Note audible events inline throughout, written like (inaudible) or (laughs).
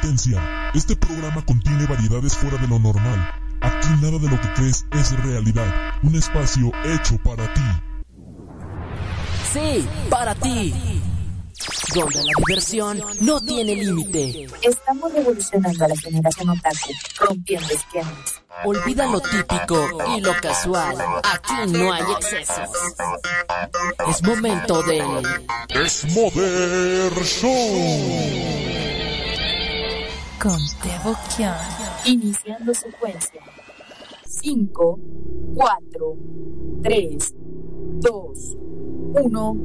Advertencia. Este programa contiene variedades fuera de lo normal. Aquí nada de lo que crees es realidad. Un espacio hecho para ti. Sí, para ti. Donde la diversión no tiene límite. Estamos revolucionando a la generación otaku, rompiendo esquemas. Olvida lo típico y lo casual. Aquí no hay excesos. Es momento de... Desmoder Show. Con devoción. Iniciando secuencia. 5, 4, 3, 2, 1.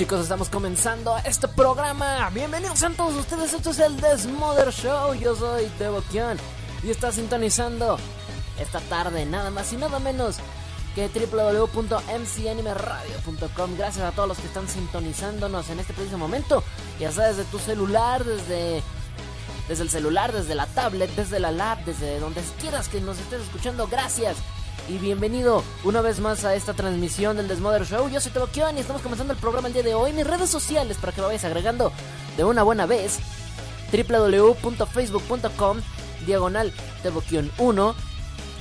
Chicos? Estamos comenzando este programa. Bienvenidos a todos ustedes. Esto es el Desmother Show. Yo soy Tebokion y está sintonizando esta tarde nada más y nada menos que www.mcanimeradio.com. Gracias a todos los que están sintonizándonos en este preciso momento. Ya sea desde tu celular, desde desde el celular, desde la tablet, desde la lab, desde donde quieras que nos estés escuchando. Gracias y bienvenido una vez más a esta transmisión del Desmother Show. Yo soy Tebokion y estamos comenzando el programa el día de hoy. Mis redes sociales para que lo vayas agregando de una buena vez. www.facebook.com diagonal Tebokion 1.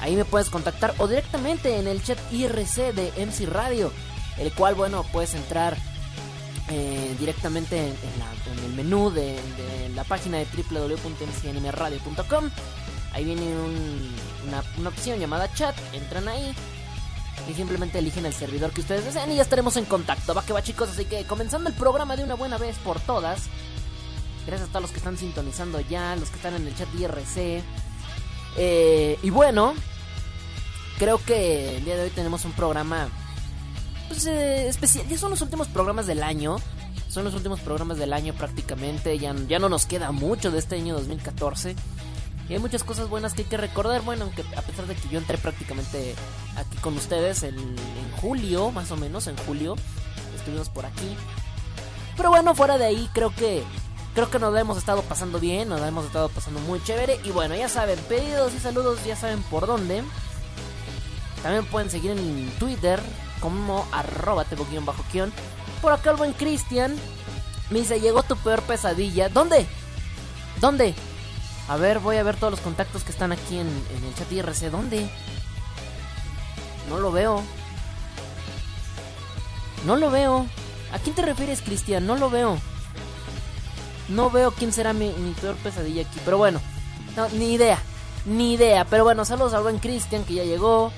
Ahí me puedes contactar o directamente en el chat IRC de MC Radio. El cual, bueno, puedes entrar eh, directamente en, la- el menú de, de la página de www.mcnmradio.com. Ahí viene un- una, una opción llamada chat, entran ahí y simplemente eligen el servidor que ustedes deseen y ya estaremos en contacto. Va que va chicos, así que comenzando el programa de una buena vez por todas. Gracias a todos los que están sintonizando ya, los que están en el chat IRC. Eh, y bueno, creo que el día de hoy tenemos un programa pues, eh, especial. Ya son los últimos programas del año. Son los últimos programas del año prácticamente. Ya, ya no nos queda mucho de este año 2014. Y hay muchas cosas buenas que hay que recordar. Bueno, aunque a pesar de que yo entré prácticamente aquí con ustedes en, julio, más o menos, en julio. Estuvimos por aquí. Pero bueno, fuera de ahí, creo que. Creo que nos la hemos estado pasando bien, nos la hemos estado pasando muy chévere. Y bueno, ya saben, pedidos y saludos, ya saben por dónde. También pueden seguir en Twitter como arroba bajo guion Por acá el buen Cristian me dice, llegó tu peor pesadilla. ¿Dónde? ¿Dónde? A ver, voy a ver todos los contactos que están aquí en, el chat IRC. ¿Dónde? No lo veo. No lo veo. ¿A quién te refieres, Cristian? No lo veo. No veo quién será mi, mi peor pesadilla aquí. Pero bueno, no, ni idea. Ni idea. Pero bueno, saludos al buen Cristian que ya llegó.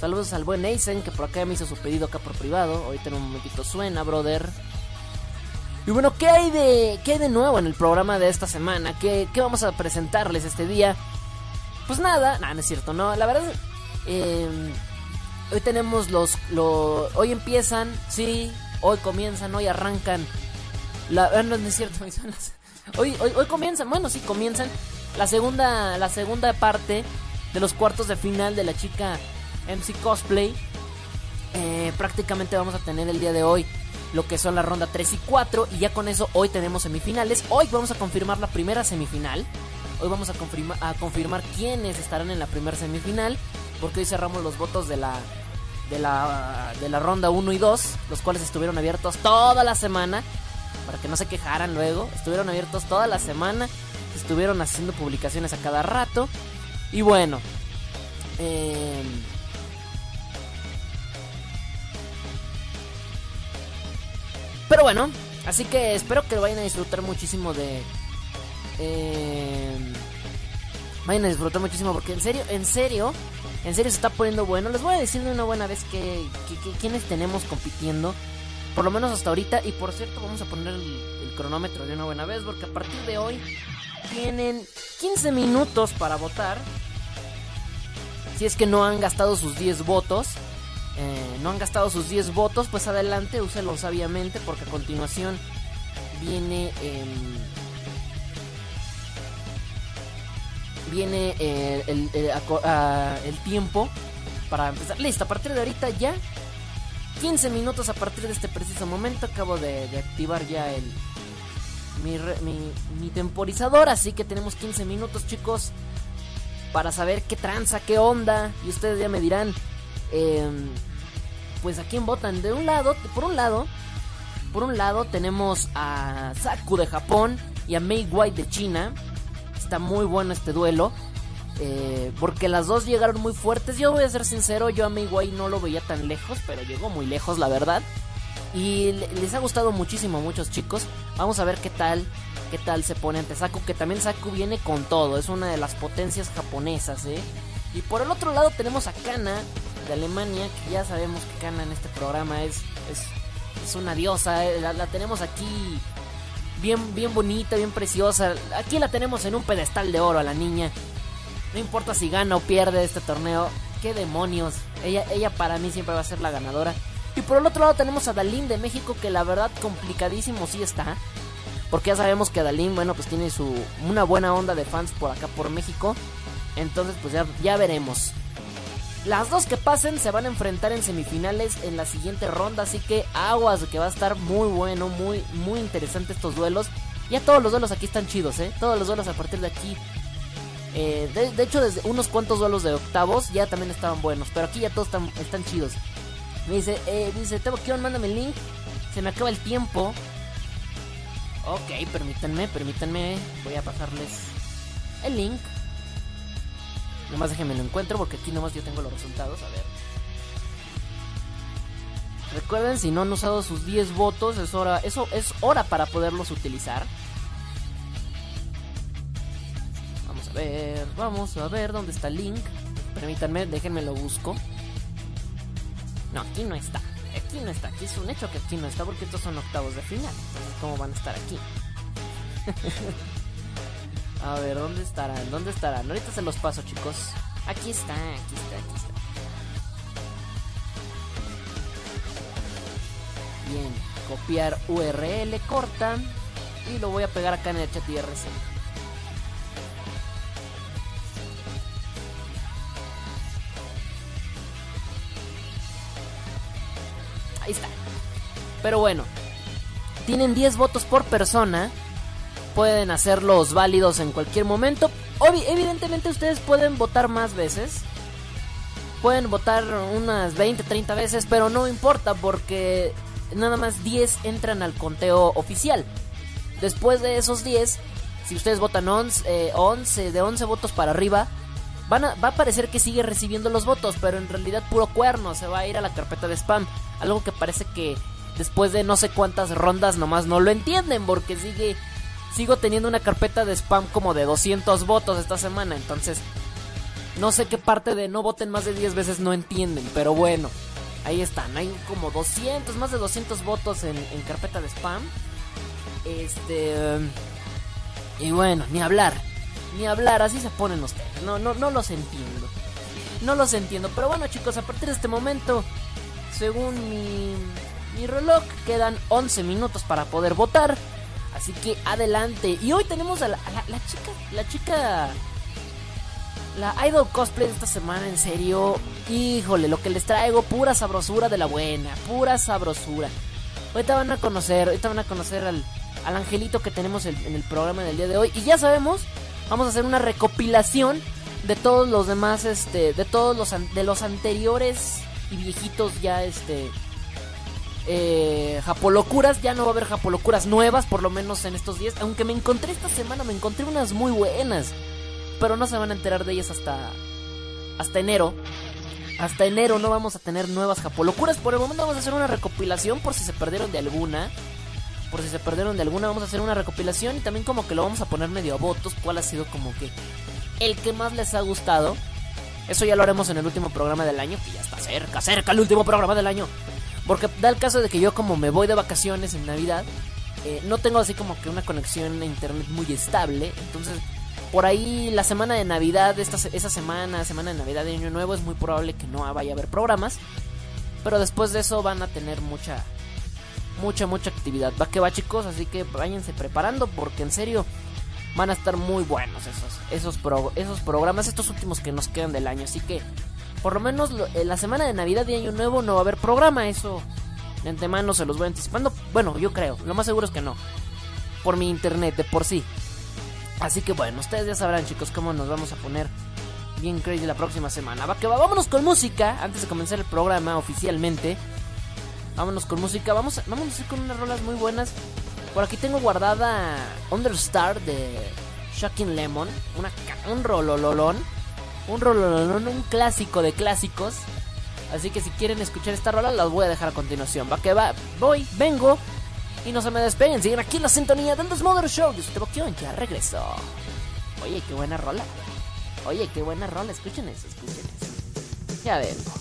Saludos al buen Eisen que por acá me hizo su pedido acá por privado. Ahorita en un momentito suena, brother. Y bueno, ¿qué hay de, qué hay de nuevo en el programa de esta semana? ¿Qué, qué vamos a presentarles este día? Pues nada, nada, no es cierto, no. La verdad, eh, hoy tenemos los, lo- Hoy empiezan, sí, hoy comienzan, hoy arrancan. La, ah, no, no es cierto, (laughs) hoy, son las- hoy, hoy, hoy comienzan, bueno, sí, comienzan la segunda, la segunda parte de los cuartos de final de la chica MC Cosplay. Eh, prácticamente vamos a tener el día de hoy lo que son la ronda 3 y 4 y ya con eso hoy tenemos semifinales. Hoy vamos a confirmar la primera semifinal. Hoy vamos a, confirma- a confirmar quiénes estarán en la primera semifinal porque hoy cerramos los votos de la de la de la ronda 1 y 2, los cuales estuvieron abiertos toda la semana para que no se quejaran luego. Estuvieron abiertos toda la semana, estuvieron haciendo publicaciones a cada rato y bueno, eh, Pero bueno, así que espero que vayan a disfrutar muchísimo de, Eh, vayan a disfrutar muchísimo porque en serio, en serio, en serio se está poniendo bueno. Les voy a decir de una buena vez que, que, quienes tenemos compitiendo. Por lo menos hasta ahorita. Y por cierto, vamos a poner el cronómetro de una buena vez. Porque a partir de hoy tienen 15 minutos para votar. Si es que no han gastado sus 10 votos. Eh, no han gastado sus 10 votos, pues adelante, úsenlo sabiamente porque a continuación viene em, viene eh, el, tiempo para empezar. Listo, a partir de ahorita ya 15 minutos a partir de este preciso momento acabo de, activar ya el mi, mi temporizador, así que tenemos 15 minutos chicos para saber qué tranza, qué onda y ustedes ya me dirán em, pues a quién votan. De un lado, por un lado, por un lado tenemos a Saku de Japón y a Mei White de China. Está muy bueno este duelo. eh, porque las dos llegaron muy fuertes. Yo voy a ser sincero, yo a Mei White no lo veía tan lejos, pero llegó muy lejos, la verdad. Y le- les ha gustado muchísimo a muchos chicos. Vamos a ver qué tal, qué tal se pone ante Saku, que también Saku viene con todo, es una de las potencias japonesas, ¿eh? Y por el otro lado tenemos a Kana de Alemania, que ya sabemos que Kana en este programa es, es, es una diosa, ¿eh? la, la tenemos aquí bien, bien bonita, bien preciosa. Aquí la tenemos en un pedestal de oro a la niña. No importa si gana o pierde este torneo, qué demonios. Ella, ella para mí siempre va a ser la ganadora. Y por el otro lado tenemos a Dalín de México, que la verdad complicadísimo sí está. Porque ya sabemos que Dalín, bueno, pues tiene su una buena onda de fans por acá por México. Entonces, pues ya, ya veremos. Las dos que pasen se van a enfrentar en semifinales en la siguiente ronda, así que aguas que va a estar muy bueno, muy muy interesante estos duelos. Ya todos los duelos aquí están chidos, ¿eh? Todos los duelos a partir de aquí. eh, de, hecho, desde unos cuantos duelos de octavos ya también estaban buenos, pero aquí ya todos están, están chidos. Me dice, eh, dice, Tebo Kion, mándame el link. Se me acaba el tiempo. Ok, permítanme, permítanme. Voy a pasarles el link. Nomás déjenme lo encuentro porque aquí nomás yo tengo los resultados. A ver. Recuerden, si no han usado sus 10 votos, es hora, eso es hora para poderlos utilizar. Vamos a ver, vamos a ver dónde está el link. Permítanme, déjenme lo busco. No, aquí no está. Aquí no está. Aquí es un hecho que aquí no está porque estos son octavos de final. Entonces, ¿cómo van a estar aquí? (laughs) a ver, ¿dónde estarán? ¿Dónde estarán? Ahorita se los paso, chicos. Aquí está, aquí está, aquí está. Bien, copiar URL corta y lo voy a pegar acá en el chat IRC. Ahí está. Pero bueno, tienen 10 votos por persona. Pueden hacerlos válidos en cualquier momento. Obvi- evidentemente ustedes pueden votar más veces. Pueden votar unas 20, 30 veces, pero no importa porque nada más 10 entran al conteo oficial. Después de esos 10, si ustedes votan 11, eh, 11 de 11 votos para arriba, van a- va a parecer que sigue recibiendo los votos, pero en realidad puro cuerno, se va a ir a la carpeta de spam. Algo que parece que después de no sé cuántas rondas nomás no lo entienden, porque sigue sigo teniendo una carpeta de spam como de 200 votos esta semana, entonces no sé qué parte de no voten más de 10 veces no entienden, pero bueno, ahí están, hay como 200, más de 200 votos en, carpeta de spam. Este... Y bueno, ni hablar, ni hablar, así se ponen ustedes, no, no, no los entiendo. No los entiendo, pero bueno chicos, a partir de este momento, según mi, mi reloj, quedan 11 minutos para poder votar. Así que adelante. Y hoy tenemos a la, chica, la chica, la idol cosplay de esta semana, en serio. Híjole, lo que les traigo, pura sabrosura de la buena, pura sabrosura. Ahorita van a conocer, ahorita van a conocer al, al angelito que tenemos en el programa del día de hoy. Y ya sabemos, vamos a hacer una recopilación de todos los demás, este, de todos los, de los anteriores y viejitos ya, este, eh, Japolocuras. Ya no va a haber Japolocuras nuevas, por lo menos en estos días. Aunque me encontré esta semana, me encontré unas muy buenas. Pero no se van a enterar de ellas hasta, hasta enero. Hasta enero no vamos a tener nuevas Japolocuras. Por el momento vamos a hacer una recopilación por si se perdieron de alguna. Por si se perdieron de alguna, vamos a hacer una recopilación y también como que lo vamos a poner medio a votos. ¿Cuál ha sido como que el que más les ha gustado? Eso ya lo haremos en el último programa del año, que ya está cerca, cerca el último programa del año. Porque da el caso de que yo como me voy de vacaciones en Navidad, eh, no tengo así como que una conexión a internet muy estable. Entonces, por ahí la semana de Navidad, esta, esa semana, semana de Navidad de Año Nuevo, es muy probable que no vaya a haber programas. Pero después de eso van a tener mucha, mucha, mucha actividad. Va que va chicos, así que váyanse preparando porque en serio van a estar muy buenos esos, esos, esos programas, estos últimos que nos quedan del año. Así que por lo menos en la semana de Navidad y Año Nuevo no va a haber programa, eso de antemano se los voy anticipando. Bueno, yo creo, lo más seguro es que no. Por mi internet, de por sí. Así que bueno, ustedes ya sabrán chicos cómo nos vamos a poner bien crazy la próxima semana. Va que va, vámonos con música antes de comenzar el programa oficialmente. Vámonos con música, vamos, vamos a ir con unas rolas muy buenas. Por aquí tengo guardada Understar de Shocking Lemon, una, un rolololón, un rolololón, un clásico de clásicos. Así que si quieren escuchar esta rola, las voy a dejar a continuación. Va que va, voy, vengo. Y no se me despeguen, siguen aquí en la sintonía del Mother Show. Yo soy Boquión, ya regreso. Oye, qué buena rola. Oye, qué buena rola. Escuchen eso, escuchen eso. Ya vengo.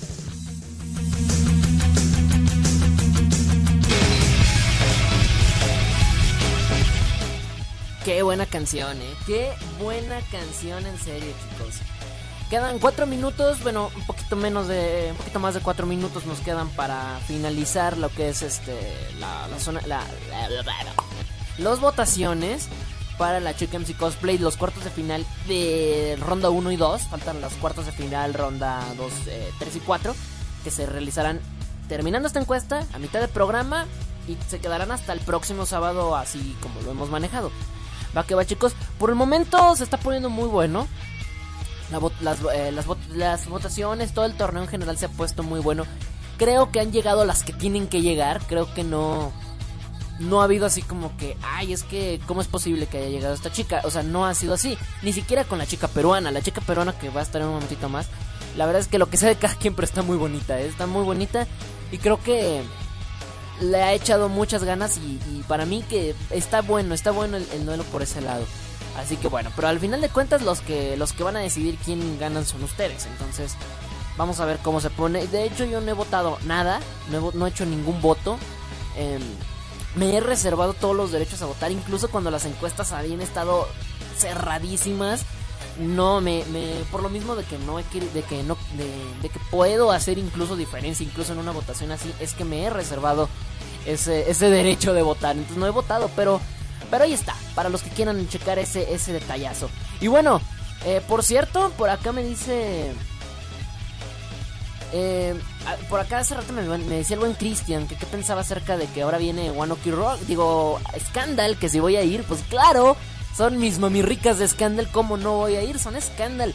Qué buena canción, eh. Qué buena canción, en serio, chicos. Quedan cuatro minutos, bueno, un poquito menos de, un poquito más de cuatro minutos nos quedan para finalizar lo que es este, la, zona, la, los votaciones para la Chica MC Cosplay, los cuartos de final de ronda 1 y 2, faltan los cuartos de final, ronda 2, 3 y 4, que se realizarán terminando esta encuesta a mitad del programa y se quedarán hasta el próximo sábado así como lo hemos manejado. Va que va chicos, por el momento se está poniendo muy bueno las, eh, las, las votaciones, todo el torneo en general se ha puesto muy bueno. Creo que han llegado las que tienen que llegar. Creo que no. No ha habido así como que, ay, es que, ¿cómo es posible que haya llegado esta chica? O sea, no ha sido así. Ni siquiera con la chica peruana. La chica peruana que va a estar en un momentito más. La verdad es que lo que sea de cada quien, pero está muy bonita. ¿eh? Está muy bonita. Y creo que le ha echado muchas ganas. Y, para mí que está bueno, está bueno el, el duelo por ese lado. Así que bueno, pero al final de cuentas los que los que van a decidir quién ganan son ustedes. Entonces, vamos a ver cómo se pone. De hecho, yo no he votado nada, no he, no he hecho ningún voto. Em, me he reservado todos los derechos a votar, incluso cuando las encuestas habían estado cerradísimas. No, me, me por lo mismo de que no de que no de, de que puedo hacer incluso diferencia, incluso en una votación así, es que me he reservado ese, ese derecho de votar. Entonces no he votado, pero pero ahí está, para los que quieran checar ese, ese detallazo. Y bueno, eh, por cierto, por acá me dice... Eh, por acá hace rato me, decía el buen Christian que qué pensaba acerca de que ahora viene One Ok Rock. Digo, Scandal, que si voy a ir, pues claro, son mis mamirricas de Scandal, ¿cómo no voy a ir? Son Scandal.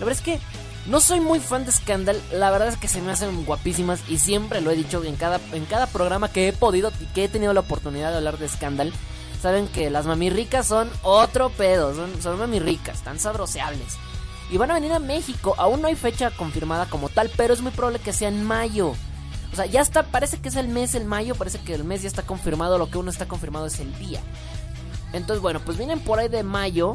La verdad es que no soy muy fan de Scandal, la verdad es que se me hacen guapísimas y siempre lo he dicho en cada, en cada programa que he podido y que he tenido la oportunidad de hablar de Scandal saben que las mamirricas son otro pedo, son, son mamirricas, están sabroseables. Y van a venir a México, aún no hay fecha confirmada como tal, pero es muy probable que sea en mayo. O sea, ya está, parece que es el mes, el mayo, parece que el mes ya está confirmado, lo que uno está confirmado es el día. Entonces, bueno, pues vienen por ahí de mayo,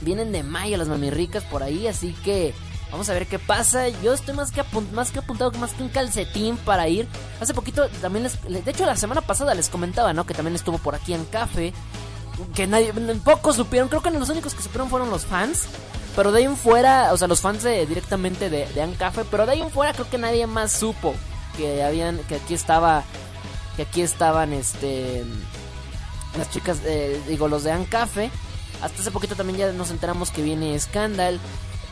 vienen de mayo las mamirricas por ahí, así que Vamos a ver qué pasa. Yo estoy más que, más que apuntado, más que un calcetín para ir. Hace poquito también les... De hecho, la semana pasada les comentaba, ¿no? Que también estuvo por aquí en Café. Que nadie... Pocos supieron. Creo que los únicos que supieron fueron los fans. Pero de ahí en fuera... O sea, los fans directamente de, de Ancafe. Pero de ahí en fuera creo que nadie más supo. Que habían... Que aquí estaba... Que aquí estaban, este... Las chicas... digo, los de Ancafe. Hasta hace poquito también ya nos enteramos que viene Scandal.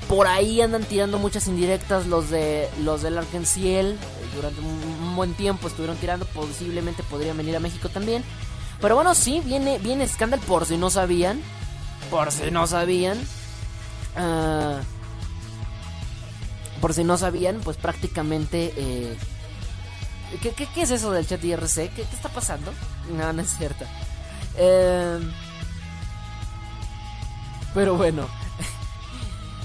Por ahí andan tirando muchas indirectas los de los del Arkenciel. Durante un, buen tiempo estuvieron tirando. Posiblemente podrían venir a México también. Pero bueno, sí, viene, viene Scandal por si no sabían. Por si no sabían. Ah, por si no sabían, pues prácticamente... Eh, ¿qué, qué, es eso del chat IRC? ¿Qué, ¿Qué, está pasando? No, no es cierto. Eh, pero bueno,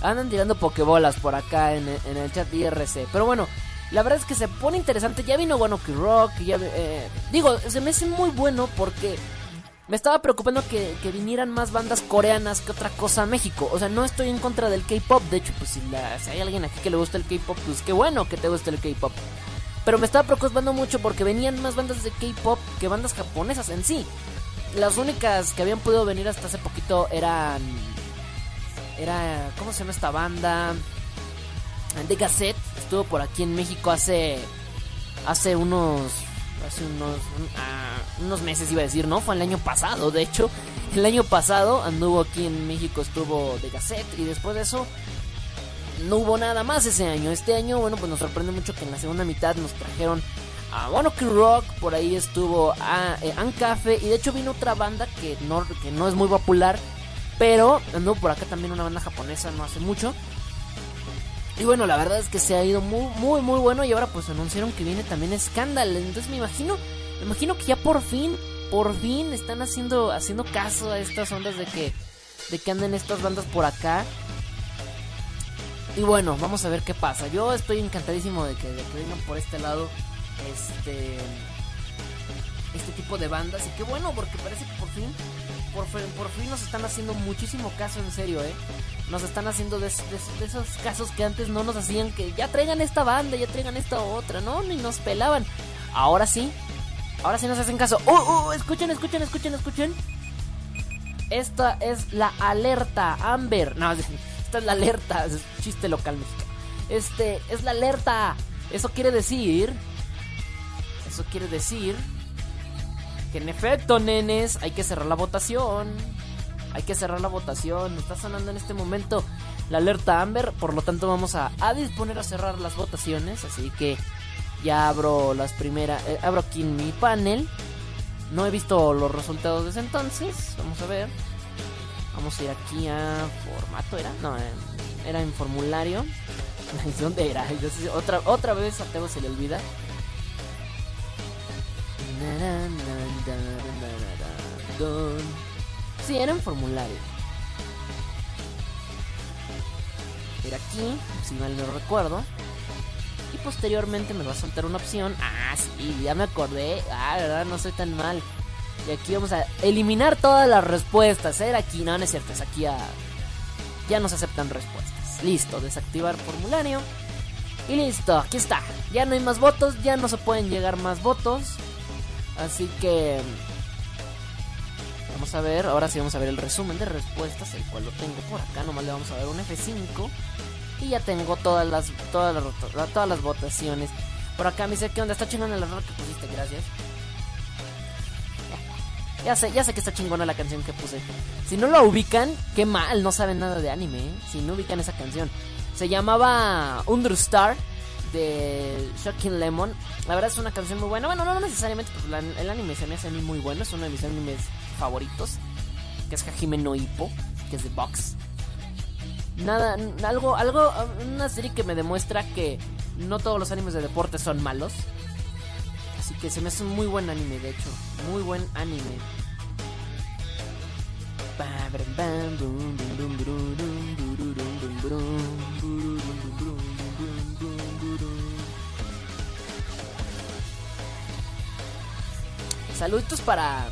Andan tirando pokebolas por acá en, el chat IRC. Pero bueno, La verdad es que se pone interesante. Ya vino One Ok Rock. Ya, eh, digo, se me hace muy bueno porque me estaba preocupando que, que, vinieran más bandas coreanas que otra cosa a México. O sea, no estoy en contra del K-pop. De hecho, pues si, si, hay alguien aquí que le gusta el K-pop, pues qué bueno que te guste el K-pop. Pero me estaba preocupando mucho porque venían más bandas de K-pop que bandas japonesas en sí. Las únicas que habían podido venir hasta hace poquito eran. Era. ¿Cómo se llama esta banda? The Gazette. Estuvo por aquí en México hace. Hace unos hace unos, uh, unos meses iba a decir, ¿no? Fue el año pasado, de hecho. El año pasado anduvo aquí en México, estuvo de Gazette y después de eso no hubo nada más ese año. Este año, bueno, pues nos sorprende mucho que en la segunda mitad nos trajeron a Bueno Rock, por ahí estuvo a eh, Ancafe y de hecho vino otra banda que no, que no es muy popular, pero anduvo por acá también una banda japonesa no hace mucho. Y bueno, la verdad es que se ha ido muy, muy, muy bueno. Y ahora pues anunciaron que viene también Scandal. Entonces me imagino, me imagino que ya por fin, por fin están haciendo, haciendo caso a estas ondas de que, de que anden estas bandas por acá. Y bueno, vamos a ver qué pasa. Yo estoy encantadísimo de que, de que vengan por este lado. Este. Este tipo de bandas. Y qué bueno, porque parece que por fin. Por, por fin nos están haciendo muchísimo caso en serio, eh nos están haciendo de, esos casos que antes no nos hacían que ya traigan esta banda, ya traigan esta otra, ¿no? Ni nos pelaban. Ahora sí, ahora sí nos hacen caso. ¡Oh, oh! Escuchen, escuchen, escuchen, escuchen. Esta es la alerta Amber. No, esta es la alerta. Es chiste local mexicano. Este es la alerta. Eso quiere decir. Eso quiere decir. Que en efecto, nenes, hay que cerrar la votación hay que cerrar la votación. Está sonando en este momento la alerta Amber, por lo tanto vamos a, disponer a cerrar las votaciones. Así que ya abro las primeras, eh, abro aquí en mi panel. No he visto los resultados desde entonces. Vamos a ver. Vamos a ir aquí a formato, ¿era? No, eh, era en formulario. (laughs) ¿Dónde era? Otra, otra vez a Teo se le olvida. Sí, era en formulario. Era aquí, si mal no recuerdo. Y posteriormente me va a soltar una opción. Ah, sí, ya me acordé. Ah, verdad, no soy tan mal. Y aquí vamos a eliminar todas las respuestas. Era aquí, no, no es cierto, es aquí. Ya no se aceptan respuestas. Listo, desactivar formulario. Y listo, aquí está. Ya no hay más votos, ya no se pueden llegar más votos. Así que Vamos a ver, ahora sí vamos a ver el resumen de respuestas, el cual lo tengo por acá, nomás le vamos a ver un F5 y ya tengo todas las todas las, todas las votaciones. Por acá me dice que onda está chingona el error que pusiste, gracias. Ya, sé, ya sé que está chingona la canción que puse. Si no la ubican, qué mal, no saben nada de anime, ¿eh? si no ubican esa canción. Se llamaba Understar de Shocking Lemon. La verdad es una canción muy buena. Bueno, no, necesariamente, pues el anime se me hace muy bueno. Es uno de mis animes favoritos, que es Hajime no que es de Box. Nada, algo, algo, una serie que me demuestra que no todos los animes de deporte son malos. Así que se me hace un muy buen anime, de hecho, muy buen anime. Saludos para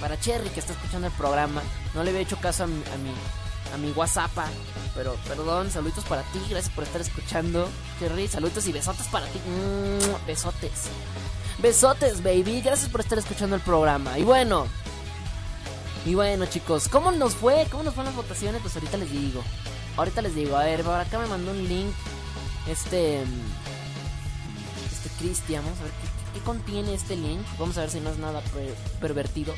para Cherry que está escuchando el programa. No le había hecho caso a mi, a mi, WhatsApp. Pero perdón, saluditos para ti. Gracias por estar escuchando. Cherry, saluditos y besotes para ti. Besotes. Besotes, baby. Gracias por estar escuchando el programa. Y bueno. Y bueno, chicos, ¿cómo nos fue? ¿Cómo nos fueron las votaciones? Pues ahorita les digo. Ahorita les digo. A ver, acá me mandó un link. Este. Este Cristian. Vamos a ver qué, contiene este link. Vamos a ver si no es nada pervertido.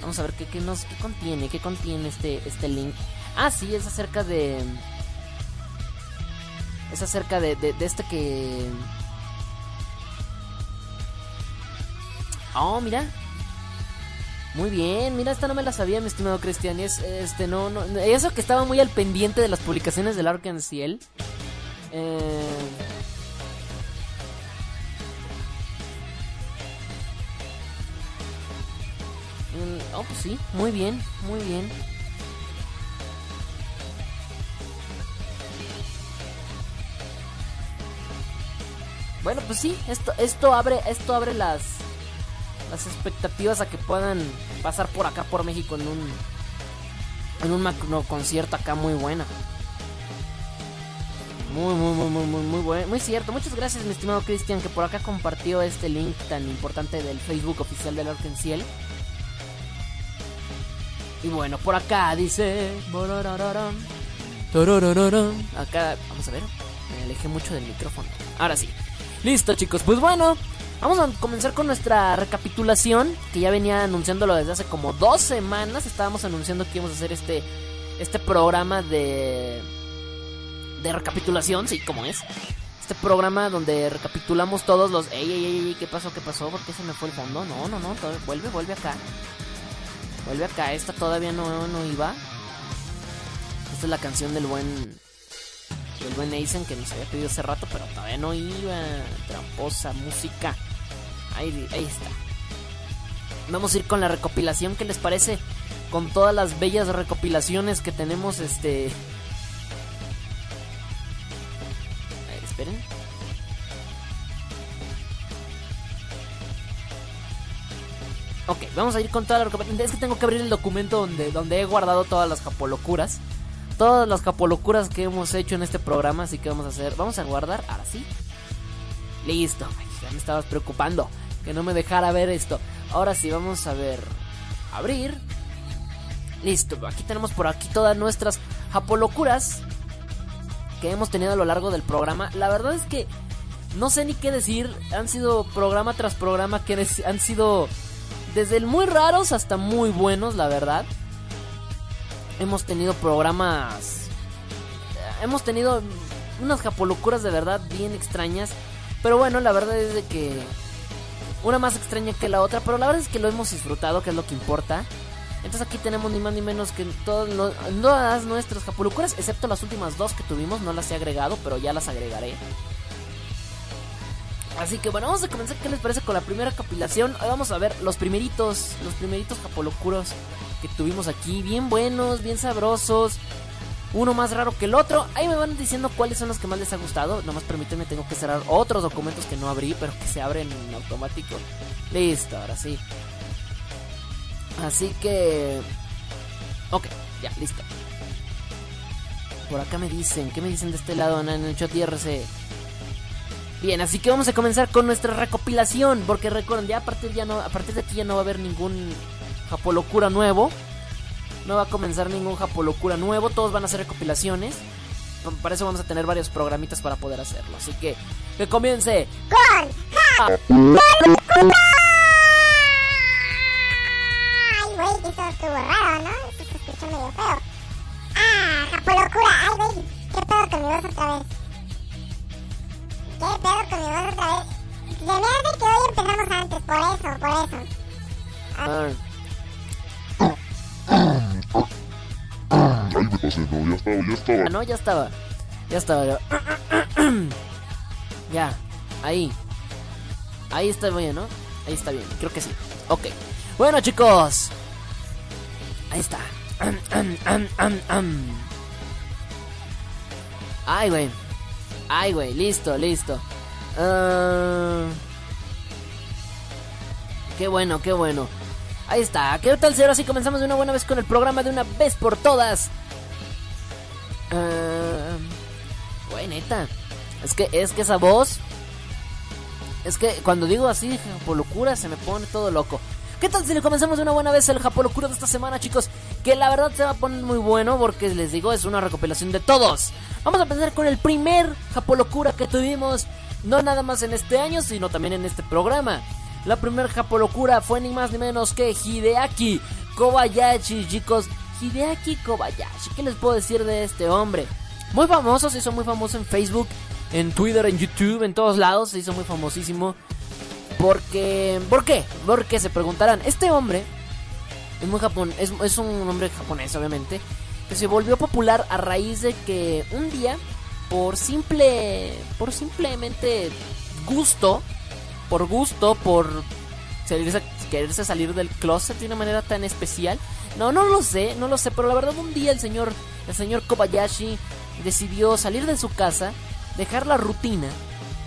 Vamos a ver qué, nos contiene, qué contiene este, este link. Ah, sí, es acerca de... Es acerca de, de, este que... Oh, mira. Muy bien, mira, esta no me la sabía, mi estimado Cristian. Es, este, no, no, eso que estaba muy al pendiente de las publicaciones del Arkansas Eh, Oh, pues sí, muy bien, muy bien. bueno, pues sí, esto, esto abre, esto abre las, las expectativas a que puedan pasar por acá por México en un, en un macro concierto acá muy buena. Muy, muy, muy, muy, muy, muy bueno. Muy cierto. Muchas gracias, mi estimado Cristian, que por acá compartió este link tan importante del Facebook oficial del Arkenciel. Y bueno, por acá dice. Acá, vamos a ver. Me alejé mucho del micrófono. Ahora sí. Listo, chicos. Pues bueno, vamos a comenzar con nuestra recapitulación. Que ya venía anunciándolo desde hace como dos semanas. Estábamos anunciando que íbamos a hacer este, este programa de de recapitulación, sí, como es. Este programa donde recapitulamos todos los... Ey, ey, ey, ¿qué pasó? ¿Qué pasó? ¿Por qué se me fue el fondo? No, no, no, vuelve, vuelve acá. Vuelve acá, esta todavía no, no iba. Esta es la canción del buen... Del buen Aizen que nos había pedido hace rato, pero todavía no iba. Tramposa, música. Ahí, ahí está. Vamos a ir con la recopilación, ¿qué les parece? Con todas las bellas recopilaciones que tenemos, este esperen. Ok, vamos a ir con toda la. Es que tengo que abrir el documento donde, donde he guardado todas las capolocuras. Todas las capolocuras que hemos hecho en este programa. Así que vamos a hacer. Vamos a guardar. Ahora sí. Listo. ya me estabas preocupando. Que no me dejara ver esto. Ahora sí, vamos a ver. Abrir. Listo. Aquí tenemos por aquí todas nuestras japolocuras que hemos tenido a lo largo del programa. La verdad es que no sé ni qué decir. Han sido programa tras programa que han sido desde el muy raros hasta muy buenos, la verdad. Hemos tenido programas... Hemos tenido unas japolocuras de verdad bien extrañas. Pero bueno, la verdad es de que... Una más extraña que la otra. Pero la verdad es que lo hemos disfrutado, que es lo que importa. Entonces aquí tenemos ni más ni menos que todas nuestras capulucuras, excepto las últimas dos que tuvimos, no las he agregado, pero ya las agregaré. Así que bueno, vamos a comenzar, ¿qué les parece con la primera compilación? Vamos a ver los primeritos, los primeritos capolocuros que tuvimos aquí, bien buenos, bien sabrosos. Uno más raro que el otro. Ahí me van diciendo cuáles son los que más les ha gustado. Nomás permítanme, tengo que cerrar otros documentos que no abrí, pero que se abren en automático. Listo, ahora sí. Así que... Ok, ya, listo. Por acá me dicen, ¿qué me dicen de este lado en el chat IRC? Bien, así que vamos a comenzar con nuestra recopilación, porque recuerden, ya a partir, ya no, a partir de aquí ya no va a haber ningún Japolocura nuevo. No va a comenzar ningún Japolocura nuevo, todos van a ser recopilaciones. Para eso vamos a tener varios programitas para poder hacerlo. Así que, que comience con güey, eso estuvo raro, ¿no? Eso escuchó medio feo. Ah, Japolocura, ay, güey, ¿qué pedo con mi voz otra vez? ¿Qué pedo con mi voz otra vez? De mierda que hoy empezamos antes, por eso, por eso. Ah. Ay, me pasé, no, ya estaba, ya estaba. Ah, no, ya estaba. Ya estaba. Ya, (clears throat) ya ahí. Ahí está bien, ¿no? Ahí está bien, creo que sí. Ok. Bueno, chicos, Ahí está. (clears throat) Ay, güey. Ay, güey. Listo, listo. Uh... Qué bueno, qué bueno. Ahí está. ¿Qué tal si ahora sí comenzamos de una buena vez con el programa de una vez por todas? Uh... Güey, neta. Es que, es que esa voz... Es que cuando digo así, por locura, se me pone todo loco. ¿Qué tal si le comenzamos de una buena vez el Japolocura de esta semana, chicos? Que la verdad se va a poner muy bueno porque les digo, es una recopilación de todos. Vamos a empezar con el primer Japolocura que tuvimos, no nada más en este año, sino también en este programa. La primer Japolocura fue ni más ni menos que Hideaki Kobayashi, chicos. Hideaki Kobayashi, ¿qué les puedo decir de este hombre? Muy famoso, se hizo muy famoso en Facebook, en Twitter, en YouTube, en todos lados, se hizo muy famosísimo. Porque, ¿por qué? Porque se preguntarán, este hombre es muy japón, es, es un hombre japonés obviamente, que se volvió popular a raíz de que un día, por simple, por simplemente gusto, por gusto, por salirse, quererse salir del closet de una manera tan especial, no, no lo sé, no lo sé, pero la verdad un día el señor, el señor Kobayashi decidió salir de su casa, dejar la rutina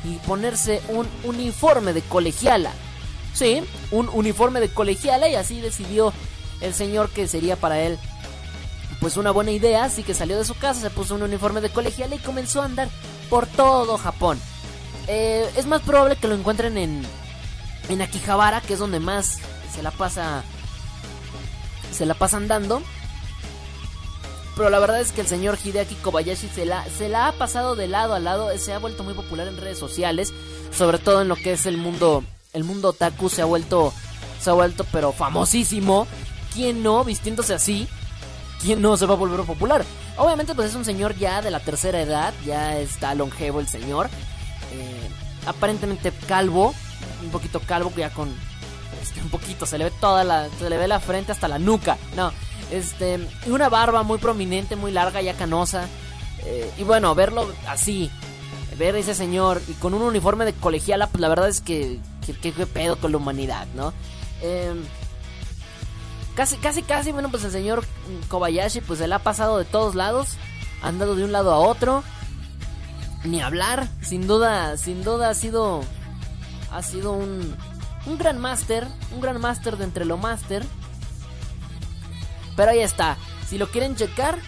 y ponerse un uniforme de colegiala. Sí, un uniforme de colegiala y así decidió el señor que sería para él pues una buena idea, así que salió de su casa, se puso un uniforme de colegiala y comenzó a andar por todo Japón. Eh, es más probable que lo encuentren en, en Akihabara, que es donde más se la pasa se la pasa andando. Pero la verdad es que el señor Hideaki Kobayashi se la, se la ha pasado de lado a lado, se ha vuelto muy popular en redes sociales, sobre todo en lo que es el mundo el mundo otaku se ha vuelto se ha vuelto pero famosísimo. ¿Quién no vistiéndose así? ¿Quién no se va a volver popular? Obviamente pues es un señor ya de la tercera edad, ya está longevo el señor. Eh, aparentemente calvo, un poquito calvo ya con este, un poquito se le ve toda la se le ve la frente hasta la nuca. No, este y una barba muy prominente, muy larga, ya canosa. Eh, y bueno, verlo así, ver a ese señor y con un uniforme de colegiala, pues la verdad es que qué pedo con la humanidad, ¿no? Eh, casi, casi, casi, bueno, pues el señor Kobayashi, pues se le ha pasado de todos lados, ha andado de un lado a otro, ni hablar, sin duda, sin duda ha sido, ha sido un, un gran máster, un gran máster de entre lo máster. Pero ahí está, si lo quieren checar,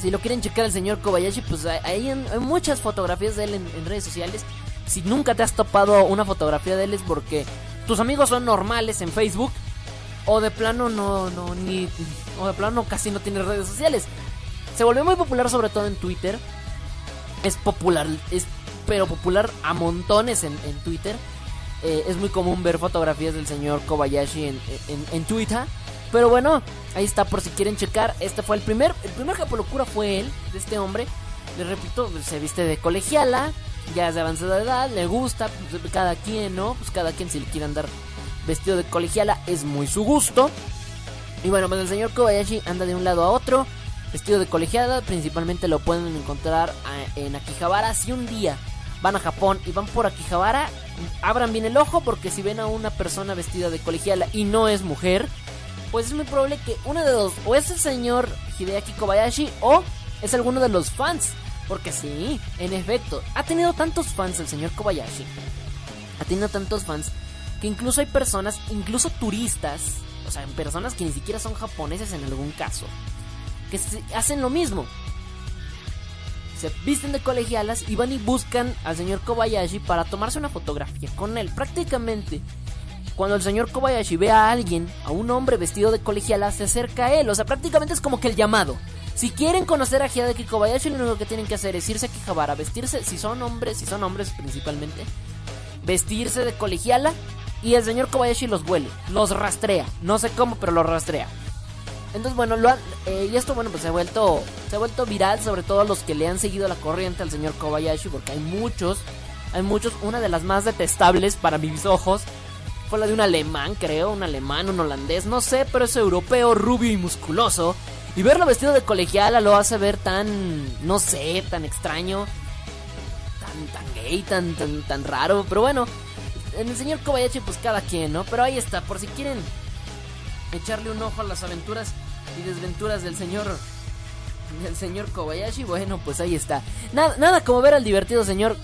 si lo quieren checar el señor Kobayashi, pues hay, hay muchas fotografías de él en, redes sociales. Si nunca te has topado una fotografía de él es porque tus amigos son normales en Facebook o de plano no, no, ni, o de plano casi no tiene redes sociales. Se volvió muy popular sobre todo en Twitter. Es popular, es pero popular a montones en, en Twitter. Eh, es muy común ver fotografías del señor Kobayashi en, en, en, Twitter. Pero bueno, ahí está por si quieren checar. Este fue el primer, el primer locura fue él, de este hombre. Les repito, se viste de colegiala, ya es de avanzada edad, le gusta, pues, cada quien, ¿no? Pues cada quien si le quiere andar vestido de colegiala es muy su gusto. Y bueno, pues el señor Kobayashi anda de un lado a otro, vestido de colegiala, principalmente lo pueden encontrar en Akihabara. Si un día van a Japón y van por Akihabara, abran bien el ojo porque si ven a una persona vestida de colegiala y no es mujer, pues es muy probable que uno de dos, o es el señor Hideaki Kobayashi o es alguno de los fans. Porque sí, en efecto, ha tenido tantos fans el señor Kobayashi. Ha tenido tantos fans que incluso hay personas, incluso turistas, o sea, personas que ni siquiera son japoneses en algún caso, que hacen lo mismo. Se visten de colegialas y van y buscan al señor Kobayashi para tomarse una fotografía con él. Prácticamente, cuando el señor Kobayashi ve a alguien, a un hombre vestido de colegiala, se acerca a él. O sea, prácticamente es como que el llamado. Si quieren conocer a Hideki Kobayashi, lo único que tienen que hacer es irse a Kijabara, vestirse, si son hombres, si son hombres principalmente, vestirse de colegiala y el señor Kobayashi los huele, los rastrea. No sé cómo, pero los rastrea. Entonces, bueno, lo eh, y esto, bueno, pues se ha vuelto se ha vuelto viral, sobre todo los que le han seguido la corriente al señor Kobayashi, porque hay muchos, hay muchos. Una de las más detestables para mis ojos fue la de un alemán, creo, un alemán, un holandés, no sé, pero es europeo, rubio y musculoso. Y verlo vestido de colegiala lo hace ver tan, no sé, tan extraño, tan, tan gay, tan, tan, tan raro. Pero bueno, en el señor Kobayashi, pues cada quien, ¿no? Pero ahí está, por si quieren echarle un ojo a las aventuras y desventuras del señor del señor Kobayashi, bueno, pues ahí está. Nada, nada como ver al divertido señor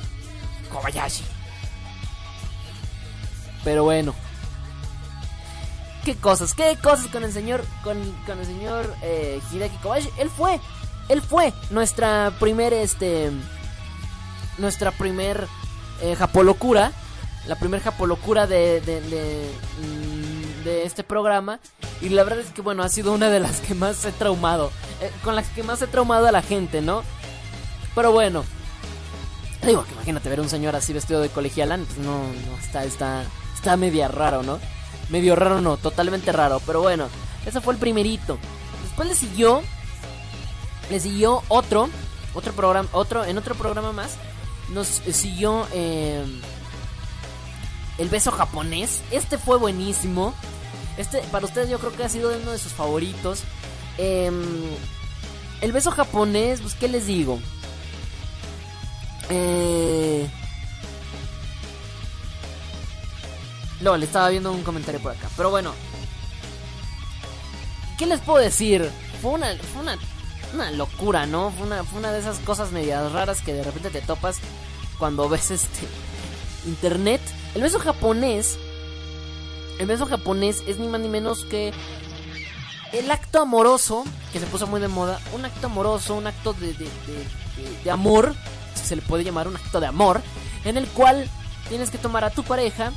Kobayashi. Pero bueno. ¿Qué cosas? ¿Qué cosas con el señor con, con el señor eh, Hideki Kobayashi? Él fue, él fue nuestra primer este nuestra primer eh, japolocura la primera japolocura de, de, de, mm, de, este programa. Y la verdad es que, bueno, ha sido una de las que más he traumado. Eh, con las que más he traumado a la gente, ¿no? Pero bueno. Digo, que imagínate ver un señor así vestido de colegialán. Pues no, no, está, está, está media raro, ¿no? Medio raro, no, totalmente raro. Pero bueno, ese fue el primerito. Después le siguió. Le siguió otro. Otro programa. Otro. En otro programa más. Nos siguió. Eh, el beso japonés. Este fue buenísimo. Este, para ustedes yo creo que ha sido uno de sus favoritos. Em, el beso japonés, pues qué les digo. Eh... No, le estaba viendo un comentario por acá. Pero bueno. ¿Qué les puedo decir? Fue una, fue una, una locura, ¿no? Fue una, fue una de esas cosas medias raras que de repente te topas cuando ves este internet. El beso japonés. El beso japonés es ni más ni menos que el acto amoroso, que se puso muy de moda, un acto amoroso, un acto de, de, de, amor, si se le puede llamar un acto de amor, en el cual tienes que tomar a tu pareja,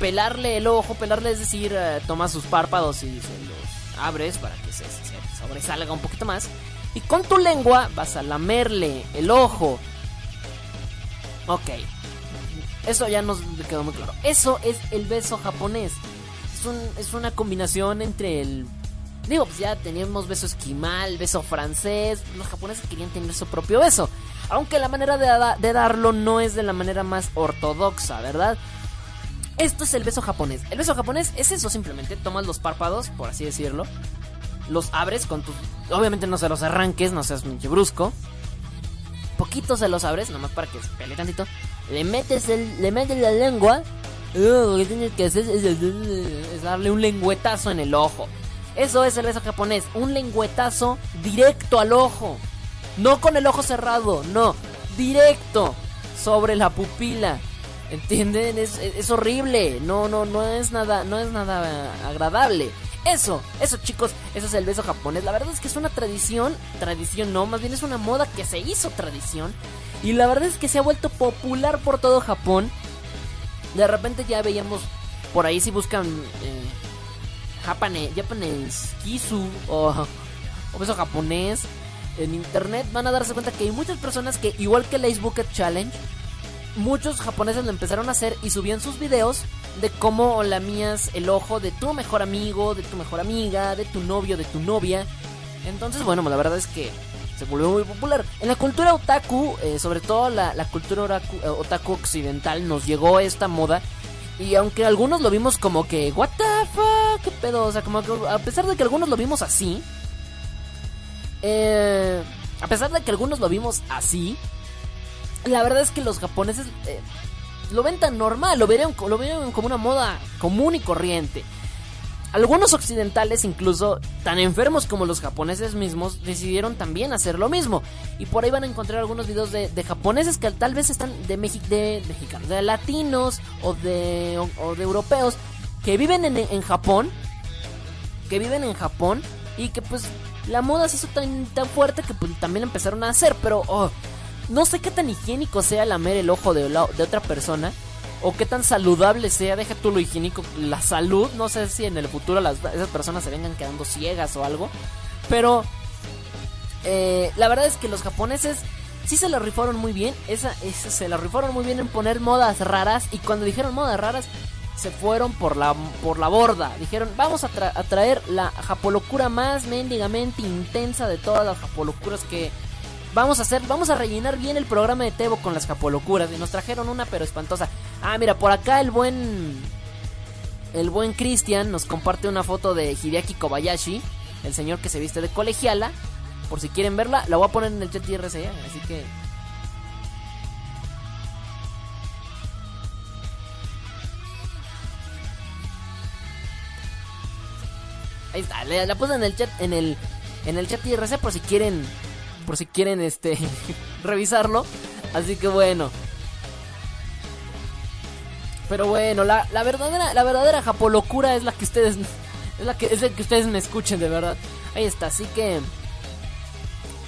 pelarle el ojo, pelarle es decir, eh, tomas sus párpados y se los abres para que se, se sobresalga un poquito más, y con tu lengua vas a lamerle el ojo. Ok, eso ya nos quedó muy claro. Eso es el beso japonés. Es, un, es una combinación entre el... Digo, pues ya teníamos beso esquimal, beso francés. Los japoneses querían tener su propio beso. Aunque la manera de, da- de darlo no es de la manera más ortodoxa, ¿verdad? Esto es el beso japonés. El beso japonés es eso simplemente. Tomas los párpados, por así decirlo. Los abres con tus... Obviamente no se los arranques, no seas brusco. Poquitos se los abres, nomás para que se pele tantito. Le metes, el, le metes la lengua. Lo que tienes que hacer es, darle un lengüetazo en el ojo. Eso es el beso japonés. Un lengüetazo directo al ojo. No con el ojo cerrado, no. Directo sobre la pupila. ¿Entienden? Es- es horrible. No, no, no es nada, no es nada agradable. Eso, eso chicos, eso es el beso japonés. La verdad es que es una tradición, tradición no, más bien es una moda que se hizo tradición. Y la verdad es que se ha vuelto popular por todo Japón. De repente ya veíamos por ahí si buscan eh, Japane, Japanese Kisu o, beso japonés en internet van a darse cuenta que hay muchas personas que igual que el Ace Bucket Challenge muchos japoneses lo empezaron a hacer y subían sus videos de cómo lamías el ojo de tu mejor amigo, de tu mejor amiga, de tu novio, de tu novia. Entonces, bueno, la verdad es que se volvió muy popular. En la cultura otaku, eh, sobre todo la, la cultura eh, otaku occidental, nos llegó esta moda. Y aunque algunos lo vimos como que, ¿What the fuck? ¿Qué pedo? O sea, como que a pesar de que algunos lo vimos así, eh, a pesar de que algunos lo vimos así, la verdad es que los japoneses eh, lo ven tan normal, lo vieron, lo como una moda común y corriente. Algunos occidentales, incluso tan enfermos como los japoneses mismos, decidieron también hacer lo mismo. Y por ahí van a encontrar algunos videos de, japoneses que tal vez están de, Mexi- de mexicanos, de latinos o de, o, o de europeos que viven en, en Japón, que viven en Japón y que pues la moda se hizo tan, tan fuerte que pues también empezaron a hacer, pero oh, no sé qué tan higiénico sea lamer el ojo de, de otra persona. O qué tan saludable sea, deja tú lo higiénico, la salud. No sé si en el futuro las, esas personas se vengan quedando ciegas o algo. Pero eh, la verdad es que los japoneses sí se la rifaron muy bien. Esa, esa- se la rifaron muy bien en poner modas raras. Y cuando dijeron modas raras, se fueron por la, por la borda. Dijeron, vamos a, a traer la japolocura más mendigamente intensa de todas las japolocuras que vamos a hacer. Vamos a rellenar bien el programa de Tebo con las japolocuras. Y nos trajeron una, pero espantosa. Ah, mira, por acá el buen. El buen Cristian nos comparte una foto de Hideaki Kobayashi, el señor que se viste de colegiala. Por si quieren verla, la voy a poner en el chat IRC, así que. Ahí está, la, la puse en el chat, en el, en el chat IRC por si quieren, por si quieren este (laughs) revisarlo. Así que bueno. Pero bueno, la, la verdadera, la verdadera japolocura es la que ustedes, es la que, es la que ustedes me escuchen de verdad. Ahí está, así que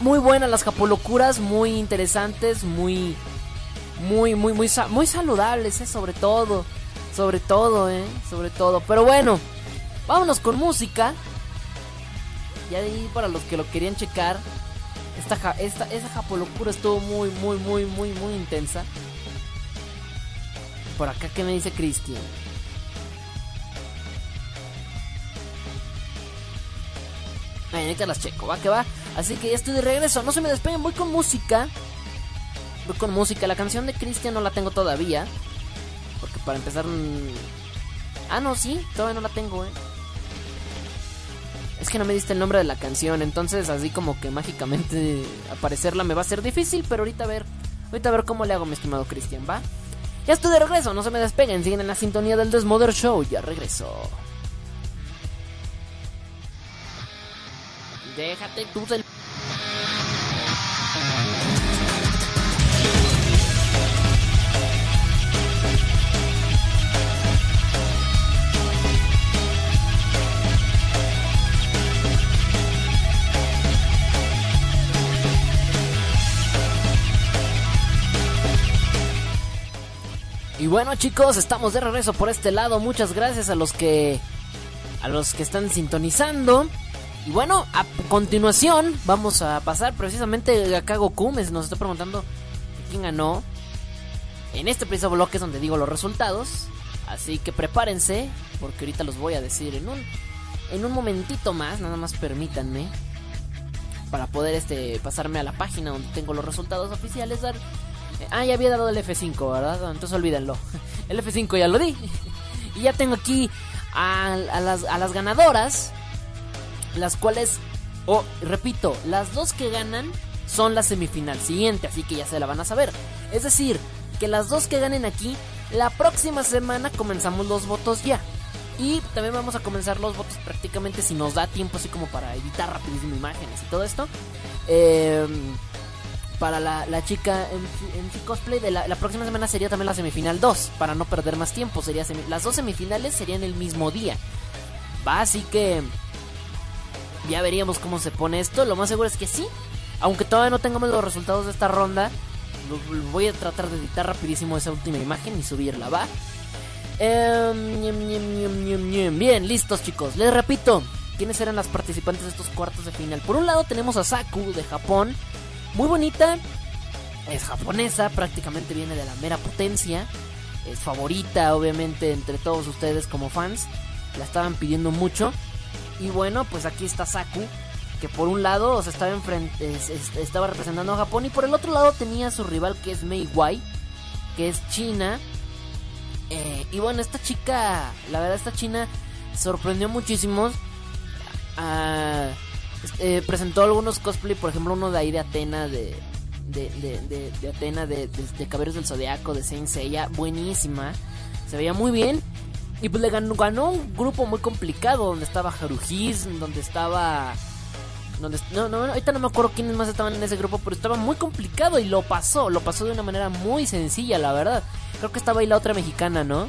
muy buenas las japolocuras, muy interesantes, muy, muy, muy, muy, muy saludables, eh, sobre todo, sobre todo, eh, sobre todo. Pero bueno, vámonos con música. De ahí para los que lo querían checar, esta, esta, esa japolocura estuvo muy, muy, muy, muy, muy intensa. Por acá, ¿qué me dice Cristian? Ahorita las checo, va que va. Así que ya estoy de regreso. No se me despeguen, voy con música. Voy con música. La canción de Cristian no la tengo todavía. Porque para empezar. mm, Ah, no, sí, todavía no la tengo, eh. Es que no me diste el nombre de la canción, entonces así como que mágicamente (laughs) aparecerla me va a ser difícil, pero ahorita a ver, ahorita a ver cómo le hago, mi estimado Cristian, ¿va? Ya estoy de regreso, no se me despeguen, siguen en la sintonía del Desmother Show, ya regreso. Déjate tú del... Y bueno chicos, estamos de regreso por este lado. Muchas gracias a los que a los que están sintonizando. Y bueno, a continuación vamos a pasar precisamente a Kago Kumes. Nos está preguntando quién ganó. En este preciso bloque es donde digo los resultados. Así que prepárense, porque ahorita los voy a decir en un en un momentito más, nada más permítanme para poder este pasarme a la página donde tengo los resultados oficiales dar Ah, ya había dado el F5, ¿verdad? Entonces olvídenlo. (laughs) El F5 ya lo di. (laughs) Y ya tengo aquí a, las, las ganadoras. Las cuales, oh, repito, las dos que ganan son la semifinal siguiente. Así que ya se la van a saber. Es decir, que las dos que ganen aquí, la próxima semana comenzamos los votos ya. Y también vamos a comenzar los votos prácticamente si nos da tiempo, así como para editar rapidísimo imágenes y todo esto. Eh para la, chica en, cosplay de la, próxima semana sería también la semifinal 2 para no perder más tiempo sería las dos semifinales serían el mismo día. Va así que ya veríamos cómo se pone esto lo más seguro es que sí aunque todavía no tengamos los resultados de esta ronda voy a tratar de editar rapidísimo esa última imagen y subirla va eh, bien listos chicos. Les repito quiénes eran las participantes de estos cuartos de final por un lado tenemos a Saku de Japón muy bonita. Es japonesa, prácticamente viene de la mera potencia. Es favorita, obviamente, entre todos ustedes como fans. La estaban pidiendo mucho. Y bueno, pues aquí está Saku. Que por un lado estaba, estaba representando a Japón. Y por el otro lado tenía su rival que es Mei Wai. Que es China. Eh, y bueno, esta chica, la verdad, esta china sorprendió muchísimo. a eh, presentó algunos cosplay, por ejemplo, uno de ahí de Atena, de, de, de, Atena, de, de, Caballeros del Zodiaco, de Saint Seiya, buenísima, se veía muy bien. Y pues le ganó, ganó un grupo muy complicado, donde estaba Haruhis, donde estaba... Donde, no, no, ahorita no me acuerdo quiénes más estaban en ese grupo, pero estaba muy complicado y lo pasó, lo pasó de una manera muy sencilla, la verdad. Creo que estaba ahí la otra mexicana, ¿no?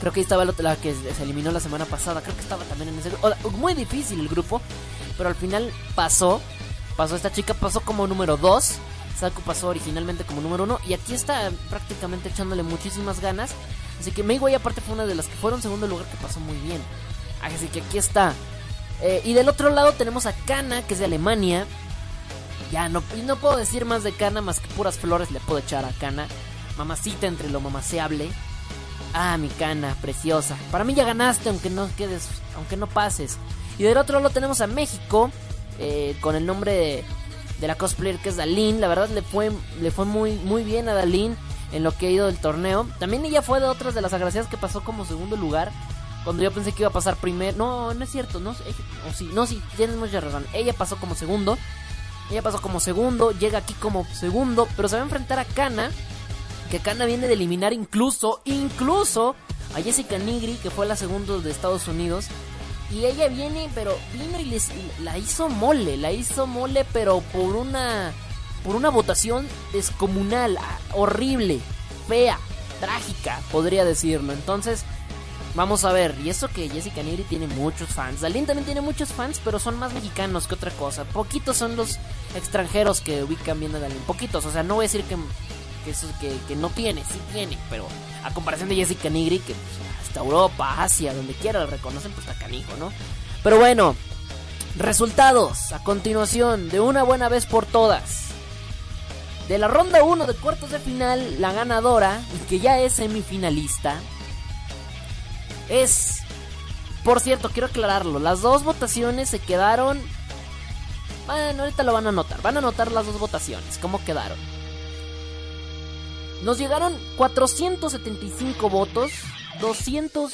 Creo que ahí estaba la, que se eliminó la semana pasada. Creo que estaba también en ese grupo. Muy difícil el grupo pero al final pasó. Pasó esta chica, pasó como número 2. Saku pasó originalmente como número 1. Y aquí está prácticamente echándole muchísimas ganas. Así que Meiway aparte fue una de las que fueron segundo lugar que pasó muy bien. Así que aquí está. Eh, y del otro lado tenemos a Kana, que es de Alemania. Ya no, no puedo decir más de Kana, más que puras flores le puedo echar a Kana. Mamacita entre lo mamaseable. Ah, mi Kana, preciosa. Para mí ya ganaste, aunque no quedes, aunque no pases. Y del otro lado tenemos a México, eh, con el nombre de, la cosplayer que es Dalin. La verdad le fue, le fue muy, muy bien a Dalin en lo que ha ido del torneo. También ella fue de otras de las agraciadas que pasó como segundo lugar. Cuando yo pensé que iba a pasar primero. No, no es cierto. No, o sí, no, sí, tienes mucha razón. Ella pasó como segundo. Ella pasó como segundo. Llega aquí como segundo. Pero se va a enfrentar a Kana. Que Kana viene de eliminar incluso, incluso a Jessica Nigri, que fue la segunda de Estados Unidos. Y ella viene, pero vino y les, la hizo mole, la hizo mole, pero por una por una votación descomunal, ah, horrible, fea, trágica, podría decirlo. Entonces, vamos a ver. Y eso que Jessica Neri tiene muchos fans. Dalín también tiene muchos fans, pero son más mexicanos que otra cosa. Poquitos son los extranjeros que ubican bien a Dalín. Poquitos, o sea, no voy a decir que, que, eso, que, no tiene, sí tiene, pero a comparación de Jessica Nigri, que pues, Europa, Asia, donde quiera lo reconocen, pues está canijo, ¿no? Pero bueno, resultados a continuación de una buena vez por todas. De la ronda 1 de cuartos de final, la ganadora, y que ya es semifinalista, es... Por cierto, quiero aclararlo, las dos votaciones se quedaron... Bueno, ahorita lo van a notar, van a notar las dos votaciones, cómo quedaron. Nos llegaron 475 votos 200.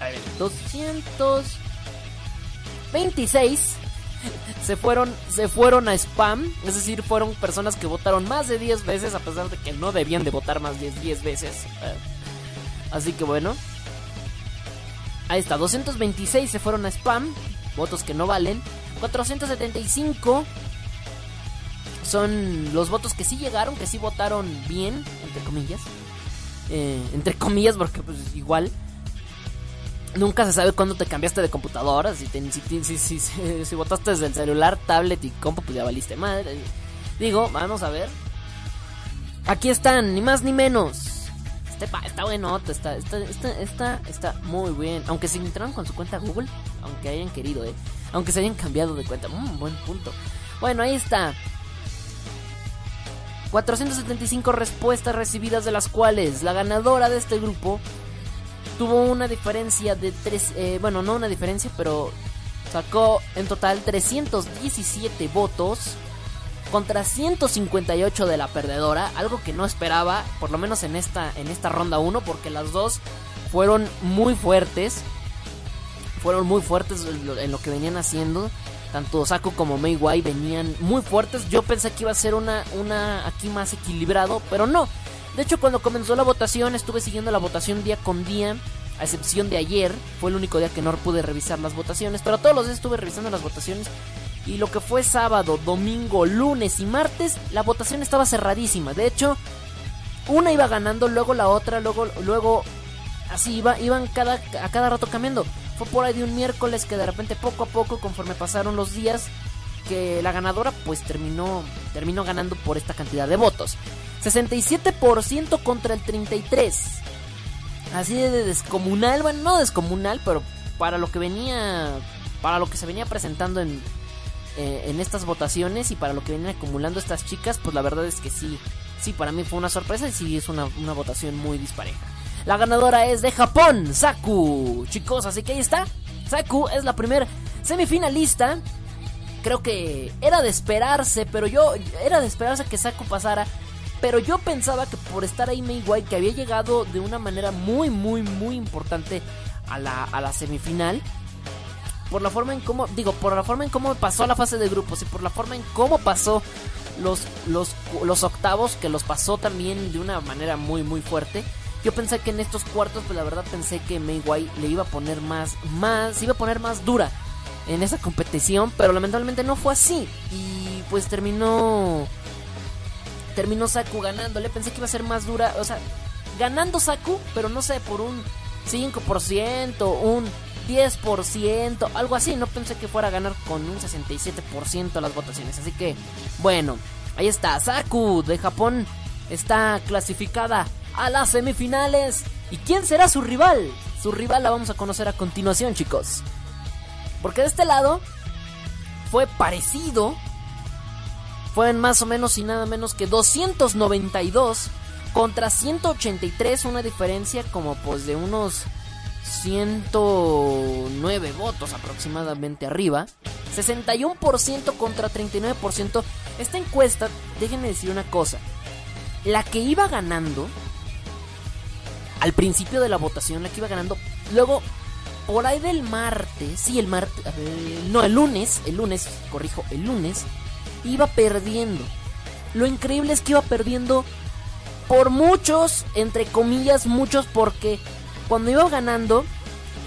A 226 se fueron, se fueron a spam, es decir, fueron personas que votaron más de 10 veces a pesar de que no debían de votar más de 10 veces. Así que bueno. Ahí está, 226 se fueron a spam, votos que no valen. 475 son los votos que sí llegaron, que sí votaron bien, entre comillas. Eh, entre comillas, porque pues igual nunca se sabe cuándo te cambiaste de computadora. Si, si, si, si, botaste desde el celular, tablet y compu, pues ya valiste madre. Digo, vamos a ver. Aquí están, ni más ni menos. Está, está bueno, está, está, está, está, muy bien. Aunque se entraron con su cuenta Google, aunque hayan querido, ¿eh? Aunque se hayan cambiado de cuenta. Mmm, buen punto. Bueno, ahí está. 475 respuestas recibidas de las cuales la ganadora de este grupo tuvo una diferencia de 3, eh, bueno, no una diferencia, pero sacó en total 317 votos contra 158 de la perdedora, algo que no esperaba, por lo menos en esta en esta ronda 1 porque las dos fueron muy fuertes. Fueron muy fuertes en lo que venían haciendo. Tanto Saku como Mei Wai venían muy fuertes. Yo pensé que iba a ser una, una aquí más equilibrado, pero no. De hecho, cuando comenzó la votación, estuve siguiendo la votación día con día. A excepción de ayer, fue el único día que no pude revisar las votaciones. Pero todos los días estuve revisando las votaciones. Y lo que fue sábado, domingo, lunes y martes, la votación estaba cerradísima. De hecho, una iba ganando, luego la otra, luego, luego así iba, iban cada, a cada rato cambiando. Fue por ahí de un miércoles que de repente poco a poco, conforme pasaron los días, que la ganadora pues terminó, terminó ganando por esta cantidad de votos. 67% contra el 33%. Así de descomunal, bueno, no descomunal, pero para lo que venía, para lo que se venía presentando en, eh, en estas votaciones y para lo que vienen acumulando estas chicas, pues la verdad es que sí, sí, para mí fue una sorpresa y sí es una, una votación muy dispareja. La ganadora es de Japón, Saku. Chicos, así que ahí está. Saku es la primer semifinalista. Creo que era de esperarse, pero yo era de esperarse que Saku pasara. Pero yo pensaba que por estar ahí Mei White, que había llegado de una manera muy, muy, muy importante a la, a la semifinal. Por la forma en cómo, digo, por la forma en cómo pasó a la fase de grupos y por la forma en cómo pasó los, los, los octavos, que los pasó también de una manera muy, muy fuerte. Yo pensé que en estos cuartos, pues la verdad pensé que White le iba a poner más, más, iba a poner más dura en esa competición, pero lamentablemente no fue así. Y pues terminó, terminó Saku ganándole. Pensé que iba a ser más dura, o sea, ganando Saku, pero no sé, por un 5%, un 10%, algo así. No pensé que fuera a ganar con un 67% las votaciones. Así que, bueno, ahí está. Saku de Japón está clasificada a las semifinales. ¿Y quién será su rival? Su rival la vamos a conocer a continuación, chicos. Porque de este lado fue parecido. Fue en más o menos y nada menos que 292 contra 183, una diferencia como pues de unos 109 votos aproximadamente arriba. 61% contra 39%. Esta encuesta, déjenme decir una cosa. La que iba ganando al principio de la votación, la que iba ganando, luego por ahí del martes, sí, el martes, no, el lunes, el lunes, corrijo, el lunes, iba perdiendo. Lo increíble es que iba perdiendo por muchos, entre comillas, muchos, porque cuando iba ganando,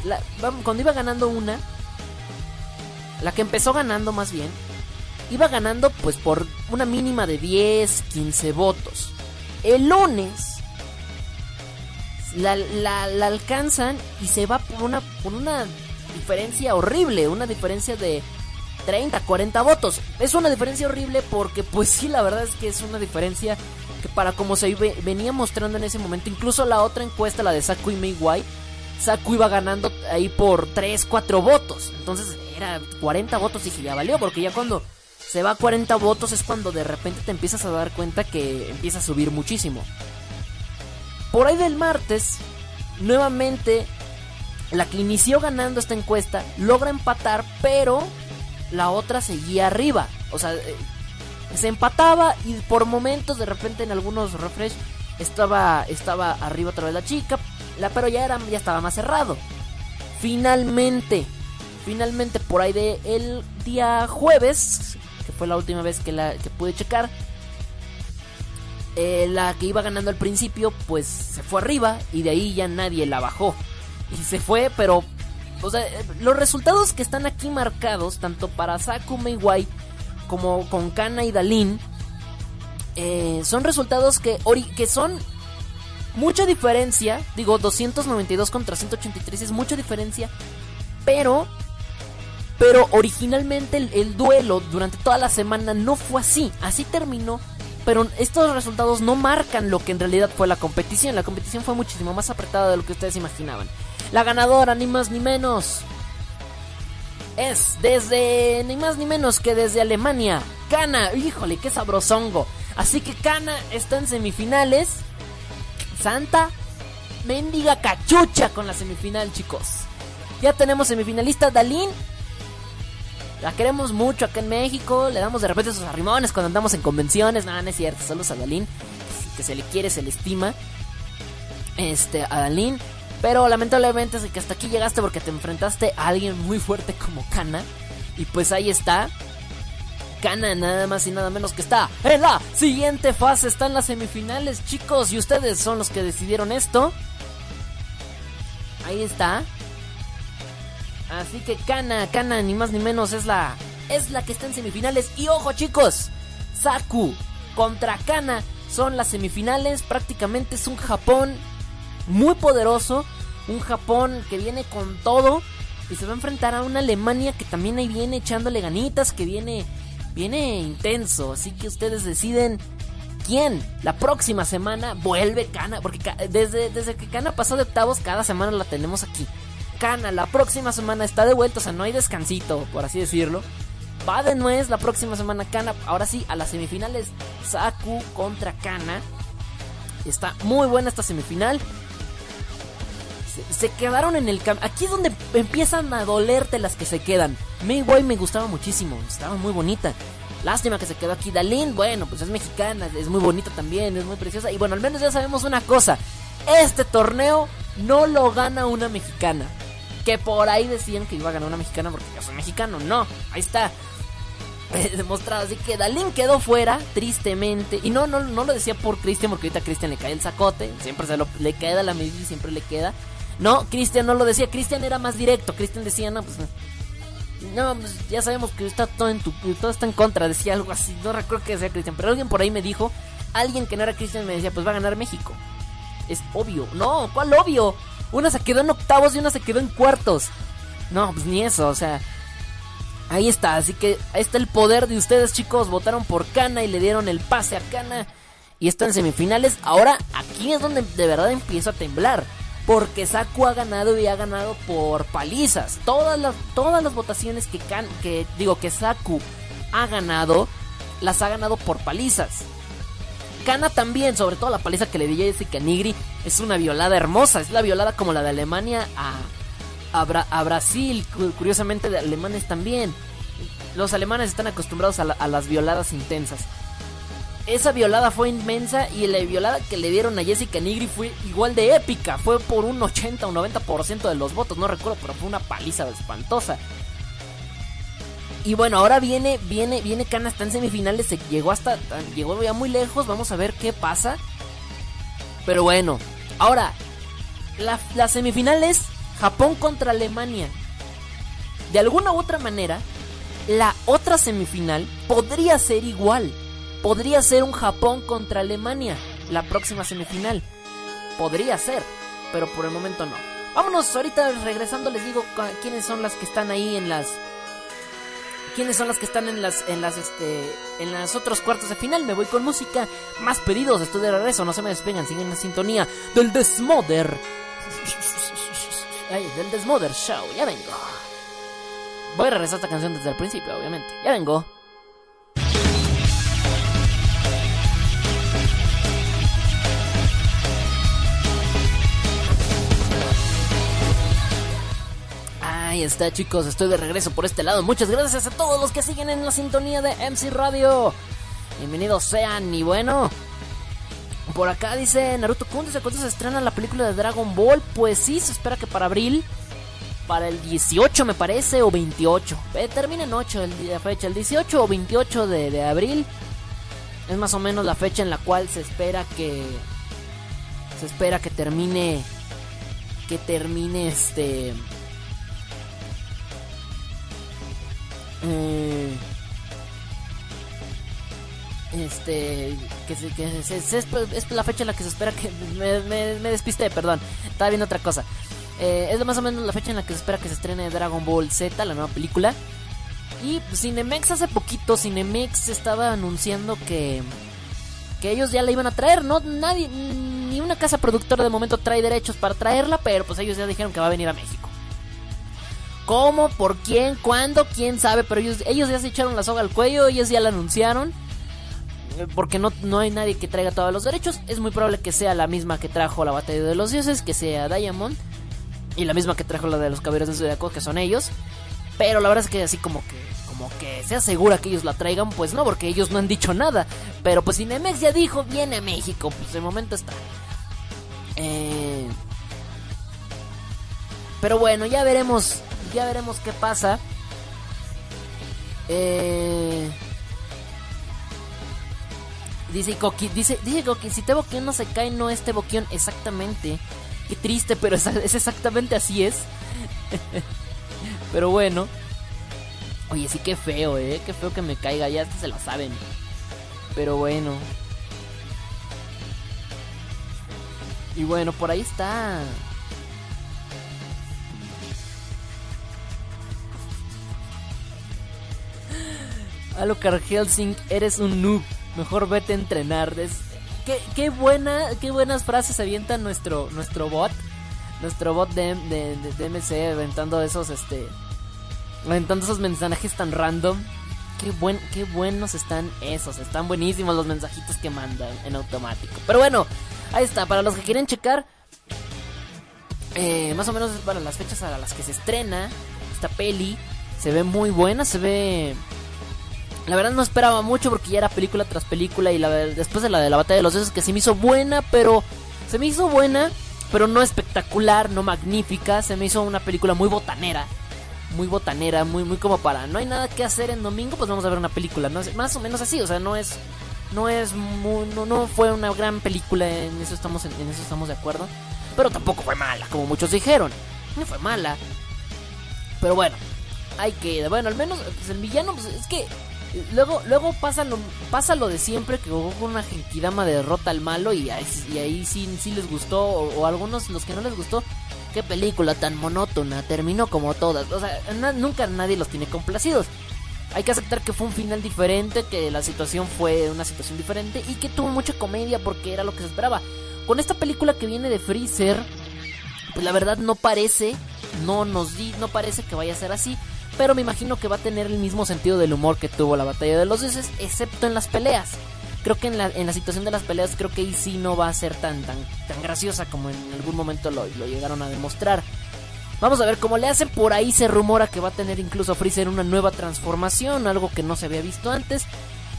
la, cuando iba ganando una, la que empezó ganando más bien, iba ganando pues por una mínima de 10, 15 votos. El lunes la, la, la, alcanzan y se va por una, por una diferencia horrible, una diferencia de 30, 40 votos. Es una diferencia horrible porque pues sí, la verdad es que es una diferencia que para como se venía mostrando en ese momento, incluso la otra encuesta, la de Saku y Mei White, Saku iba ganando ahí por 3, 4 votos. Entonces era 40 votos y ya valió, porque ya cuando se va a 40 votos es cuando de repente te empiezas a dar cuenta que empieza a subir muchísimo. Por ahí del martes, nuevamente, la que inició ganando esta encuesta logra empatar, pero la otra seguía arriba. O sea, se empataba y por momentos, de repente en algunos refresh, estaba, estaba arriba otra vez la chica, la, pero ya, era, ya estaba más cerrado. Finalmente, finalmente por ahí de el día jueves, que fue la última vez que, la, que pude checar, eh, la que iba ganando al principio, pues se fue arriba y de ahí ya nadie la bajó. Y se fue, pero... O sea, los resultados que están aquí marcados, tanto para Saku Meiwai como con Kana y Dalin, eh, son resultados que, son mucha diferencia. Digo, 292 contra 183 es mucha diferencia. Pero pero originalmente el, duelo durante toda la semana no fue así. Así terminó pero estos resultados no marcan lo que en realidad fue la competición. La competición fue muchísimo más apretada de lo que ustedes imaginaban. La ganadora, ni más ni menos, es desde ni más ni menos que desde Alemania. Kana, híjole, qué sabrosongo. Así que Kana está en semifinales. Santa mendiga cachucha con la semifinal, chicos. Ya tenemos semifinalista Dalín. La queremos mucho acá en México. Le damos de repente sus arrimones cuando andamos en convenciones. No, no es cierto. Solo a Dalín. Que se le quiere, se le estima. Este, a Dalín. Pero lamentablemente es que hasta aquí llegaste porque te enfrentaste a alguien muy fuerte como Kana. Y pues ahí está. Kana nada más y nada menos que está en la siguiente fase. Están las semifinales, chicos. Y ustedes son los que decidieron esto. Ahí está. Así que Kana, Kana, ni más ni menos es la es la que está en semifinales. Y ojo, chicos, Saku contra Kana son las semifinales. Prácticamente es un Japón muy poderoso, un Japón que viene con todo y se va a enfrentar a una Alemania que también ahí viene echándole ganitas, que viene viene intenso, así que ustedes deciden quién la próxima semana vuelve Kana, porque desde, desde que Kana pasó de octavos cada semana la tenemos aquí. Kana la próxima semana está de vuelta, o sea, no hay descansito, por así decirlo. Va de nuez la próxima semana Kana, ahora sí, a las semifinales Saku contra Kana. Está muy buena esta semifinal se, quedaron en el camino. Aquí es donde empiezan a dolerte las que se quedan. May Way me gustaba muchísimo, estaba muy bonita. Lástima que se quedó aquí. Dalín, bueno, pues es mexicana, es muy bonita también, es muy preciosa. Y bueno, al menos ya sabemos una cosa: este torneo no lo gana una mexicana. Que por ahí decían que iba a ganar una mexicana porque yo soy mexicano. No, ahí está. (laughs) demostrado. Así que Dalín quedó fuera, tristemente. Y no, no, no lo decía por Cristian, porque ahorita a Cristian le cae el sacote. Siempre se lo, le queda la medida y siempre le queda. No, Cristian no lo decía, Cristian era más directo. Cristian decía, no, pues. No, pues ya sabemos que está todo en tu. Todo está en contra. Decía algo así. No recuerdo que decía Cristian. Pero alguien por ahí me dijo. Alguien que no era Cristian me decía, pues va a ganar México. Es obvio. No, ¿cuál obvio? Una se quedó en octavos y una se quedó en cuartos. No, pues ni eso, o sea. Ahí está, así que ahí está el poder de ustedes, chicos. Votaron por Cana y le dieron el pase a Cana. Y está en semifinales. Ahora aquí es donde de verdad empiezo a temblar porque Saku ha ganado y ha ganado por palizas. Todas las, todas las votaciones que, que digo que Saku ha ganado, las ha ganado por palizas. Kana también, sobre todo la paliza que le dio Jessica Nigri, es una violada hermosa. Es la violada como la de Alemania a, a, Brasil. Curiosamente, de alemanes también. Los alemanes están acostumbrados a las violadas intensas esa violada fue inmensa y la violada que le dieron a Jessica Nigri fue igual de épica. Fue por un 80 o 90% de los votos, no recuerdo, pero fue una paliza espantosa. Y bueno, ahora viene, viene, viene Kana, está en semifinales, se llegó hasta, llegó ya muy lejos, vamos a ver qué pasa. Pero bueno, ahora, la, la semifinal es Japón contra Alemania. De alguna u otra manera, la otra semifinal podría ser igual podría ser un Japón contra Alemania la próxima semifinal. Podría ser, pero por el momento no. Vámonos, ahorita regresando les digo quiénes son las que están ahí en las quiénes son las que están en las en las este en las otros cuartos de final. Me voy con música, más pedidos, estoy de regreso, no se me despegan, siguen en la sintonía del Desmother. Ay, del Desmother Show, ya vengo. Voy a regresar esta canción desde el principio, obviamente. Ya vengo. Ahí está chicos, estoy de regreso por este lado. Muchas gracias a todos los que siguen en la sintonía de MC Radio. Bienvenidos sean y bueno. Por acá dice Naruto Kun, ¿desde cuándo se estrena la película de Dragon Ball? Pues sí, se espera que para abril. Para el 18 me parece, o 28. Eh, termina en 8 el, la fecha. El 18 o 28 de, de abril. Es más o menos la fecha en la cual se espera que... Se espera que termine... Que termine este Eh, este que, es, la fecha en la que se espera que me, despisté perdón estaba viendo otra cosa. Eh, es más o menos la fecha en la que se espera que se estrene Dragon Ball Z la nueva película. Y Cinemex hace poquito Cinemex estaba anunciando que que ellos ya la iban a traer, no nadie ni una casa productora de momento trae derechos para traerla, pero pues ellos ya dijeron que va a venir a México. ¿Cómo? ¿Por quién? ¿Cuándo? ¿Quién sabe? Pero ellos, ellos ya se echaron la soga al cuello, ellos ya la anunciaron. Eh, porque no, no hay nadie que traiga todos los derechos. Es muy probable que sea la misma que trajo la batalla de los dioses, que sea Diamond. Y la misma que trajo la de los caballeros de Zodiaco, que son ellos. Pero la verdad es que así como que como que se asegura que ellos la traigan, pues no, porque ellos no han dicho nada. Pero pues Cinemex ya dijo, viene a México, pues de momento está. Eh... Pero bueno, ya veremos ya veremos qué pasa. Eh... Dice Coqui, dice, dice Coqui, si te boquión no se cae, no este boquión exactamente. Qué triste, pero es, exactamente así es. (laughs) pero bueno. Oye, sí que feo, eh. Qué feo que me caiga, ya se lo saben. Pero bueno. Y bueno, por ahí está. Alucard Helsing, eres un noob. Mejor vete a entrenar. qué, qué, buena, qué buenas frases avienta nuestro, nuestro bot. Nuestro bot de, de, de, MC aventando esos, este. Aventando esos mensajes tan random. Qué, buen, qué buenos están esos. Están buenísimos los mensajitos que mandan en automático. Pero bueno, ahí está. Para los que quieren checar. Eh, más o menos para las fechas a las que se estrena esta peli. Se ve muy buena, se ve la verdad no esperaba mucho porque ya era película tras película y la, después de la de la batalla de los dioses que se me hizo buena, pero se me hizo buena, pero no espectacular, no magnífica, se me hizo una película muy botanera, muy botanera, muy muy como para no hay nada que hacer en domingo, pues vamos a ver una película, no más o menos así, o sea, no es no es no, no fue una gran película, en eso estamos en, eso estamos de acuerdo, pero tampoco fue mala, como muchos dijeron. No fue mala. Pero bueno, hay que bueno, al menos pues, el villano pues, es que Luego, luego pasa, lo, pasa lo de siempre que Goku una Genkidama derrota al malo y ahí, y ahí sí, sí les gustó, o, algunos los que no les gustó, qué película tan monótona, terminó como todas. O sea, nunca nadie los tiene complacidos. Hay que aceptar que fue un final diferente, que la situación fue una situación diferente y que tuvo mucha comedia porque era lo que se esperaba. Con esta película que viene de Freezer, pues la verdad no parece, no nos di, no parece que vaya a ser así pero me imagino que va a tener el mismo sentido del humor que tuvo la batalla de los dioses, excepto en las peleas. Creo que en la, en la situación de las peleas, creo que ahí sí no va a ser tan, tan, tan graciosa como en algún momento lo, lo llegaron a demostrar. Vamos a ver cómo le hacen. Por ahí se rumora que va a tener incluso Freezer una nueva transformación, algo que no se había visto antes.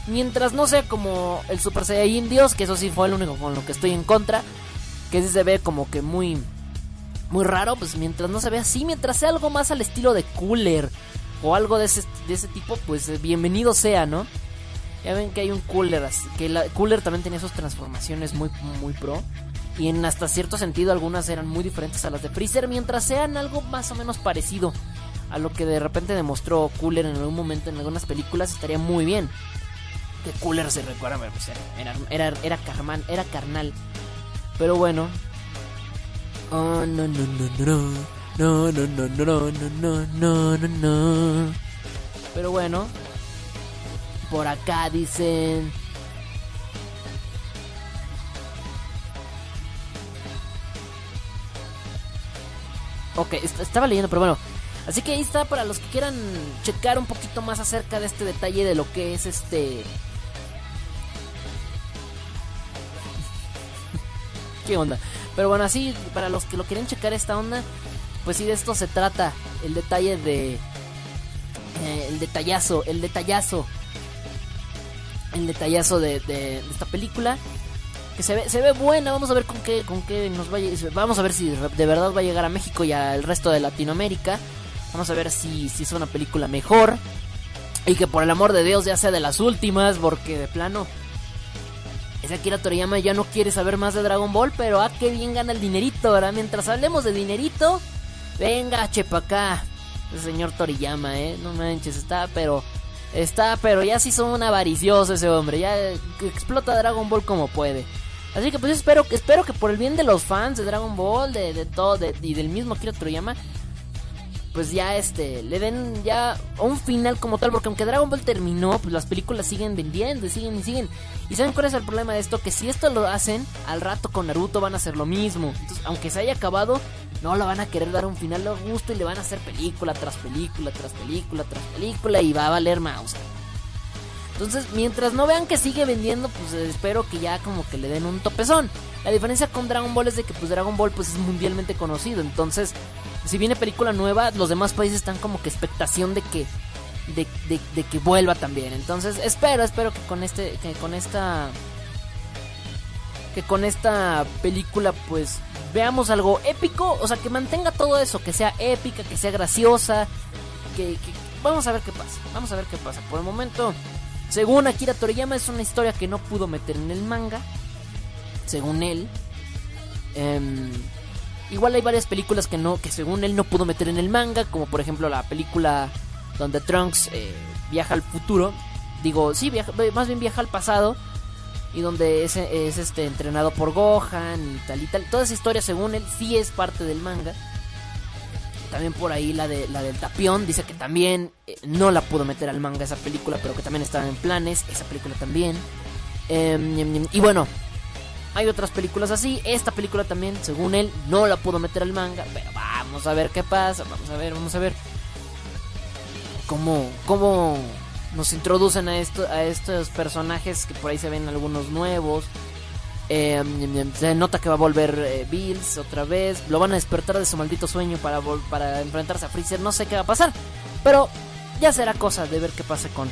Mientras no sea como el Super Saiyan Dios, que eso sí fue el único con lo que estoy en contra. Que se ve como que muy. Muy raro, pues mientras no se vea así, mientras sea algo más al estilo de Cooler o algo de ese, de ese tipo, pues eh, bienvenido sea, ¿no? Ya ven que hay un Cooler, que Cooler también tenía sus transformaciones muy, muy pro. Y en hasta cierto sentido algunas eran muy diferentes a las de Freezer, mientras sean algo más o menos parecido a lo que de repente demostró Cooler en algún momento en algunas películas, estaría muy bien. Que Cooler se recuerda, pues era, era, era, carman, era carnal. Pero bueno. Oh, no, no, no, no. No, no, no, no, no, no, no, no, no. Pero bueno, por acá dicen. Ok, estaba leyendo, pero bueno. Así que ahí está para los que quieran checar un poquito más acerca de este detalle de lo que es este. (laughs) ¿Qué onda? Pero bueno, así para los que lo quieren checar esta onda, pues sí, de esto se trata. El detalle de. Eh, el detallazo, el detallazo. El detallazo de, de, esta película. Que se ve, se ve buena. Vamos a ver con qué, con qué nos vaya. Vamos a ver si de verdad va a llegar a México y al resto de Latinoamérica. Vamos a ver si, si es una película mejor. Y que por el amor de Dios ya sea de las últimas. Porque de plano. Ese Akira Toriyama ya no quiere saber más de Dragon Ball. Pero ah, qué bien gana el dinerito, ¿verdad? Mientras hablemos de dinerito. Venga, chepa acá. El señor Toriyama, eh. No manches, está, pero. Está, pero ya sí son un avaricioso ese hombre. Ya explota Dragon Ball como puede. Así que pues espero, espero que por el bien de los fans de Dragon Ball, de, de todo, y del mismo Akira Toriyama, pues ya este le den ya un final como tal porque aunque Dragon Ball terminó pues las películas siguen vendiendo siguen y siguen y saben cuál es el problema de esto que si esto lo hacen al rato con Naruto van a hacer lo mismo entonces aunque se haya acabado no lo van a querer dar un final a gusto y le van a hacer película tras película tras película tras película y va a valer mouse entonces, mientras no vean que sigue vendiendo, pues espero que ya como que le den un topezón. La diferencia con Dragon Ball es de que pues Dragon Ball pues es mundialmente conocido. Entonces, si viene película nueva, los demás países están como que expectación de que de, de, que vuelva también. Entonces, espero, espero que con este que con esta que con esta película pues veamos algo épico, o sea, que mantenga todo eso, que sea épica, que sea graciosa, que, que vamos a ver qué pasa. Vamos a ver qué pasa. Por el momento según Akira Toriyama es una historia que no pudo meter en el manga. Según él. Eh, igual hay varias películas que no, que según él no pudo meter en el manga. Como por ejemplo la película donde Trunks eh, viaja al futuro. Digo, sí, viaja, más bien viaja al pasado. Y donde es, es este entrenado por Gohan y tal y tal. Toda esa historia según él sí es parte del manga. También por ahí la de la del Tapión dice que también eh, no la pudo meter al manga esa película, pero que también estaba en planes, esa película también. Eh, y bueno, hay otras películas así, esta película también, según él, no la pudo meter al manga, pero vamos a ver qué pasa, vamos a ver, vamos a ver cómo cómo nos introducen a esto a estos personajes que por ahí se ven algunos nuevos. Eh, se nota que va a volver eh, Bills otra vez. Lo van a despertar de su maldito sueño para, para enfrentarse a Freezer. No sé qué va a pasar. Pero ya será cosa de ver qué pasa con,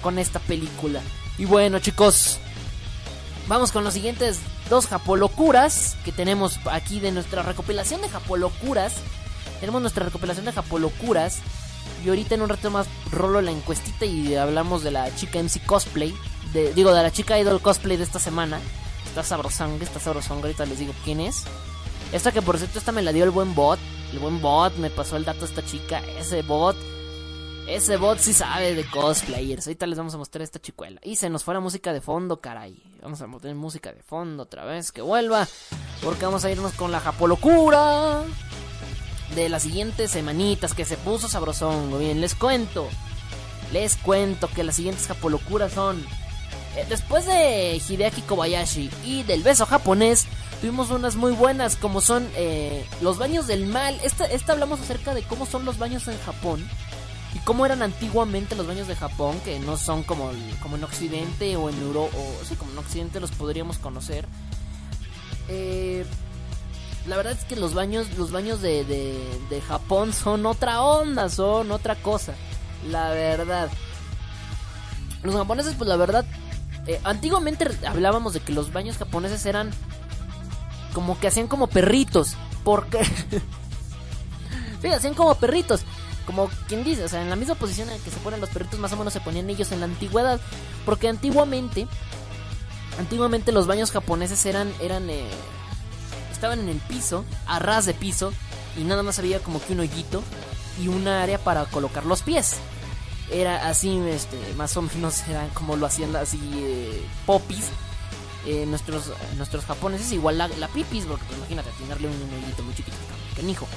con esta película. Y bueno, chicos. Vamos con los siguientes dos Japolocuras que tenemos aquí de nuestra recopilación de Japolocuras. Tenemos nuestra recopilación de Japolocuras. Y ahorita en un rato más rolo la encuestita y hablamos de la chica MC Cosplay. Digo, de la chica Idol Cosplay de esta semana. Está sabrosanga, está sabrosanga. Ahorita les digo quién es. Esta que por cierto, esta me la dio el buen bot. El buen bot me pasó el dato a esta chica. Ese bot. Ese bot sí sabe de cosplayers. Ahorita les vamos a mostrar esta chicuela. Y se nos fue la música de fondo, caray. Vamos a poner música de fondo otra vez. Que vuelva. Porque vamos a irnos con la Japolocura. De las siguientes semanitas que se puso sabrosón. Bien, les cuento. Les cuento que las siguientes Japolocuras son después de Hideaki Kobayashi y del beso japonés, tuvimos unas muy buenas como son eh, los baños del mal. Esta, esta hablamos acerca de cómo son los baños en Japón y cómo eran antiguamente los baños de Japón, que no son como, como en Occidente o en Europa, o sí, como en Occidente los podríamos conocer. Eh, la verdad es que los baños, los baños de, de, de Japón son otra onda, son otra cosa. La verdad. Los japoneses, pues la verdad, eh, antiguamente hablábamos de que los baños japoneses eran como que hacían como perritos. Porque. (laughs) sí, hacían como perritos. Como quien dice, o sea, en la misma posición en que se ponen los perritos, más o menos se ponían ellos en la antigüedad. Porque antiguamente. Antiguamente los baños japoneses eran. eran eh, estaban en el piso, a ras de piso. Y nada más había como que un hoyito. Y una área para colocar los pies era así, este, más o menos (laughs) era como lo hacían así eh, popis. Eh, nuestros, nuestros japoneses, igual la, la pipis, porque pues, imagínate, tenerle un hoyito muy chiquito, hijo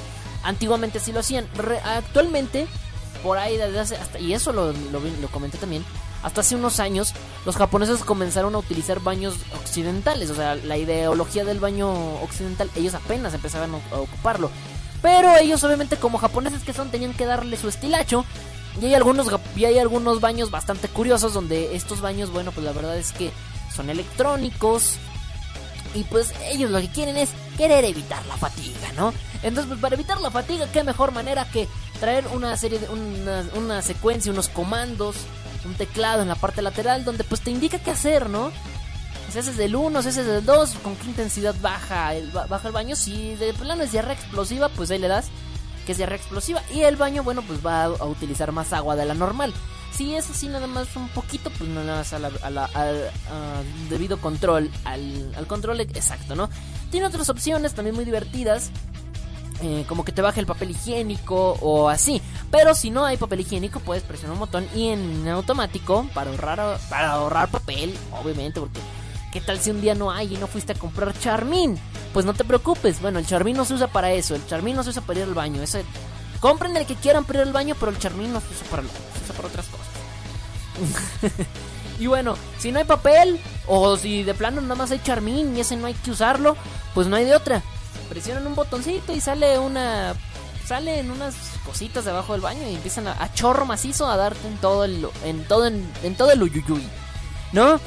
Antiguamente sí lo hacían. Actualmente, por ahí desde hace hasta, y eso lo, lo, lo comenté también, hasta hace unos años los japoneses comenzaron a utilizar baños occidentales, o sea, la ideología del baño occidental, ellos apenas empezaban a ocuparlo. Pero ellos obviamente como japoneses que son tenían que darle su estilacho y hay algunos y hay algunos baños bastante curiosos donde estos baños, bueno, pues la verdad es que son electrónicos y pues ellos lo que quieren es querer evitar la fatiga, ¿no? Entonces, pues para evitar la fatiga, qué mejor manera que traer una serie de una, una secuencia, unos comandos, un teclado en la parte lateral donde pues te indica qué hacer, ¿no? Si haces del 1, si haces del 2, con qué intensidad baja el, baja el baño. Si de plano es diarrea explosiva, pues ahí le das que es diarrea explosiva. Y el baño, bueno, pues va a, a, utilizar más agua de la normal. Si es así nada más un poquito, pues nada más a la, a la, al uh, debido control, al, al, control exacto, ¿no? Tiene otras opciones también muy divertidas. Eh, como que te baje el papel higiénico o así. Pero si no hay papel higiénico, puedes presionar un botón y en automático para ahorrar, para ahorrar papel, obviamente, porque ¿Qué tal si un día no hay y no fuiste a comprar Charmin? Pues no te preocupes, bueno, el Charmin no se usa para eso, el Charmin no se usa para ir al baño, ese compren el que quieran para ir al baño, pero el charmín no se usa para, se usa para otras cosas. (laughs) y bueno, si no hay papel, o si de plano nada más hay charmín y ese no hay que usarlo, pues no hay de otra. Presionan un botoncito y sale una. Salen unas cositas debajo del baño y empiezan a, chorro macizo a darte en todo el. en todo en, en todo el uyuyuy. ¿No?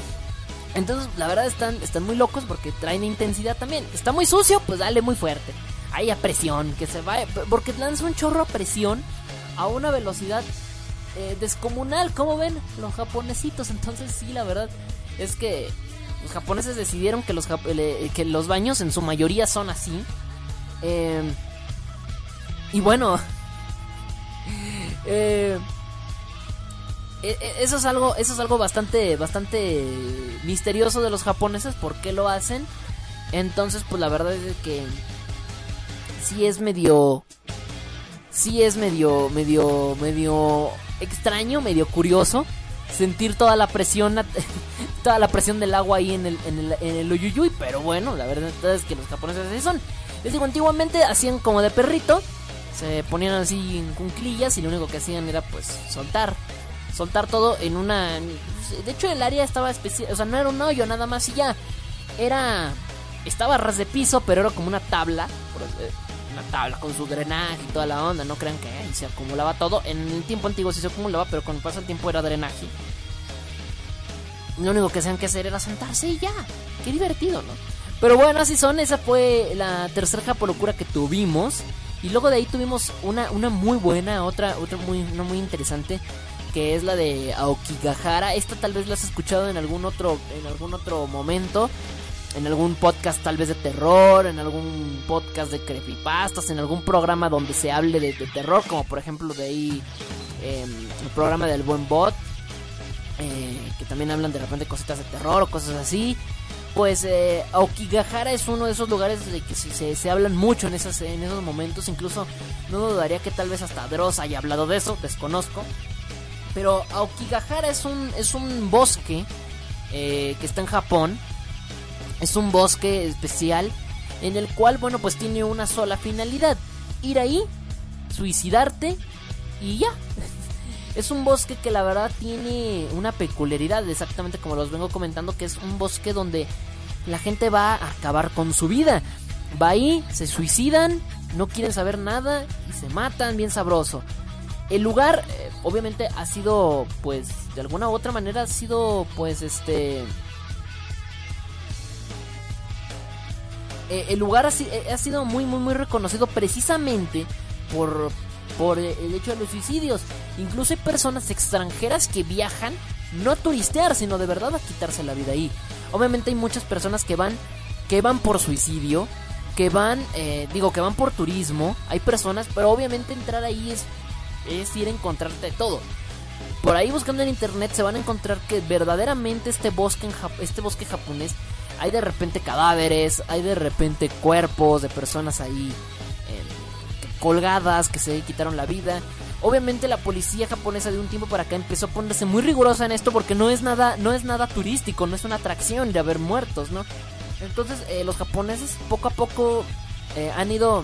Entonces, la verdad están, están muy locos porque traen intensidad también. Está muy sucio, pues dale muy fuerte. Hay a presión, que se va. Porque lanza un chorro a presión a una velocidad eh, descomunal. como ven? Los japonesitos. Entonces, sí, la verdad es que los japoneses decidieron que los, que los baños en su mayoría son así. Eh, y bueno. (laughs) Eh, eso es algo, eso es algo bastante, bastante misterioso de los japoneses, ¿por qué lo hacen? Entonces, pues la verdad es que sí es medio, sí es medio, medio, medio extraño, medio curioso sentir toda la presión, (laughs) toda la presión del agua ahí en el, en el, en el pero bueno, la verdad es que los japoneses así son. Les digo, antiguamente hacían como de perrito, se ponían así en cunclillas y lo único que hacían era pues soltar soltar todo en una... De hecho el área estaba especial, o sea, no era un hoyo nada más y ya. Era... Estaba ras de piso, pero era como una tabla. Una tabla con su drenaje y toda la onda. No crean que se acumulaba todo. En el tiempo antiguo sí se acumulaba, pero pasa el tiempo era drenaje. Lo único que hacían que hacer era sentarse y ya. Qué divertido, ¿no? Pero bueno, así son. Esa fue la tercera locura que tuvimos. Y luego de ahí tuvimos una, una muy buena, otra, otra muy, no muy interesante que es la de Aokigahara. Esta tal vez la has escuchado en algún otro en algún otro momento, en algún podcast tal vez de terror, en algún podcast de creepypastas, en algún programa donde se hable de, terror, como por ejemplo de ahí em, el programa del buen bot, eh, que también hablan de repente cositas de terror o cosas así. Pues eh, Aokigahara es uno de esos lugares de que se, se, hablan mucho en, esas, en esos momentos. Incluso no dudaría que tal vez hasta Dross haya hablado de eso, desconozco. Pero Aokigahara es un, es un bosque eh, que está en Japón. Es un bosque especial en el cual, bueno, pues tiene una sola finalidad. Ir ahí, suicidarte y ya. (laughs) Es un bosque que la verdad tiene una peculiaridad, exactamente como los vengo comentando, que es un bosque donde la gente va a acabar con su vida. Va ahí, se suicidan, no quieren saber nada y se matan bien sabroso. El lugar, eh, obviamente, ha sido, pues, de alguna u otra manera, ha sido, pues, este... Eh, el lugar ha, eh, ha, sido muy, muy, muy reconocido precisamente por, por el hecho de los suicidios. Incluso hay personas extranjeras que viajan no a turistear, sino de verdad a quitarse la vida ahí. Obviamente hay muchas personas que van, que van por suicidio, que van, digo, que van por turismo. Hay personas, pero obviamente entrar ahí es es ir a encontrarte todo. Por ahí buscando en internet se van a encontrar que verdaderamente este bosque, en este bosque japonés hay de repente cadáveres, hay de repente cuerpos de personas ahí em, colgadas que se quitaron la vida. Obviamente la policía japonesa de un tiempo para acá empezó a ponerse muy rigurosa en esto porque no es nada, no es nada turístico, no es una atracción de haber muertos, ¿no? Entonces eh, los japoneses poco a poco eh, han ido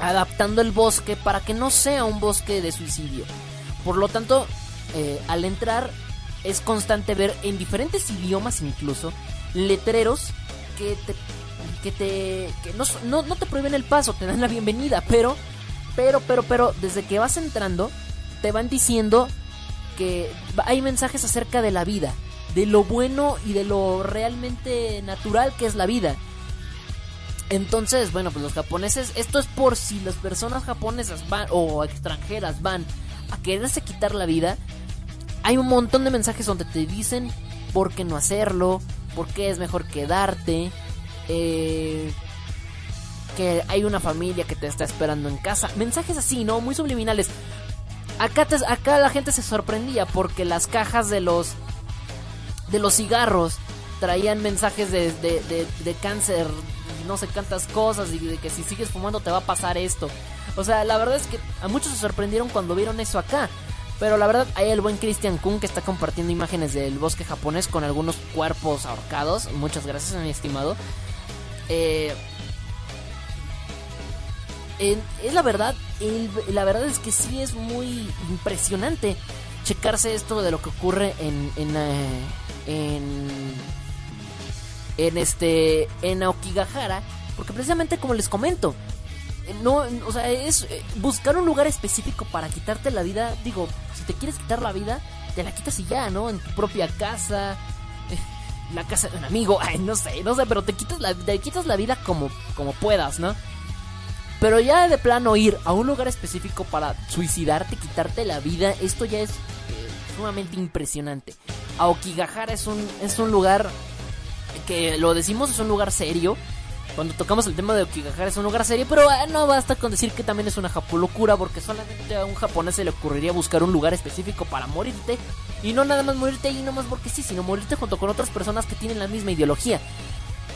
adaptando el bosque para que no sea un bosque de suicidio. Por lo tanto, eh, al entrar es constante ver en diferentes idiomas incluso letreros que te que te que no, no, no te prohíben el paso, te dan la bienvenida, pero pero pero pero desde que vas entrando te van diciendo que hay mensajes acerca de la vida, de lo bueno y de lo realmente natural que es la vida. Entonces, bueno, pues los japoneses, esto es por si las personas japonesas van o extranjeras van a quererse quitar la vida. Hay un montón de mensajes donde te dicen por qué no hacerlo, por qué es mejor quedarte, eh, que hay una familia que te está esperando en casa. Mensajes así, ¿no? Muy subliminales. Acá, acá la gente se sorprendía porque las cajas de los de los cigarros traían mensajes de, de, de cáncer no sé cuántas cosas y de que si sigues fumando te va a pasar esto. O sea, la verdad es que a muchos se sorprendieron cuando vieron eso acá. Pero la verdad, hay el buen Christian Kun que está compartiendo imágenes del bosque japonés con algunos cuerpos ahorcados. Muchas gracias, mi estimado. Eh, es la verdad, la verdad es que sí es muy impresionante checarse esto de lo que ocurre en en, eh, en en este en Aokigahara porque precisamente como les comento no o sea es eh, buscar un lugar específico para quitarte la vida digo si te quieres quitar la vida te la quitas y ya no en tu propia casa eh, la casa de un amigo (laughs) ay no sé no sé pero te quitas la te quitas la vida como como puedas no pero ya de plano ir a un lugar específico para suicidarte, quitarte la vida, esto ya es eh, sumamente impresionante. Aokigahara es un, es un lugar que lo decimos, es un lugar serio. Cuando tocamos el tema de Aokigahara es un lugar serio, pero eh, no basta con decir que también es una japolocura, porque solamente a un japonés se le ocurriría buscar un lugar específico para morirte. Y no nada más morirte ahí nomás porque sí, sino morirte junto con otras personas que tienen la misma ideología.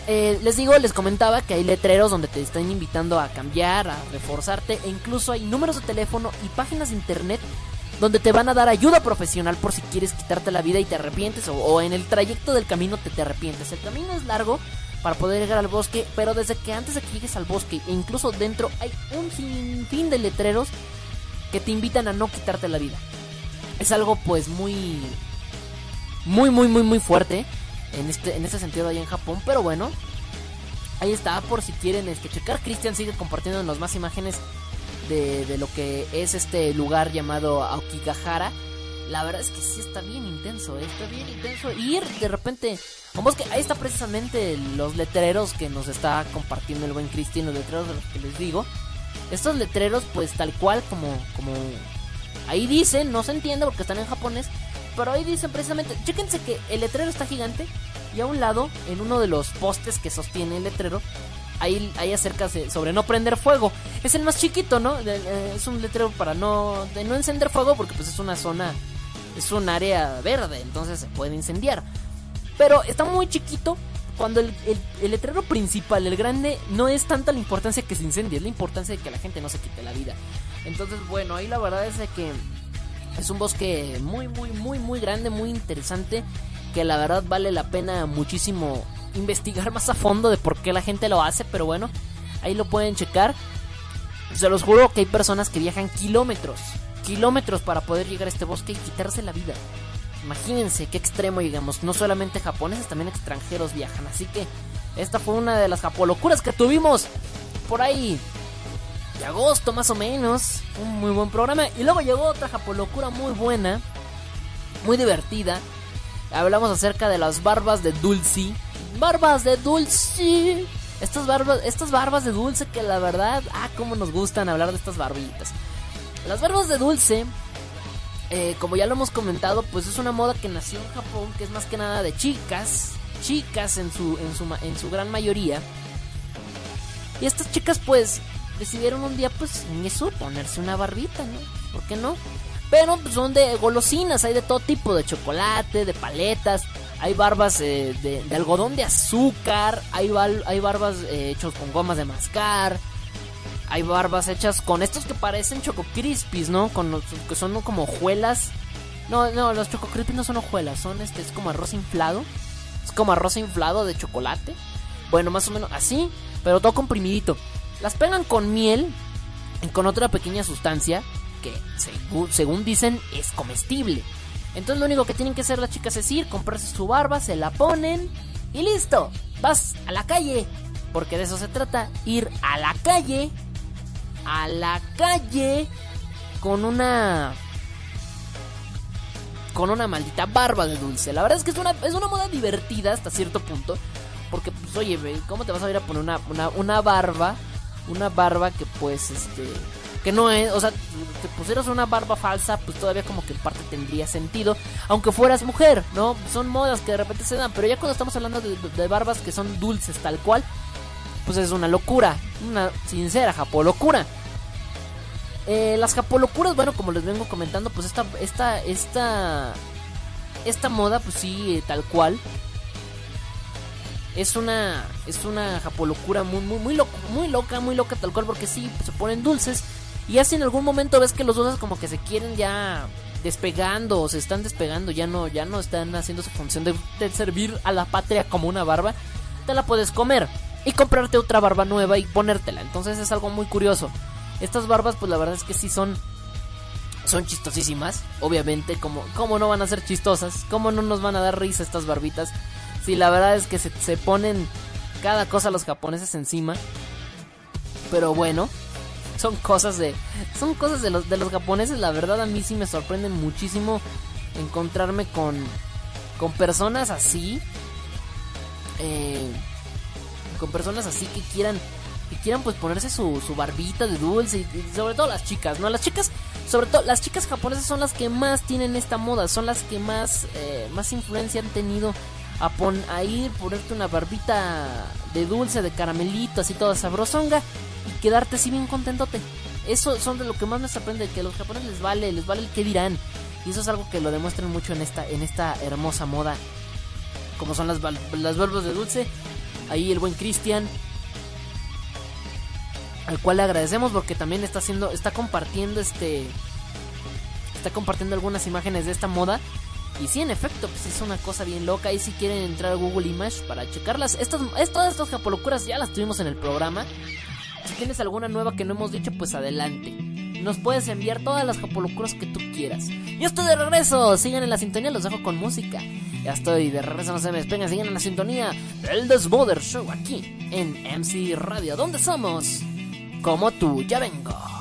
Eh, les digo, les comentaba que hay letreros donde te están invitando a cambiar, a reforzarte, e incluso hay números de teléfono y páginas de internet donde te van a dar ayuda profesional por si quieres quitarte la vida y te arrepientes, o, o en el trayecto del camino te, te arrepientes. El camino es largo para poder llegar al bosque, pero desde que antes de que llegues al bosque, e incluso dentro, hay un sinfín de letreros que te invitan a no quitarte la vida. Es algo pues muy muy muy muy muy fuerte en este en este sentido allá en Japón, pero bueno, ahí está por si quieren este checar. Cristian sigue compartiéndonos más imágenes de, de lo que es este lugar llamado Aokigahara. La verdad es que sí está bien intenso, ¿eh? está bien intenso. Y ir de repente, como es que ahí está precisamente los letreros que nos está compartiendo el buen Cristian, los letreros de los que les digo. Estos letreros, pues tal cual como, como ahí dicen, no se entiende porque están en japonés, pero ahí dicen precisamente, chéquense que el letrero está gigante y a un lado, en uno de los postes que sostiene el letrero, ahí, ahí acerca sobre no prender fuego. Es el más chiquito, ¿no? Eh, es un letrero para no, de no encender fuego porque pues es una zona, es un área verde, entonces se puede incendiar. Pero está muy chiquito. Cuando el, el- letrero principal, el grande, no es tanta la importancia que se incendie, es la importancia de que la gente no se quite la vida. Entonces, bueno, ahí la verdad es de que es un bosque muy, muy, muy, muy grande, muy interesante. Que la verdad vale la pena muchísimo investigar más a fondo de por qué la gente lo hace. Pero bueno, ahí lo pueden checar. Se los juro que hay personas que viajan kilómetros, kilómetros para poder llegar a este bosque y quitarse la vida. Imagínense qué extremo llegamos. No solamente japoneses, también extranjeros viajan. Así que esta fue una de las japolocuras que tuvimos por ahí de agosto más o menos. Un muy buen programa. Y luego llegó otra japolocura muy buena, muy divertida. Hablamos acerca de las barbas de Dulce. Barbas de Dulce. Estas barbas, estas barbas de Dulce que la verdad, ah, cómo nos gustan hablar de estas barbitas. Las barbas de Dulce, eh, como ya lo hemos comentado, pues es una moda que nació en Japón, que es más que nada de chicas, chicas en su, en su, en su gran mayoría. Y estas chicas pues decidieron un día pues en eso ponerse una barbita, ¿no? ¿Por qué no? Pero pues, son de golosinas, hay de todo tipo, de chocolate, de paletas, hay barbas eh, de, de algodón de azúcar, hay, hay barbas eh, hechos con gomas de mascar, hay barbas hechas con estos que parecen choco crispies, ¿no? Con los que son como hojuelas. No, no, los choco crispies no son hojuelas, son este, es como arroz inflado. Es como arroz inflado de chocolate. Bueno, más o menos así, pero todo comprimidito. Las pegan con miel y con otra pequeña sustancia que, según, según dicen, es comestible. Entonces lo único que tienen que hacer las chicas es ir, comprarse su barba, se la ponen y listo. Vas a la calle. Porque de eso se trata, ir a la calle. A la calle con una con una maldita barba de dulce. La verdad es que es una, es una moda divertida hasta cierto punto. Porque, pues, oye, ¿cómo te vas a ir a poner una, una, una barba? Una barba que, pues, este. Que no es, o sea, te pusieras una barba falsa, pues todavía como que en parte tendría sentido. Aunque fueras mujer, ¿no? Son modas que de repente se dan. Pero ya cuando estamos hablando de barbas que son dulces tal cual, pues es una locura. Una sincera japolocura. Eh, las japolocuras, bueno, como les vengo comentando, pues esta, esta, esta, esta moda, pues sí, eh, tal cual. Es una, es una japolocura muy, muy, muy, loco, muy loca, muy loca, tal cual, porque sí, se ponen dulces. Y así en algún momento ves que los dulces como que se quieren ya despegando o se están despegando, ya no, ya no están haciendo su función de, de servir a la patria como una barba. Te la puedes comer y comprarte otra barba nueva y ponértela. Entonces es algo muy curioso. Estas barbas, pues la verdad es que sí son son chistosísimas, obviamente, como, ¿cómo no van a ser chistosas? ¿Cómo no nos van a dar risa estas barbitas? Si la verdad es que se, se ponen cada cosa los japoneses encima. Pero bueno, son cosas de son cosas de los de los japoneses, la verdad a mí sí me sorprenden muchísimo encontrarme con con personas así eh, con personas así que quieran que quieran pues ponerse su, su barbita de dulce y, sobre todo las chicas, ¿no? Las chicas, sobre todo las chicas japonesas son las que más tienen esta moda, son las que más eh, más influencia han tenido a, pon, a ir ponerte una barbita de dulce, de caramelito, así toda sabrosonga y quedarte así bien contentote. Eso son de lo que más me sorprende, que a los japoneses les vale, les vale el que dirán. Y eso es algo que lo demuestran mucho en esta, en esta hermosa moda. Como son las, las de dulce. Ahí el buen Cristian. Al cual le agradecemos porque también está haciendo. está compartiendo este. Está compartiendo algunas imágenes de esta moda. Y sí, en efecto, pues es una cosa bien loca. Y si quieren entrar a Google Image para checarlas. Estas, todas estas japolocuras ya las tuvimos en el programa. Si tienes alguna nueva que no hemos dicho, pues adelante. Nos puedes enviar todas las japolocuras que tú quieras. Yo estoy de regreso. Sigan en la sintonía, los dejo con música. Ya estoy de regreso, no se me despeguen. Sigan en la sintonía del Desmoder Show aquí en MC Radio. ¿Dónde somos? Como tú, ya vengo.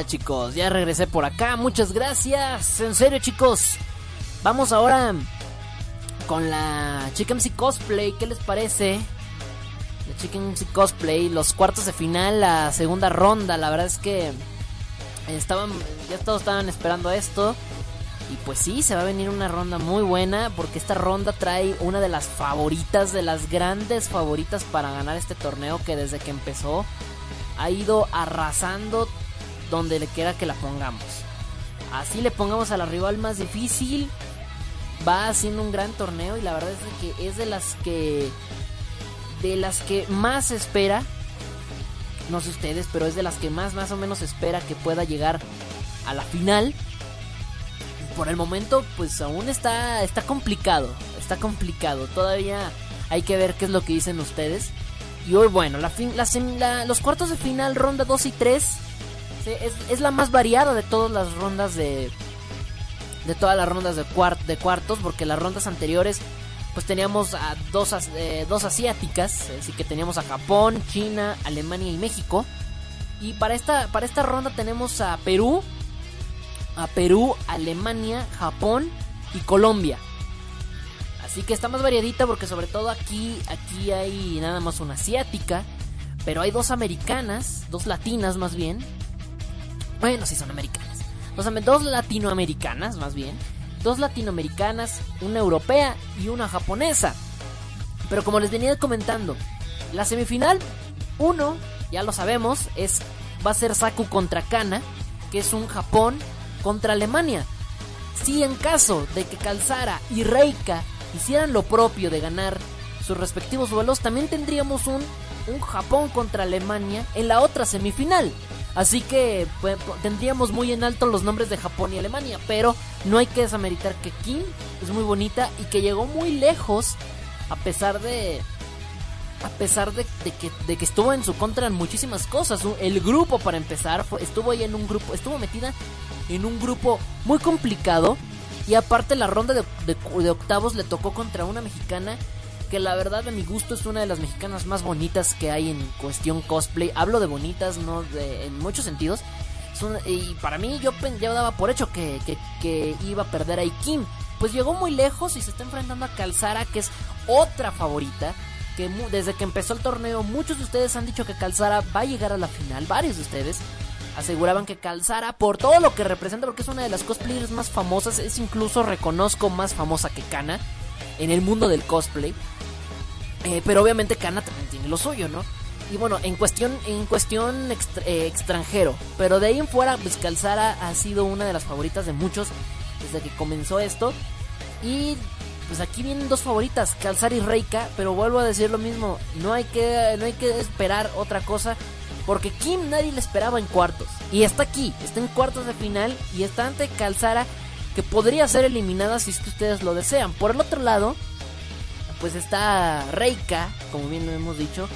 Chicos. Ya regresé por acá. Muchas gracias. En serio, chicos. Vamos ahora con la Chicken MC Cosplay. ¿Qué les parece? La Chicken MC Cosplay. Los cuartos de final, la segunda ronda. La verdad es que estaban, ya todos estaban esperando esto. Y pues sí, se va a venir una ronda muy buena. Porque esta ronda trae una de las favoritas, de las grandes favoritas para ganar este torneo. Que desde que empezó ha ido arrasando donde le quiera que la pongamos. Así le pongamos a la rival más difícil. Va haciendo un gran torneo y la verdad es que es de las que de las que más espera. No sé ustedes, pero es de las que más más o menos espera que pueda llegar a la final. Por el momento, pues aún está está complicado, está complicado. Todavía hay que ver qué es lo que dicen ustedes. Y hoy, bueno, la fin, los cuartos de final, ronda 2 y 3, es, es, la más variada de todas las rondas de. De todas las rondas de, cuart, de cuartos. Porque las rondas anteriores. Pues teníamos a dos, eh, dos asiáticas. Así que teníamos a Japón, China, Alemania y México. Y para esta, para esta ronda tenemos a Perú. A Perú, Alemania, Japón y Colombia. Así que está más variadita porque sobre todo aquí, aquí hay nada más una asiática. Pero hay dos americanas, dos latinas más bien. Bueno, sí son americanas. Dos, dos latinoamericanas, más bien. Dos latinoamericanas, una europea y una japonesa. Pero como les venía comentando, la semifinal, uno, ya lo sabemos, es va a ser Saku contra Kana, que es un Japón contra Alemania. Si en caso de que Calzara y Reika hicieran lo propio de ganar sus respectivos duelos, también tendríamos un, un Japón contra Alemania en la otra semifinal. Así que pues, tendríamos muy en alto los nombres de Japón y Alemania. Pero no hay que desameritar que Kim es muy bonita y que llegó muy lejos a pesar de... A pesar de, que, estuvo en su contra en muchísimas cosas. El grupo para empezar fue, estuvo ahí en un grupo, estuvo metida en un grupo muy complicado. Y aparte la ronda de octavos le tocó contra una mexicana que la verdad a mi gusto es una de las mexicanas más bonitas que hay en cuestión cosplay. Hablo de bonitas, no de, en muchos sentidos. Son, y para mí yo ya daba por hecho que, que, iba a perder a Kim. Pues llegó muy lejos y se está enfrentando a Calzara, que es otra favorita. que desde que empezó el torneo muchos de ustedes han dicho que Calzara va a llegar a la final, varios de ustedes aseguraban que Calzara por todo lo que representa porque es una de las cosplayers más famosas, es incluso reconozco más famosa que Kana en el mundo del cosplay. Eh, pero obviamente Kana también tiene lo suyo, ¿no? Y bueno, en cuestión, en cuestión extra- eh, extranjero. Pero de ahí en fuera, pues Calzara ha sido una de las favoritas de muchos desde que comenzó esto. Y pues aquí vienen dos favoritas, Calzara y Reika. Pero vuelvo a decir lo mismo, no hay que, no hay que esperar otra cosa. Porque Kim nadie le esperaba en cuartos. Y está aquí, está en cuartos de final. Y está ante Calzara, que podría ser eliminada si es que ustedes lo desean. Por el otro lado, pues está Reika, como bien lo hemos dicho,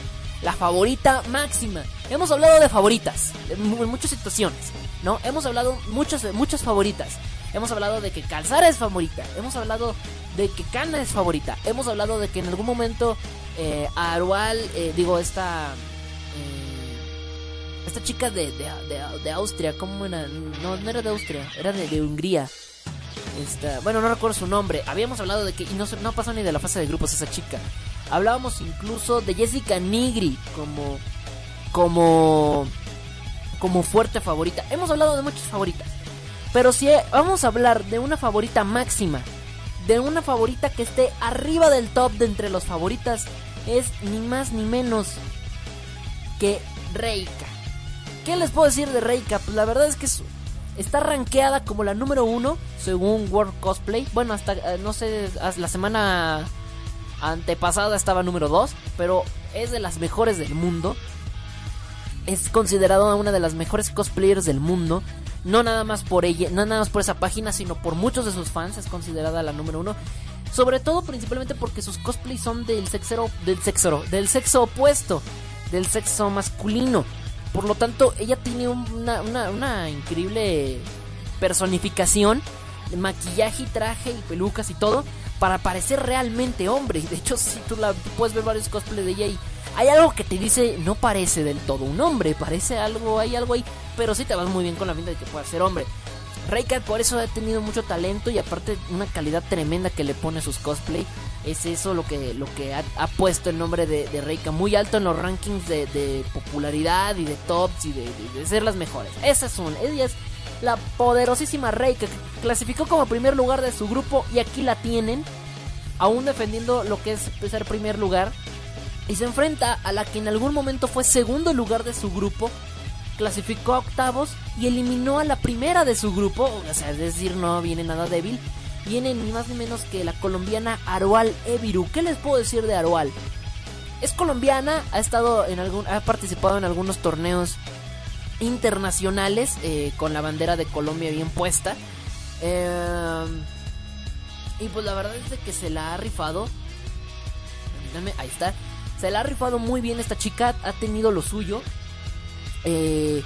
la favorita máxima. Hemos hablado de favoritas en mu- en muchas situaciones, ¿no? Hemos hablado muchas muchas favoritas. Hemos hablado de que Calzara es favorita. Hemos hablado de que Kana es favorita. Hemos hablado de que en algún momento eh, Arual, eh, digo, esta eh, esta chica de, de, de- Austria, ¿cómo era? No, no era de Austria, era de Hungría. Bueno, no recuerdo su nombre. Habíamos hablado de que y no, no pasó ni de la fase de grupos esa chica. Hablábamos incluso de Jessica Nigri como como como fuerte favorita. Hemos hablado de muchas favoritas. Pero si vamos a hablar de una favorita máxima, de una favorita que esté arriba del top de entre los favoritas, es ni más ni menos que Reika. ¿Qué les puedo decir de Reika? Pues la verdad es que es- está rankeada como la número uno según World Cosplay. Bueno, hasta eh, no sé, hasta la semana antepasada estaba número 2, pero es de las mejores del mundo. Es considerada una de las mejores cosplayers del mundo. No nada más por ella, no nada más por esa página, sino por muchos de sus fans es considerada la número uno. Sobre todo, principalmente porque sus cosplays son del sexo, del sexo, del sexo opuesto, del sexo masculino. Por lo tanto, ella tiene una, una, increíble personificación, maquillaje y traje y pelucas y todo, para parecer realmente hombre. De hecho, si tú, la, tú puedes ver varios cosplays de ella y hay algo que te dice, no parece del todo un hombre, parece algo, hay algo ahí, pero sí te vas muy bien con la pinta de que pueda ser hombre. Reika por eso ha tenido mucho talento y aparte una calidad tremenda que le pone a sus cosplay. Es eso lo que, lo que ha, puesto el nombre de, de muy alto en los rankings de, popularidad y de tops y de ser las mejores. Esa es una. Ella es la poderosísima Reika que clasificó como primer lugar de su grupo y aquí la tienen. Aún defendiendo lo que es ser primer lugar. Y se enfrenta a la que en algún momento fue segundo lugar de su grupo clasificó a octavos y eliminó a la primera de su grupo, o sea, es decir, no viene nada débil. Viene ni más ni menos que la colombiana Arual Eviru. ¿Qué les puedo decir de Arual? Es colombiana, ha estado en algún, ha participado en algunos torneos internacionales eh, con la bandera de Colombia bien puesta. Eh, y pues la verdad es de que se la ha rifado. Ahí está. Se la ha rifado muy bien esta chica, ha tenido lo suyo. Eh,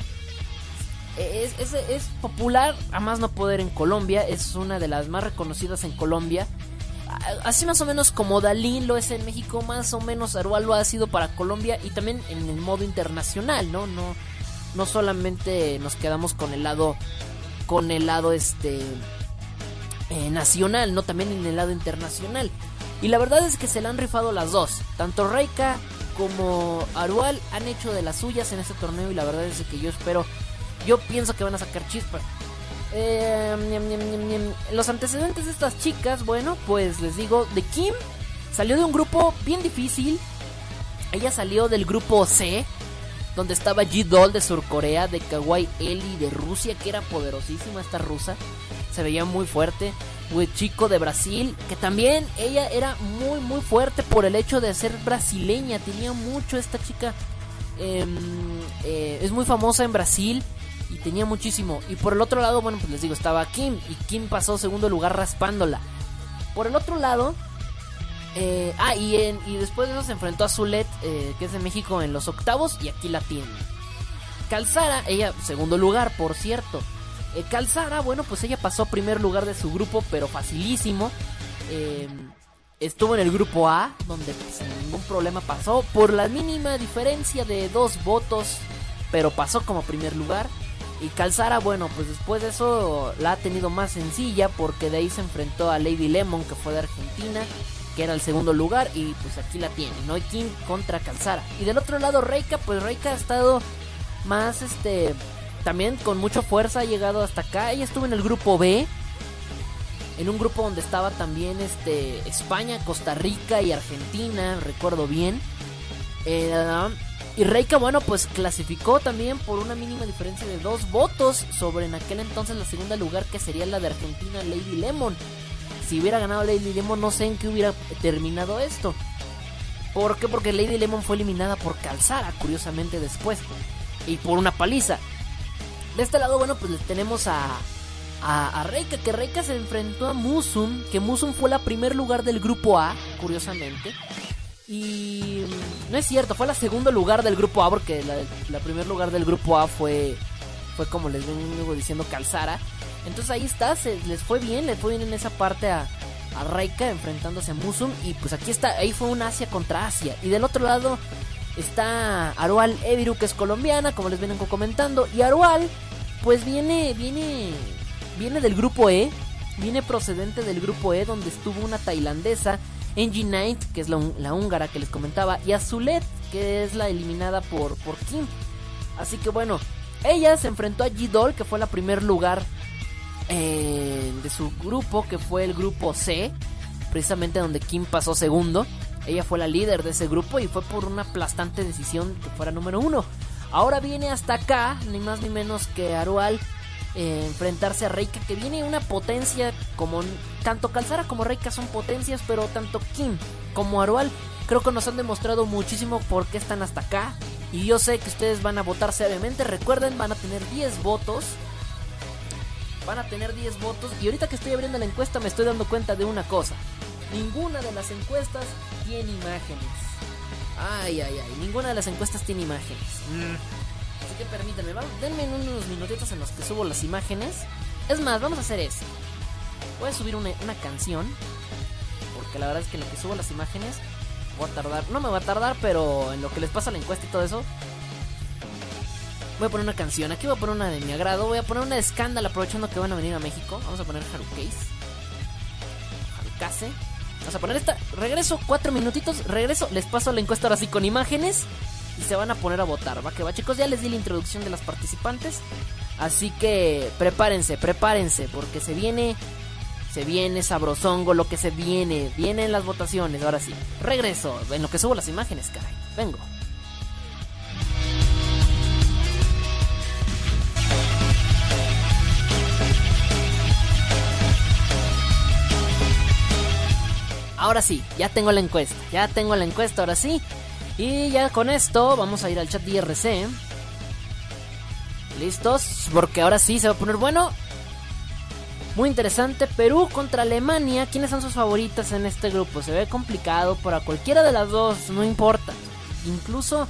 es, es- es popular a más no poder en Colombia, es una de las más reconocidas en Colombia. Así más o menos como Dalín lo es en México, más o menos Arual lo ha sido para Colombia y también en el modo internacional, ¿no? No, no solamente nos quedamos con el lado, con el lado este eh, nacional, no también en el lado internacional. Y la verdad es que se le han rifado las dos. Tanto Reika como Arual han hecho de las suyas en este torneo y la verdad es que yo espero, yo pienso que van a sacar chispas. Eh. Los antecedentes de estas chicas, bueno, pues les digo, de Kim salió de un grupo bien difícil. Ella salió del grupo C, donde estaba G-Doll de Surcorea, de Kawaii Eli de Rusia, que era poderosísima esta rusa. Se veía muy fuerte. Chico de Brasil, que también ella era muy muy fuerte por el hecho de ser brasileña, tenía mucho esta chica, eh, eh, es muy famosa en Brasil y tenía muchísimo. Y por el otro lado, bueno, pues les digo, estaba Kim y Kim pasó segundo lugar raspándola. Por el otro lado, eh, ah, y, en, y después de eso se enfrentó a Zulet, eh, que es de México, en los octavos y aquí la tiene. Calzara, ella segundo lugar, por cierto. Eh, Calzara, bueno, pues ella pasó primer lugar de su grupo, pero facilísimo. Eh, estuvo en el grupo A, donde pues, sin ningún problema pasó, por la mínima diferencia de dos votos, pero pasó como primer lugar. Y Calzara, bueno, pues después de eso la ha tenido más sencilla, porque de ahí se enfrentó a Lady Lemon, que fue de Argentina. Que era el segundo lugar y pues aquí la tiene, ¿no? Kim contra Calzara. Y del otro lado Reika, pues Reika ha estado más este también con mucha fuerza ha llegado hasta acá. Ella estuvo en el grupo B. En un grupo donde estaba también este España, Costa Rica y Argentina, recuerdo bien. Eh, y Reika, bueno, pues clasificó también por una mínima diferencia de dos votos sobre en aquel entonces la segunda lugar que sería la de Argentina, Lady Lemon. Si hubiera ganado Lady Lemon, no sé en qué hubiera terminado esto. ¿Por qué? Porque Lady Lemon fue eliminada por Calzara, curiosamente después. Y por una paliza. De este lado, bueno, pues tenemos a, a, a, Reika, que Reika se enfrentó a Musum, que Musum fue la primer lugar del grupo A, curiosamente. Y no es cierto, fue la segundo lugar del grupo A, porque la, la primer lugar del grupo A fue, fue como les vengo diciendo, Calzara. Entonces ahí está, se, les fue bien, les fue bien en esa parte a, a enfrentándose a Musum. Y pues aquí está, ahí fue un Asia contra Asia. Y del otro lado está Arual Eviru, que es colombiana, como les vengo comentando. Y Arual, pues viene, viene, viene del grupo E. Viene procedente del grupo E, donde estuvo una tailandesa. Angie Knight, que es la, la, húngara que les comentaba, y Azulet, que es la eliminada por, por Kim. Así que bueno, ella se enfrentó a G-Doll, que fue la primer lugar eh, de su grupo, que fue el grupo C, precisamente donde Kim pasó segundo. Ella fue la líder de ese grupo y fue por una aplastante decisión que fuera número uno. Ahora viene hasta acá, ni más ni menos que Arual, eh, enfrentarse a Reika, que viene una potencia como tanto Calzara como Reika son potencias, pero tanto Kim como Arual creo que nos han demostrado muchísimo por qué están hasta acá. Y yo sé que ustedes van a votar seriamente. Recuerden, van a tener 10 votos. Van a tener 10 votos. Y ahorita que estoy abriendo la encuesta me estoy dando cuenta de una cosa. Ninguna de las encuestas tiene imágenes. Ay, ay, ay. Ninguna de las encuestas tiene imágenes. Mm. Así que permítanme, denme unos minutitos en los que subo las imágenes. Es más, vamos a hacer eso. Voy a subir una, una, canción. Porque la verdad es que en lo que subo las imágenes voy a tardar. No me va a tardar, pero en lo que les pasa la encuesta y todo eso. Voy a poner una canción. Aquí voy a poner una de mi agrado. Voy a poner una de escándalo aprovechando que van a venir a México. Vamos a poner Harucase. Harukase. Vamos a poner esta. Regreso cuatro minutitos. Regreso. Les paso la encuesta ahora sí con imágenes. Y se van a poner a votar. Va que va, chicos. Ya les di la introducción de las participantes. Así que prepárense, prepárense. Porque se viene. Se viene sabrosongo lo que se viene. Vienen las votaciones. Ahora sí. Regreso. En lo que subo las imágenes, caray. Vengo. Ahora sí, ya tengo la encuesta. Ya tengo la encuesta, ahora sí. Y ya con esto vamos a ir al chat IRC. ¿Listos? Porque ahora sí se va a poner bueno. Muy interesante. Perú contra Alemania. ¿Quiénes son sus favoritas en este grupo? Se ve complicado para cualquiera de las dos. No importa. Incluso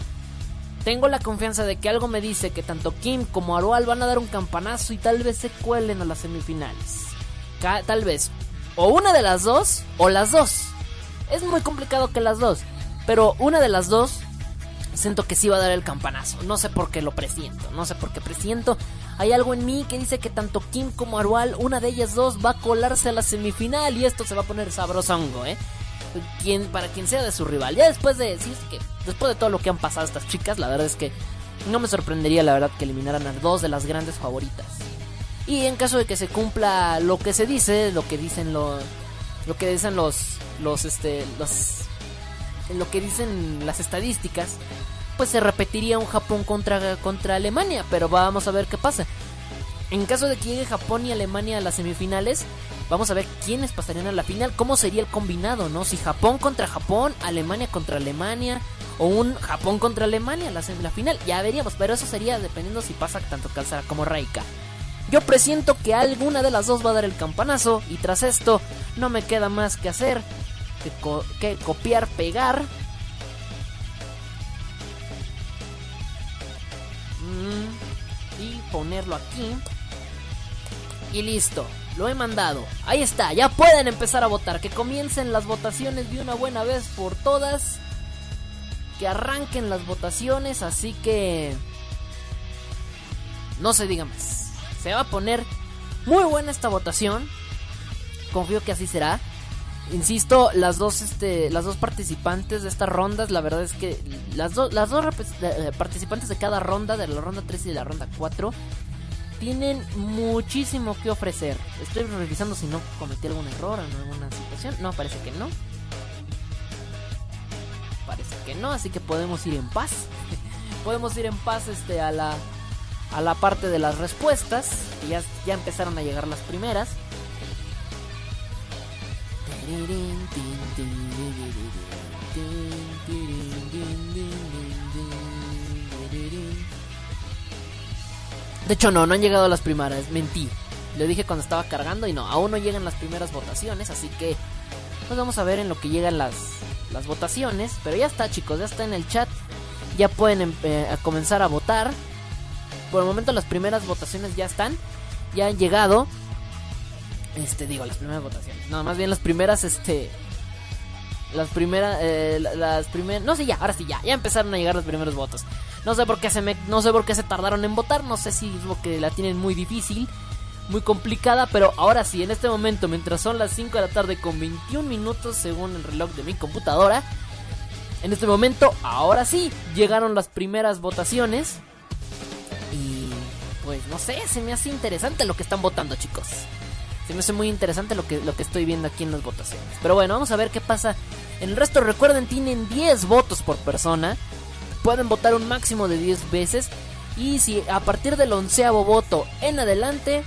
tengo la confianza de que algo me dice que tanto Kim como Arual van a dar un campanazo y tal vez se cuelen a las semifinales. Tal vez. O una de las dos o las dos. Es muy complicado que las dos. Pero una de las dos siento que sí va a dar el campanazo. No sé por qué lo presiento. No sé por qué presiento. Hay algo en mí que dice que tanto Kim como Arual, una de ellas dos, va a colarse a la semifinal. Y esto se va a poner sabrosongo, ¿eh? Para quien sea de su rival. Ya después de. Sí, es que después de todo lo que han pasado estas chicas, la verdad es que no me sorprendería, la verdad, que eliminaran a dos de las grandes favoritas. Y en caso de que se cumpla lo que se dice, lo que dicen los. Lo que dicen los. Los este. Los. Lo que dicen las estadísticas. Pues se repetiría un Japón contra, contra Alemania. Pero vamos a ver qué pasa. En caso de que llegue Japón y Alemania a las semifinales, vamos a ver quiénes pasarían a la final, cómo sería el combinado, ¿no? Si Japón contra Japón, Alemania contra Alemania, o un Japón contra Alemania la, la final, ya veríamos, pero eso sería dependiendo si pasa tanto Calzara como Raika. Yo presiento que alguna de las dos va a dar el campanazo, y tras esto, no me queda más que hacer que, que copiar, pegar. Y ponerlo aquí. Y listo, lo he mandado. Ahí está, ya pueden empezar a votar. Que comiencen las votaciones de una buena vez por todas. Que arranquen las votaciones, así que... No se diga más. Se va a poner muy buena esta votación. Confío que así será. Insisto, las dos, este, las dos participantes de estas rondas, la verdad es que las, dos las dos eh, participantes de cada ronda, de la ronda 3 y de la ronda 4, tienen muchísimo que ofrecer. Estoy revisando si no cometí algún error en alguna situación. No, parece que no. Parece que no, así que podemos ir en paz. (laughs) podemos ir en paz este, a, la, a la parte de las respuestas. Y ya, ya empezaron a llegar las primeras. De hecho, no, no han llegado las primeras, mentí. Lo dije cuando estaba cargando y no, aún no llegan las primeras votaciones, así que pues vamos a ver en lo que llegan las, las votaciones. Pero ya está, chicos, ya está en el chat. Ya pueden eh, comenzar a votar. Por el momento las primeras votaciones ya están, ya han llegado. Este, digo, las primeras votaciones. No, más bien las primeras, este... Las primeras, eh, las primeras... No sé, ya, ahora sí, ya. Ya empezaron a llegar los primeros votos. No sé por qué se me, no sé por qué se tardaron en votar. No sé si es porque la tienen muy difícil. Muy complicada, pero ahora sí, en este momento, mientras son las 5 de la tarde con 21 minutos según el reloj de mi computadora, en este momento, ahora sí, llegaron las primeras votaciones. Y pues no sé, se me hace interesante lo que están votando, chicos. Se me hace muy interesante lo que, lo que estoy viendo aquí en las votaciones. Pero bueno, vamos a ver qué pasa. En el resto, recuerden, tienen 10 votos por persona. Pueden votar un máximo de 10 veces. Y si a partir del onceavo voto en adelante,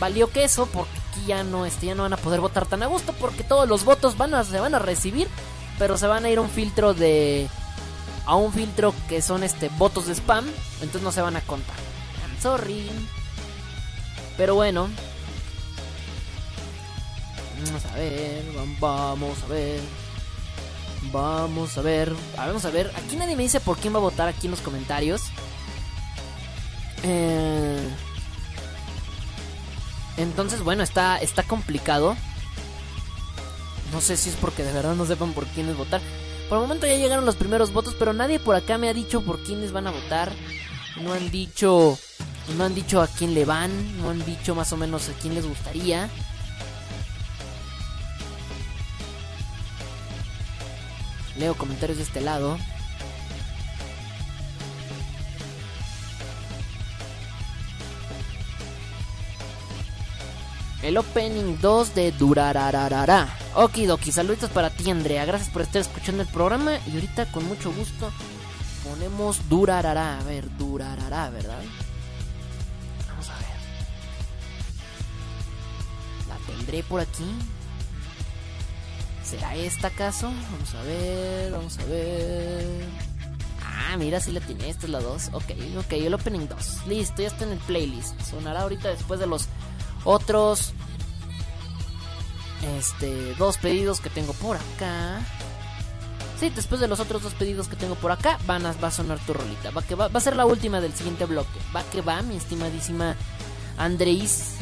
valió queso, porque aquí ya no, este, ya no van a poder votar tan a gusto, porque todos los votos van a, se van a recibir, pero se van a ir a un filtro de. a un filtro que son este votos de spam, entonces no se van a contar. I'm sorry. Pero bueno, Vamos a ver, vamos a ver. Vamos a ver. Vamos a ver. Aquí nadie me dice por quién va a votar aquí en los comentarios. Eh... Entonces, bueno, está, está complicado. No sé si es porque de verdad no sepan por quiénes votar. Por el momento ya llegaron los primeros votos, pero nadie por acá me ha dicho por quiénes van a votar. No han dicho. No han dicho a quién le van. No han dicho más o menos a quién les gustaría. Leo comentarios de este lado. El opening 2 de Durarararara. Okidoki, saluditos para ti Andrea. Gracias por estar escuchando el programa. Y ahorita con mucho gusto ponemos Durarara. A ver, Durarara, ¿verdad? Vamos a ver. La tendré por aquí. ¿Será esta acaso? Vamos a ver, vamos a ver. Ah, mira, si la tiene. Esta es la 2. Ok, ok, el opening 2. Listo, ya está en el playlist. Sonará ahorita después de los otros. Este, dos pedidos que tengo por acá. Sí, después de los otros dos pedidos que tengo por acá, van a, va a sonar tu rolita. Va, que va, va a ser la última del siguiente bloque. Va que va, mi estimadísima Andreis.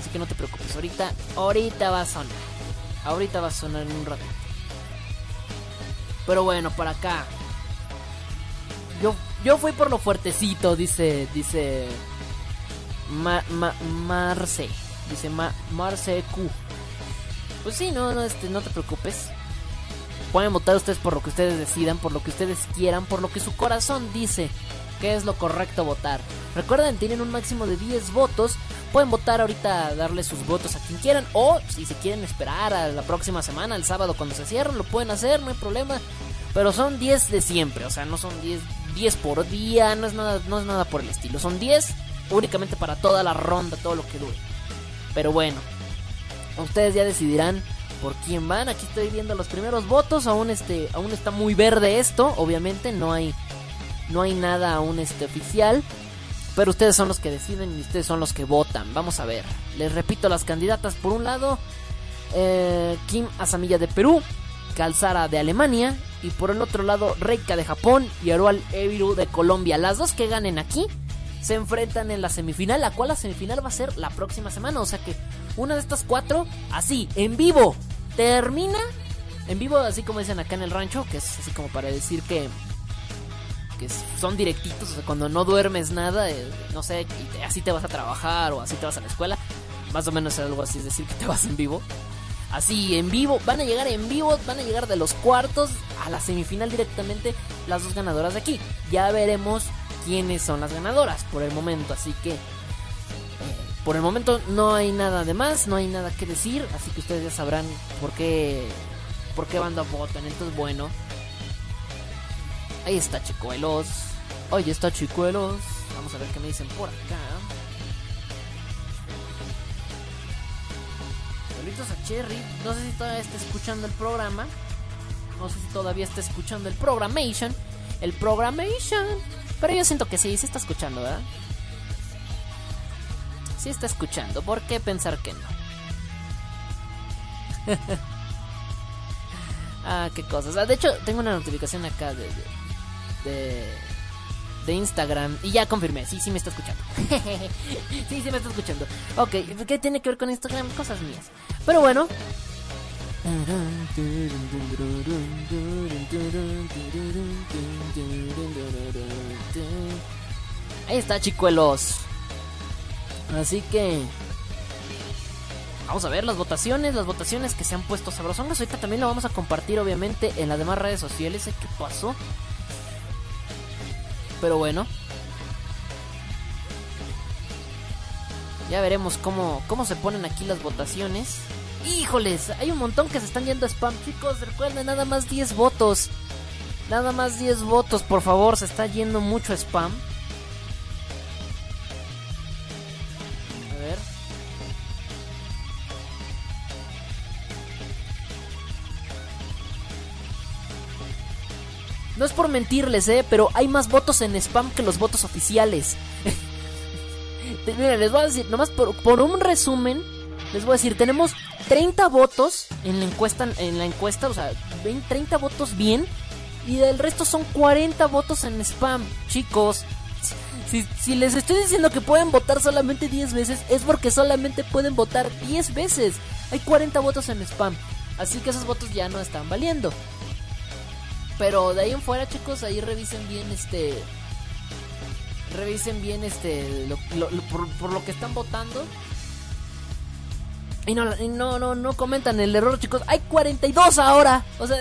Así que no te preocupes, ahorita, ahorita va a sonar. Ahorita va a sonar en un ratito. Pero bueno, por acá. Yo, yo fui por lo fuertecito, dice. Dice. Marce. Dice Marce Q. Pues sí, no, no, este, no te preocupes. Pueden votar ustedes por lo que ustedes decidan, por lo que ustedes quieran, por lo que su corazón dice que es lo correcto votar. Recuerden, tienen un máximo de 10 votos Pueden votar ahorita, darle sus votos a quien quieran. O si se quieren esperar a la próxima semana, el sábado cuando se cierren, lo pueden hacer, no hay problema. Pero son 10 de siempre, o sea, no son 10, 10 por día, no es, nada, no es nada por el estilo. Son 10 únicamente para toda la ronda, todo lo que dure. Pero bueno, ustedes ya decidirán por quién van. Aquí estoy viendo los primeros votos. Aún este, aún está muy verde esto. Obviamente no hay, no hay nada aún este oficial. Pero ustedes son los que deciden y ustedes son los que votan. Vamos a ver. Les repito las candidatas. Por un lado, eh, Kim Asamilla de Perú, Calzara de Alemania. Y por el otro lado, Reika de Japón y Arual Eviru de Colombia. Las dos que ganen aquí se enfrentan en la semifinal, la cual la semifinal va a ser la próxima semana. O sea que una de estas cuatro, así, en vivo, termina. En vivo, así como dicen acá en el rancho, que es así como para decir que que son directitos, o sea, cuando no duermes nada, eh, no sé, así te vas a trabajar o así te vas a la escuela, más o menos algo así, es decir, que te vas en vivo. así en vivo, van a llegar en vivo, van a llegar de los cuartos a la semifinal directamente las dos ganadoras de aquí. Ya veremos quiénes son las ganadoras por el momento, así que eh, por el momento no hay nada de más, no hay nada que decir, así que ustedes ya sabrán por qué por qué banda votan. Entonces, bueno, ahí está Chicuelos. Ahí está Chicuelos. Vamos a ver qué me dicen por acá. Saludos a Cherry. No sé si todavía está escuchando el programa. No sé si todavía está escuchando el programation. El programation. Pero yo siento que sí, sí está escuchando, ¿verdad? Sí está escuchando. ¿Por qué pensar que no? (laughs) ah, qué cosas. Ah, de hecho, tengo una notificación acá de, de, de, de Instagram. Y ya confirmé. Sí, sí me está escuchando. (laughs) sí, sí me está escuchando. Ok, ¿qué tiene que ver con Instagram? Cosas mías. Pero bueno. Ahí está, chicuelos. Así que. Vamos a ver las votaciones, las votaciones que se han puesto sabrosongas. Ahorita también lo vamos a compartir, obviamente, en las demás redes sociales. ¿Qué pasó? Pero bueno. Ya veremos cómo, cómo se ponen aquí las votaciones. Híjoles, hay un montón que se están yendo a spam, chicos. Recuerden, nada más 10 votos. Nada más 10 votos, por favor. Se está yendo mucho spam. No es por mentirles, eh, pero hay más votos en spam que los votos oficiales. (laughs) Mira, les voy a decir, nomás por, un resumen, les voy a decir, tenemos 30 votos en la encuesta, en la encuesta, o sea, 20, 30 votos bien y del resto son 40 votos en spam, chicos. (laughs) Si, si, les estoy diciendo que pueden votar solamente 10 veces, es porque solamente pueden votar 10 veces. Hay 40 votos en spam, así que esos votos ya no están valiendo. Pero de ahí en fuera, chicos, ahí revisen bien este revisen bien este por, lo que están votando y no, no, no, comentan el error, chicos. Hay 42 ahora. O sea,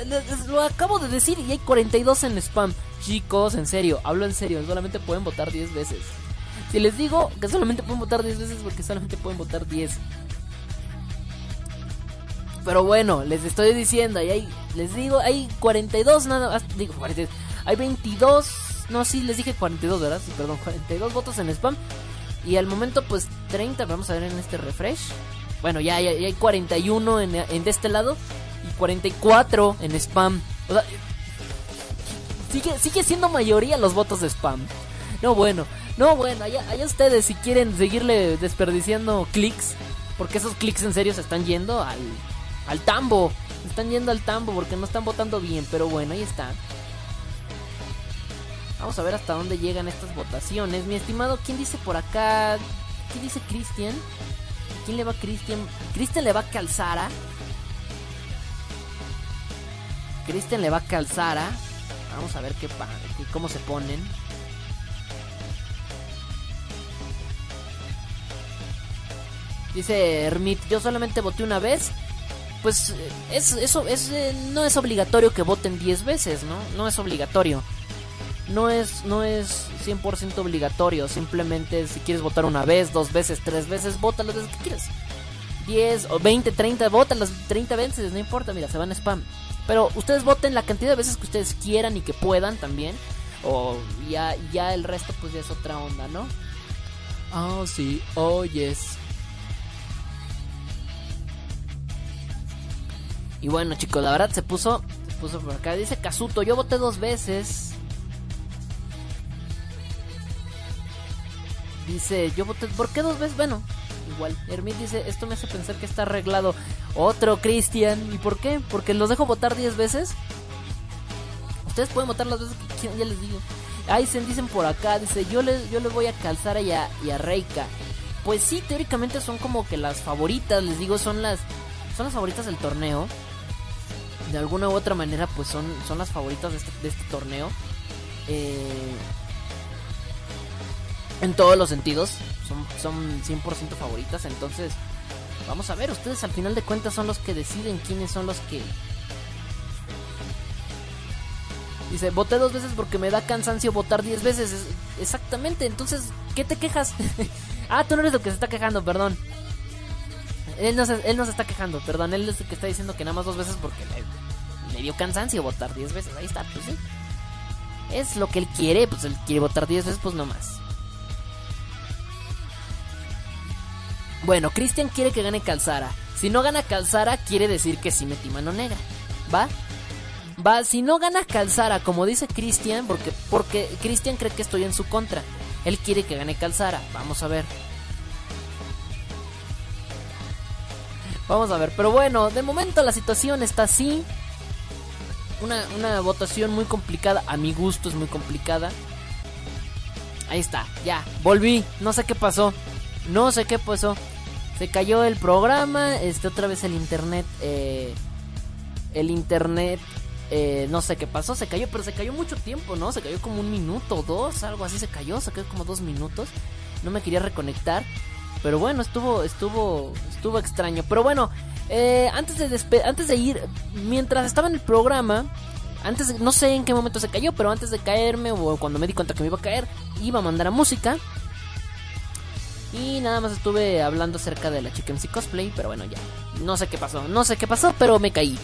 lo acabo de decir y hay 42 en spam. Chicos, en serio, hablo en serio. Solamente pueden votar 10 veces. Si les digo que solamente pueden votar 10 veces, porque solamente pueden votar 10. Pero bueno, les estoy diciendo, y hay, les digo, hay 42 nada más. Digo, 42. Hay 22. No, sí, les dije 42, ¿verdad? Sí, perdón, 42 votos en spam. Y al momento, pues 30. Vamos a ver en este refresh. Bueno, ya, ya, hay 41 en, en, de este lado y 44 en spam. O sea, sigue, sigue siendo mayoría los votos de spam. No, bueno, no, bueno, allá, allá ustedes si quieren seguirle desperdiciando clics, porque esos clics en serio se están yendo al, al tambo. Están yendo al tambo porque no están votando bien, pero bueno, ahí está. Vamos a ver hasta dónde llegan estas votaciones. Mi estimado, ¿quién dice por acá? ¿Qué dice Cristian? ¿Quién le va a Cristian? Cristian le va a Calzara. Cristian le va a Calzara. Vamos a ver qué, qué cómo se ponen. Dice Hermit, yo solamente voté una vez. Pues es, eso es, no es obligatorio que voten 10 veces, ¿no? No es obligatorio. No es, no es 100% obligatorio. Simplemente si quieres votar una vez, dos veces, tres veces, vota las veces que quieras. 10 o 20, 30, vota las 30 veces, no importa, mira, se van a spam. Pero ustedes voten la cantidad de veces que ustedes quieran y que puedan también. O ya, ya el resto pues ya es otra onda, ¿no? Oh, sí, oh. Y bueno, chicos, la verdad se puso, se puso por acá. Dice Kazuto, yo voté dos veces. Dice, yo voté, ¿por qué dos veces? Bueno, igual. Hermit dice, esto me hace pensar que está arreglado. Otro Cristian. ¿Y por qué? Porque los dejo votar 10 veces. Ustedes pueden votar las veces que quieran, ya les digo. Aizen dicen por acá, dice, yo les, yo les voy a calzar y a, y a Reika. Pues sí, teóricamente son como que las favoritas, les digo, son las son las favoritas del torneo. De alguna u otra manera, pues son, son las favoritas de este, este torneo. Eh, en todos los sentidos. Son, son 100% favoritas. Entonces, Vamos a ver, ustedes al final de cuentas son los que deciden quiénes son los que... Dice, voté dos veces porque me da cansancio votar diez veces. Es- exactamente, entonces, ¿qué te quejas? (laughs) ah, tú no eres el que se está quejando, perdón. Él no, se, él no se está quejando, perdón. Él es el que está diciendo que nada más dos veces porque le, le dio cansancio votar 10 veces. Ahí está, pues sí. Es lo que él quiere, pues él quiere votar 10 veces, pues no más. Bueno, Cristian quiere que gane Calzara. Si no gana Calzara, quiere decir que sí metí mano negra. ¿Va? Va, si no gana Calzara, como dice Cristian, porque, porque Cristian cree que estoy en su contra. Él quiere que gane Calzara. Vamos a ver. Vamos a ver, pero bueno, de momento la situación está así. Una, una votación muy complicada, a mi gusto es muy complicada. Ahí está, ya, volví, no sé qué pasó. No sé qué pasó. Se cayó el programa, este otra vez el internet, eh, el internet, eh, no sé qué pasó, se cayó, pero se cayó mucho tiempo, ¿no? Se cayó como un minuto, dos, algo así se cayó, se cayó como dos minutos. No me quería reconectar. Pero bueno, estuvo, estuvo, estuvo extraño. Pero bueno, eh, antes de despe- antes de ir, mientras estaba en el programa, antes, de- no sé en qué momento se cayó, pero antes de caerme o cuando me di cuenta que me iba a caer, iba a mandar a música. Y nada más estuve hablando acerca de la Chica MC Cosplay, pero bueno, ya. No sé qué pasó, no sé qué pasó, pero me caí.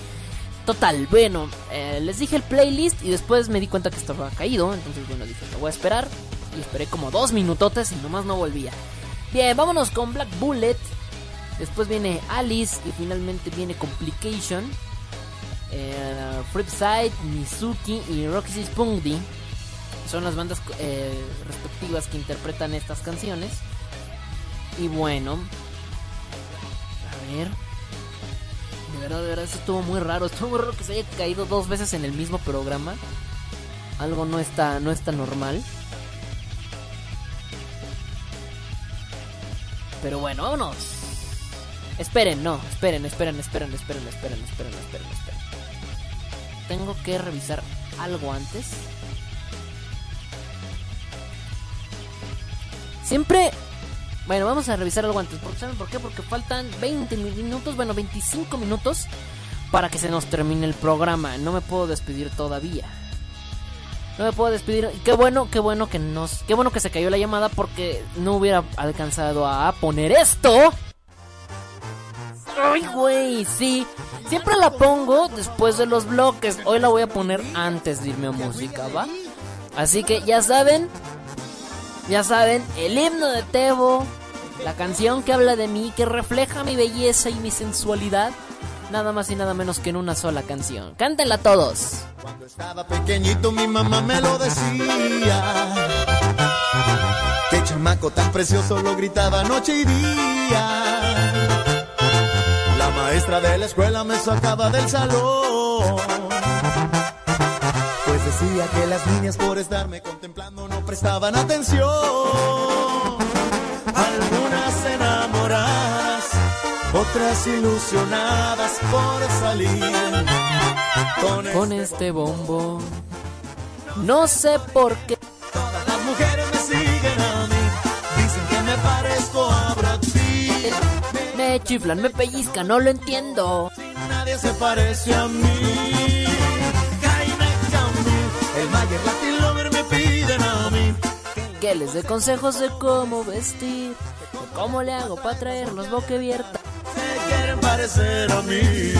Total, bueno, eh, les dije el playlist y después me di cuenta que estaba caído, entonces bueno, dije, lo voy a esperar. Y esperé como dos minutotes y nomás no volvía. Bien, vámonos con Black Bullet. Después viene Alice y finalmente viene Complication. Eh, Flipside, Mizuki y Roxy Spundy son las bandas eh, respectivas que interpretan estas canciones. Y bueno, a ver. De verdad, de verdad, eso estuvo muy raro. Estuvo muy raro que se haya caído dos veces en el mismo programa. Algo no está, no está normal. Pero bueno, vámonos. Esperen, no, esperen, esperen, esperen, esperen, esperen, esperen, esperen, esperen. Tengo que revisar algo antes. Siempre... Bueno, vamos a revisar algo antes. ¿Saben por qué? Porque faltan 20 minutos, bueno, 25 minutos para que se nos termine el programa. No me puedo despedir todavía. No me puedo despedir. Qué bueno, qué bueno que nos. Qué bueno que se cayó la llamada porque no hubiera alcanzado a poner esto. Ay, güey, sí. Siempre la pongo después de los bloques. Hoy la voy a poner antes de irme a música, ¿va? Así que ya saben. Ya saben, el himno de Tebo. La canción que habla de mí, que refleja mi belleza y mi sensualidad. Nada más y nada menos que en una sola canción. Cántenla todos. Cuando estaba pequeñito mi mamá me lo decía. Qué chamaco tan precioso lo gritaba noche y día. Maestra de la escuela me sacaba del salón. Pues decía que las niñas por estarme contemplando no prestaban atención. Algunas enamoradas, otras ilusionadas por salir. Con Con este bombo. No sé por qué. Me chiflan, me pellizcan, no lo entiendo. Nadie se parece a mí. El Mayer Latin Lover me piden a mí. Que les dé consejos de cómo vestir. O cómo le hago para traerlos boca abierta. Se quieren parecer a mí.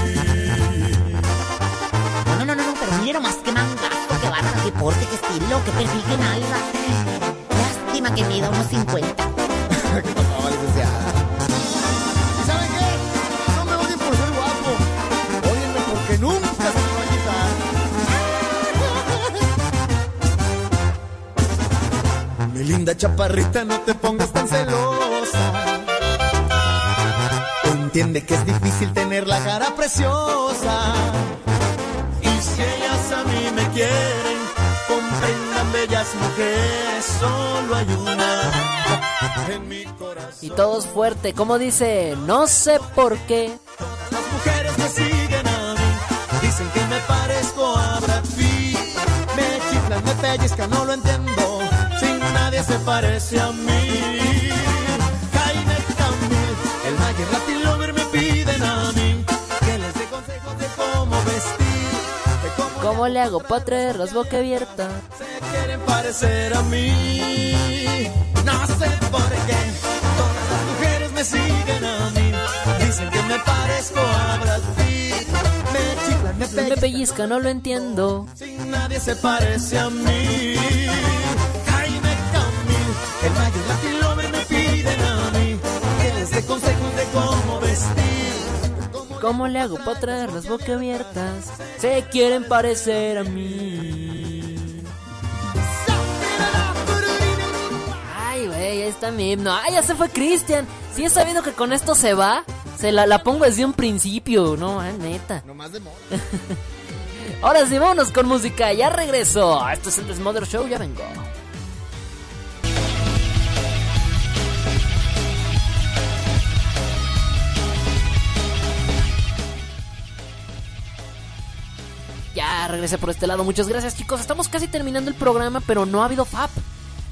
No, no, no, no, pero mire nomás qué mangazo, qué bárbaro, qué porte, qué estilo, qué perfil, qué nalga. Lástima que mida unos 50. ¿Y Mi linda chaparrita, no te pongas tan celosa. Entiende que es difícil tener la cara preciosa. Y si ellas a mí me quieren, comprendan bellas mujeres, solo hay una en mi corazón. Y todos fuerte, como dice, no sé por qué. Las mujeres me siguen a mí, dicen que me parezco a Brad Pitt. Me chiflan, me pellizcan, no lo entiendo, que se parece a mí. Kainet también, el Magic Latin Lover me piden a mí que les dé consejos de cómo vestir. De cómo, ¿Cómo le hago para traer las boca abierta? Se quieren parecer a mí. No sé por qué todas las mujeres me siguen a mí. Dicen que me parezco a Brad Pitt. Me chiflan, me pellizcan, me pellizca, no lo entiendo. Sin nadie se parece a mí. El mayo y la Filomen me piden a mí. Que les dé consejos de cómo vestir. ¿Cómo le hago para traerlas boca abiertas? Se quieren parecer a mí. Ay, güey, ahí está mi himno. Ay, ya se fue Cristian. Si he sabido que con esto se va, se la, la pongo desde un principio. No, ah, neta. No más de moda. (laughs) Ahora sí, vámonos con música. Ya regreso. Esto es el Desmother Show. Ya vengo. Ya regresé por este lado. Muchas gracias, chicos. Estamos casi terminando el programa, pero no ha habido FAP.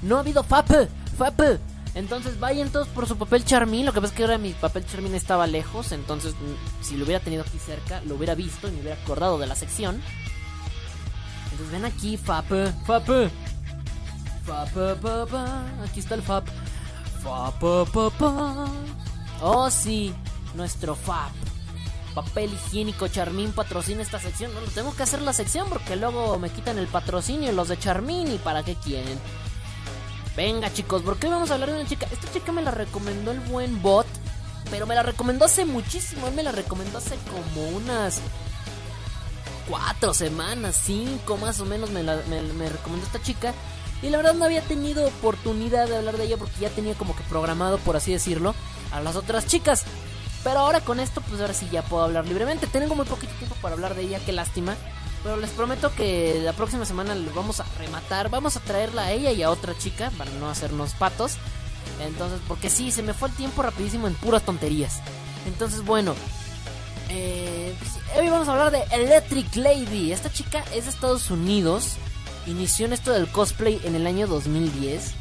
No ha habido FAP. FAP. Entonces vayan todos por su papel charmín. Lo que pasa es que ahora mi papel charmín estaba lejos. Entonces, mm, si lo hubiera tenido aquí cerca, lo hubiera visto y me hubiera acordado de la sección. Entonces ven aquí, FAP. FAP. FAP. pa. Aquí está el FAP. FAP. Oh, sí. Nuestro FAP papel higiénico Charmín patrocina esta sección. No lo tengo que hacer la sección porque luego me quitan el patrocinio los de Charmín y para qué quieren. Venga chicos, ¿por qué vamos a hablar de una chica? Esta chica me la recomendó el buen bot, pero me la recomendó hace muchísimo. Él me la recomendó hace como unas cuatro semanas, cinco más o menos me, la- me recomendó esta chica. Y la verdad no había tenido oportunidad de hablar de ella porque ya tenía como que programado, por así decirlo, a las otras chicas. Pero ahora con esto, pues ahora sí ya puedo hablar libremente. Tengo muy poquito tiempo para hablar de ella, qué lástima. Pero les prometo que la próxima semana lo vamos a rematar. Vamos a traerla a ella y a otra chica para no hacernos patos. Entonces, porque sí, se me fue el tiempo rapidísimo en puras tonterías. Entonces, bueno. eh, pues, hoy vamos a hablar de Electric Lady. Esta chica es de Estados Unidos. Inició en esto del cosplay en el año 2010.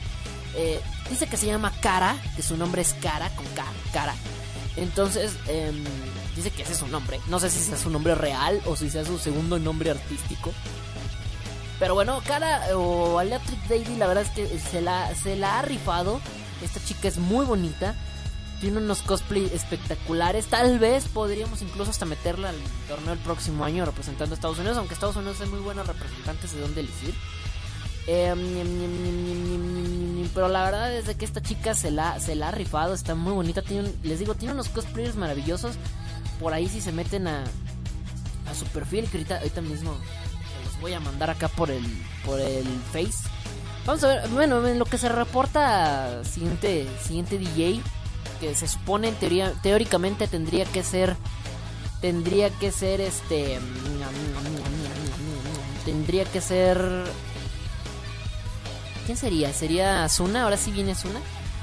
Eh, dice que se llama Cara, que su nombre es Cara, con K, Cara. Entonces, em, dice que ese es su nombre. No sé si sea su nombre real o si sea su segundo nombre artístico. Pero bueno, Cara o Electric Lady, la verdad es que se la, se la ha rifado. Esta chica es muy bonita. Tiene unos cosplay espectaculares. Tal vez podríamos incluso hasta meterla al torneo el próximo año representando a Estados Unidos. Aunque Estados Unidos es muy buenos representantes de dónde elegir. Pero la verdad es que esta chica se la, se la ha rifado. Está muy bonita. Tiene un- les digo, tiene unos cosplayers maravillosos. Por ahí si se meten a, a su perfil, que ahorita, mismo los voy a mandar acá por el, por el Face. Vamos a ver, bueno, en lo que se reporta siguiente, siguiente DJ, que se supone en teoría, teóricamente tendría que ser, tendría que ser este, tendría que ser, ¿quién sería? ¿Sería Asuna? Ahora sí viene Asuna.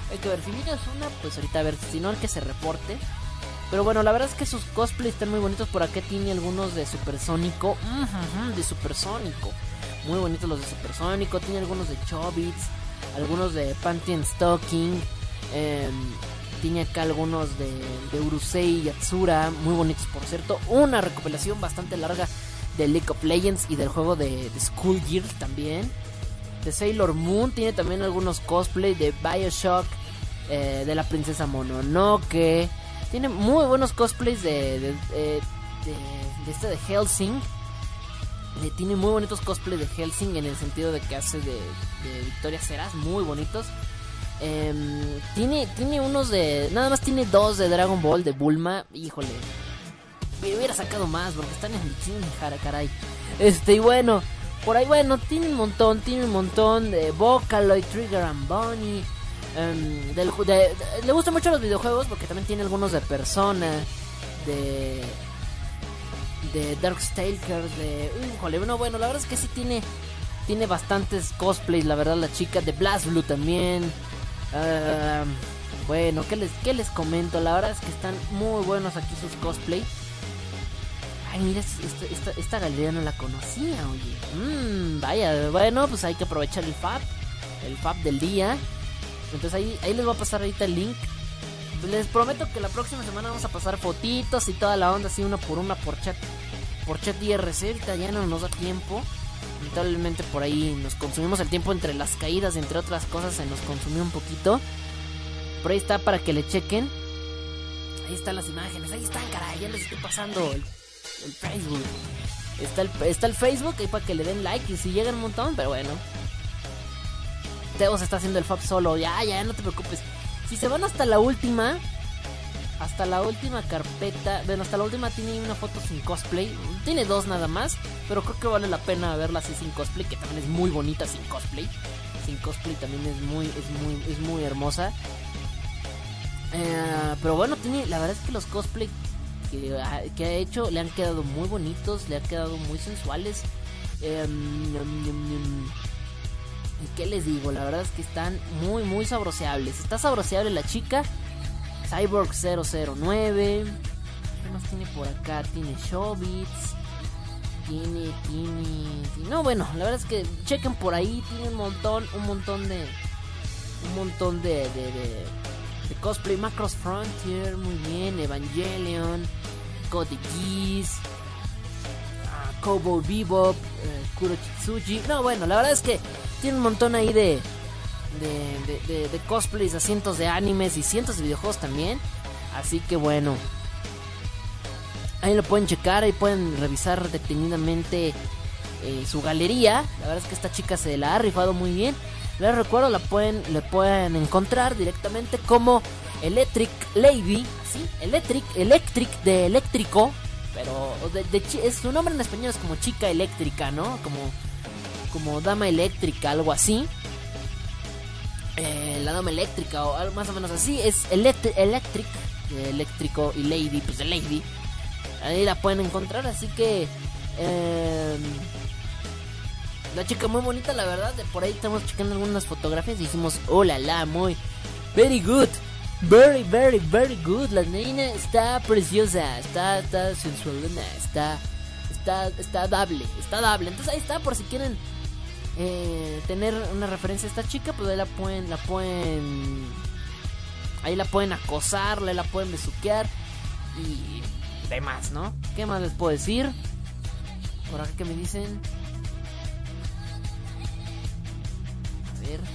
Hay que ver, si viene Asuna, pues ahorita a ver, si no el que se reporte. Pero bueno, la verdad es que sus cosplays están muy bonitos. Por acá tiene algunos de Supersónico. De Supersónico. Muy bonitos los de Supersónico. Tiene algunos de Chobits. Algunos de Panty Stocking. em, tiene acá algunos de, de Urusei y Yatsura. Muy bonitos, por cierto. Una recopilación bastante larga de League of Legends y del juego de, de School Gear también. De Sailor Moon. Tiene también algunos cosplays de Bioshock. eh, de la princesa Mononoke. Tiene muy buenos cosplays de, de, este de Helsing. Eh, tiene muy bonitos cosplays de Helsing en el sentido de que hace de, de Victoria Ceras, muy bonitos. Em, tiene, tiene unos de. Nada más tiene dos de Dragon Ball de Bulma. Híjole. Me hubiera sacado más porque están en jara, caray. Este, y bueno, por ahí, bueno, tiene un montón, tiene un montón de Vocaloid, Trigger and Bunny. em, del, de- de- le gustan mucho los videojuegos porque también tiene algunos de Persona, de. de Darkstalkers, de. Híjole, bueno, bueno, la verdad es que sí tiene. Tiene bastantes cosplays, la verdad, la chica de Blast Blue también. Ah, bueno, ¿qué les, ¿qué les comento? La verdad es que están muy buenos aquí sus cosplay. Ay, mira, esta, galería no la conocía, oye. Mmm, vaya, bueno, pues hay que aprovechar el FAB. El FAB del día. Entonces ahí, ahí les voy a pasar ahorita el link. Les prometo que la próxima semana vamos a pasar fotitos y toda la onda así uno por una por chat. por chat IRC. Ahorita ya no nos da tiempo. Lamentablemente por ahí nos consumimos el tiempo entre las caídas, entre otras cosas, se nos consumió un poquito. Por ahí está para que le chequen. Ahí están las imágenes, ahí están, caray, ya les estoy pasando el, el Facebook. Está el, está el Facebook ahí para que le den like y si llegan un montón, pero bueno. Teo se está haciendo el Fab solo, ya, ya, no te preocupes. Si se van hasta la última, hasta la última carpeta, bueno, hasta la última tiene una foto sin cosplay. Tiene dos nada más, pero creo que vale la pena verla así sin cosplay, que también es muy bonita sin cosplay. Sin cosplay también es muy, es muy, es muy hermosa. Eh, pero bueno, tiene, la verdad es que los cosplay que ha, que ha hecho le han quedado muy bonitos, le han quedado muy sensuales. Mm. ¿Y qué les digo? La verdad es que están muy, muy sabroseables. Está sabroseable la chica. Cyborg 009. ¿Qué más tiene por acá? Tiene Showbits. Tiene, tiene, No, bueno, la verdad es que chequen por ahí. Tiene un montón, un montón de. Un montón de. de, de, de cosplay. Macross Frontier, muy bien. Evangelion. Cody Geass. Uh, Cowboy Bebop. Uh, Kurochitsuji. No, bueno, la verdad es que tiene un montón ahí de. De, de, de, cosplays a cientos de animes y cientos de videojuegos también. Así que bueno. Ahí lo pueden checar, ahí pueden revisar detenidamente eh, su galería. La verdad es que esta chica se la ha rifado muy bien. Les recuerdo, la pueden, le pueden encontrar directamente como Electric Lady. ¿Sí? Electric, Electric de eléctrico. Pero de, de, es, su nombre en español es como chica eléctrica, ¿no? Como, como dama eléctrica, algo así eh, la dama eléctrica o algo más o menos así. Es electric, electric eléctrico y lady, pues de lady. Ahí la pueden encontrar, así que... Eh, la chica muy bonita, la verdad. Por ahí estamos checando algunas fotografías y dijimos, hola, la, muy... Very good. Very, very, very good. La niña está preciosa. Está, está sensualona. Está, está, está dable. Está dable. Entonces ahí está, por si quieren eh, tener una referencia a esta chica, pues ahí la pueden, la pueden, ahí la pueden acosar, la pueden besuquear y demás, ¿no? ¿Qué más les puedo decir? Por acá que me dicen. A ver.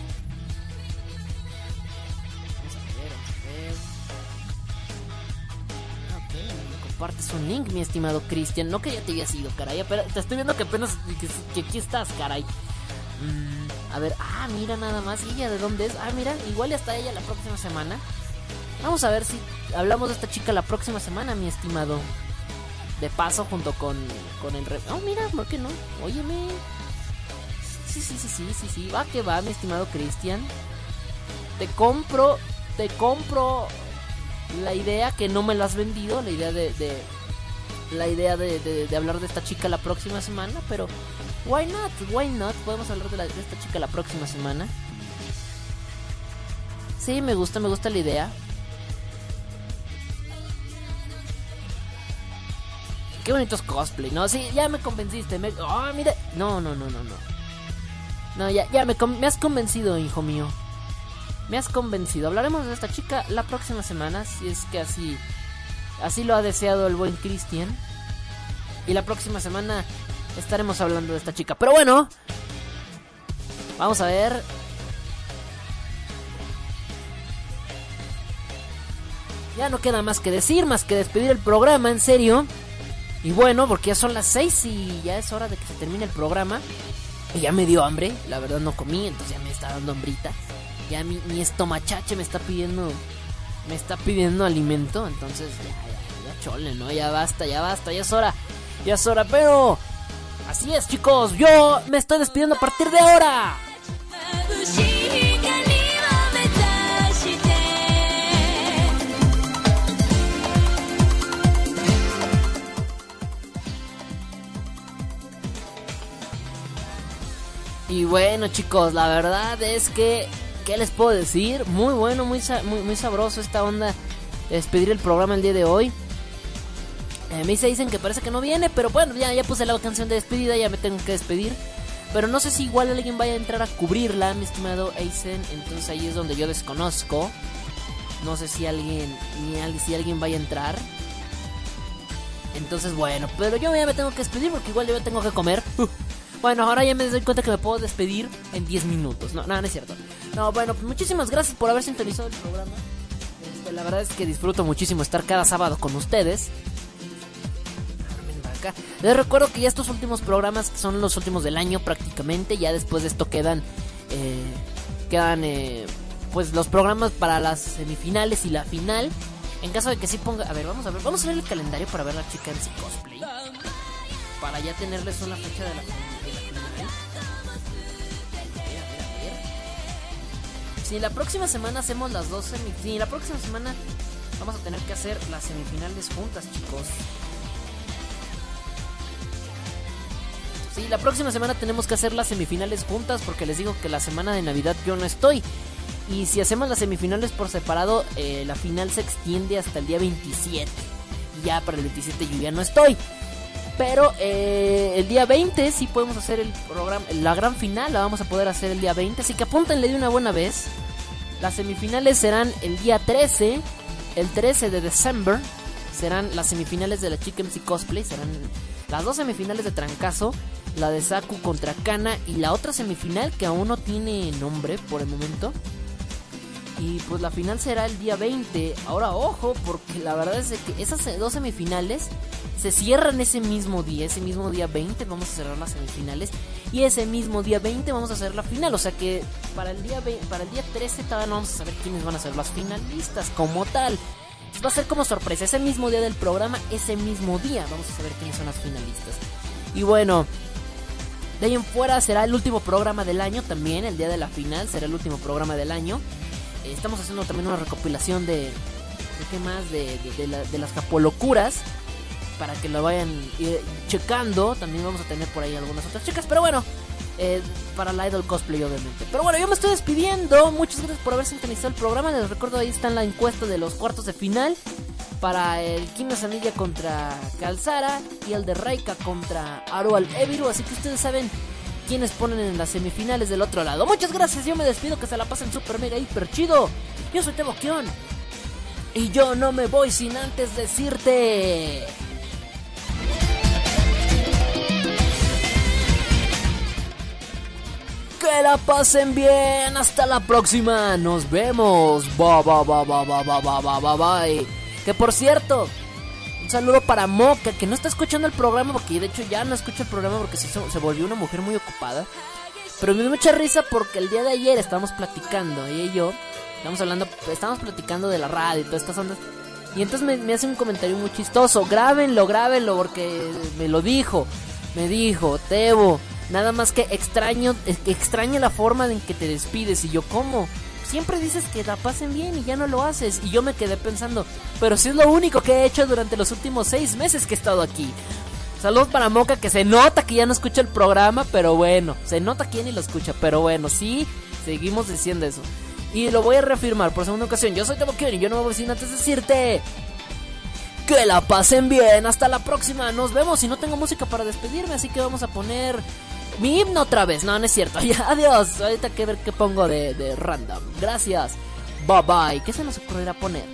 Compartes un link, mi estimado Cristian. No que ya te había sido, caray. Pero te estoy viendo que apenas que, aquí estás, caray. Mm, a ver, ah, mira nada más. ¿Y ella de dónde es? Ah, mira, igual está ella la próxima semana. Vamos a ver si hablamos de esta chica la próxima semana, mi estimado. De paso, junto con, con el... Re oh, mira, ¿por qué no? Óyeme. Sí, sí, sí, sí, sí, sí. Va que va, mi estimado Cristian. Te compro, te compro la idea que no me la has vendido, la idea de... la idea de, hablar de esta chica la próxima semana, pero Why not? Why not? Podemos hablar de, la, de, esta chica la próxima semana. Sí, me gusta, me gusta la idea. Qué bonitos cosplay, ¿no? Sí, ya me convenciste. Me... Oh. No, no, no, no, no. No, ya, ya me, me has convencido, hijo mío. Me has convencido. Hablaremos de esta chica la próxima semana. Si es que así. Así lo ha deseado el buen Christian. Y la próxima semana estaremos hablando de esta chica. Pero bueno, vamos a ver. Ya no queda más que decir, más que despedir el programa, en serio. Y bueno, porque ya son las 6 y ya es hora de que se termine el programa. Y ya me dio hambre, la verdad no comí, entonces ya me está dando hambrita. Ya mi, mi estomachache me está pidiendo. Me está pidiendo alimento, entonces ya, ya, ya chole, ¿no? Ya basta, ya basta, ya es hora. Ya es hora, pero Así es, chicos, yo me estoy despidiendo a partir de ahora. Y bueno, chicos, la verdad es que ¿qué les puedo decir? Muy bueno, muy muy, muy sabroso esta onda de despedir el programa el día de hoy. Eh, me dicen que parece que no viene, pero bueno, ya, ya puse la canción de despedida, ya me tengo que despedir. Pero no sé si igual alguien vaya a entrar a cubrirla, mi estimado Aizen. Entonces ahí es donde yo desconozco. No sé si alguien, ni si alguien vaya a entrar. Entonces, bueno, pero yo ya me tengo que despedir porque igual yo ya tengo que comer. Bueno, ahora ya me doy cuenta que me puedo despedir en 10 minutos. No, no, no es cierto. No, bueno, pues muchísimas gracias por haber sintonizado el programa. Este, la verdad es que disfruto muchísimo estar cada sábado con ustedes. Les recuerdo que ya estos últimos programas son los últimos del año prácticamente. Ya después de esto quedan, eh, quedan, eh, pues los programas para las semifinales y la final. En caso de que sí ponga, a ver, vamos a ver, vamos a ver el calendario para ver la chica en su cosplay. Para ya tenerles una fecha de la final. Si la próxima semana hacemos las dos semifinales. Si la próxima semana vamos a tener que hacer las semifinales juntas, chicos. Sí, la próxima semana tenemos que hacer las semifinales juntas porque les digo que la semana de Navidad yo no estoy. Y si hacemos las semifinales por separado, eh, la final se extiende hasta el día 27. Y ya para el 27 yo ya no estoy. Pero eh, el día 20 sí podemos hacer el programa, la gran final la vamos a poder hacer el día 20. Así que apúntenle de una buena vez. Las semifinales serán el día 13, el 13 de diciembre. Serán las semifinales de la Chicken MC Cosplay. Serán las dos semifinales de Trancazo. La de Saku contra Kana. Y la otra semifinal que aún no tiene nombre por el momento. Y pues la final será el día 20. Ahora ojo, porque la verdad es que esas dos semifinales se cierran ese mismo día. Ese mismo día 20 vamos a cerrar las semifinales. Y ese mismo día 20 vamos a hacer la final. O sea que para el día, 20, para el día 13 todavía no vamos a saber quiénes van a ser las finalistas como tal. Va a ser como sorpresa. Ese mismo día del programa, ese mismo día vamos a saber quiénes son las finalistas. Y bueno, de ahí en fuera será el último programa del año también. El día de la final será el último programa del año. Estamos haciendo también una recopilación de. ¿De qué más? De, de, de, la, de las japolocuras. Para que lo vayan eh, checando. También vamos a tener por ahí algunas otras chicas. Pero bueno, eh, para la Idol Cosplay, obviamente. Pero bueno, yo me estoy despidiendo. Muchas gracias por haber sintonizado el programa. Les recuerdo, ahí está en la encuesta de los cuartos de final. Para el Kim Sanilla contra Calzara. Y el de Raika contra Arual Eviru. Así que ustedes saben quienes ponen en las semifinales del otro lado. Muchas gracias, yo me despido, que se la pasen super mega hiper chido. Yo soy Tebo Kion. Y yo no me voy sin antes decirte... que la pasen bien. Hasta la próxima. Nos vemos. Bye, bye, bye, bye, Que por cierto, un saludo para Moca, que no está escuchando el programa, porque de hecho ya no escucha el programa porque se, se volvió una mujer muy ocupada. Pero me dio mucha risa porque el día de ayer estábamos platicando, ella y yo. Estamos hablando, estamos platicando de la radio y todas estas ondas. Y entonces me, me hace un comentario muy chistoso. Grábenlo, grábenlo, porque me lo dijo. Me dijo, Tebo nada más que extraño, extraña la forma en que te despides. Y yo, ¿cómo? siempre dices que la pasen bien y ya no lo haces. Y yo me quedé pensando, pero si es lo único que he hecho durante los últimos seis meses que he estado aquí. Saludos para Moca, que se nota que ya no escucha el programa, pero bueno, se nota quién y lo escucha, pero bueno, sí, seguimos diciendo eso. Y lo voy a reafirmar por segunda ocasión. Yo soy Tebo y yo no me voy sin antes decirte que la pasen bien. Hasta la próxima. Nos vemos. Y no tengo música para despedirme, así que vamos a poner mi himno otra vez. No, no es cierto. (laughs) Ya, adiós. Ahorita que ver qué pongo de, de random. Gracias. Bye bye. ¿Qué se nos ocurrirá poner?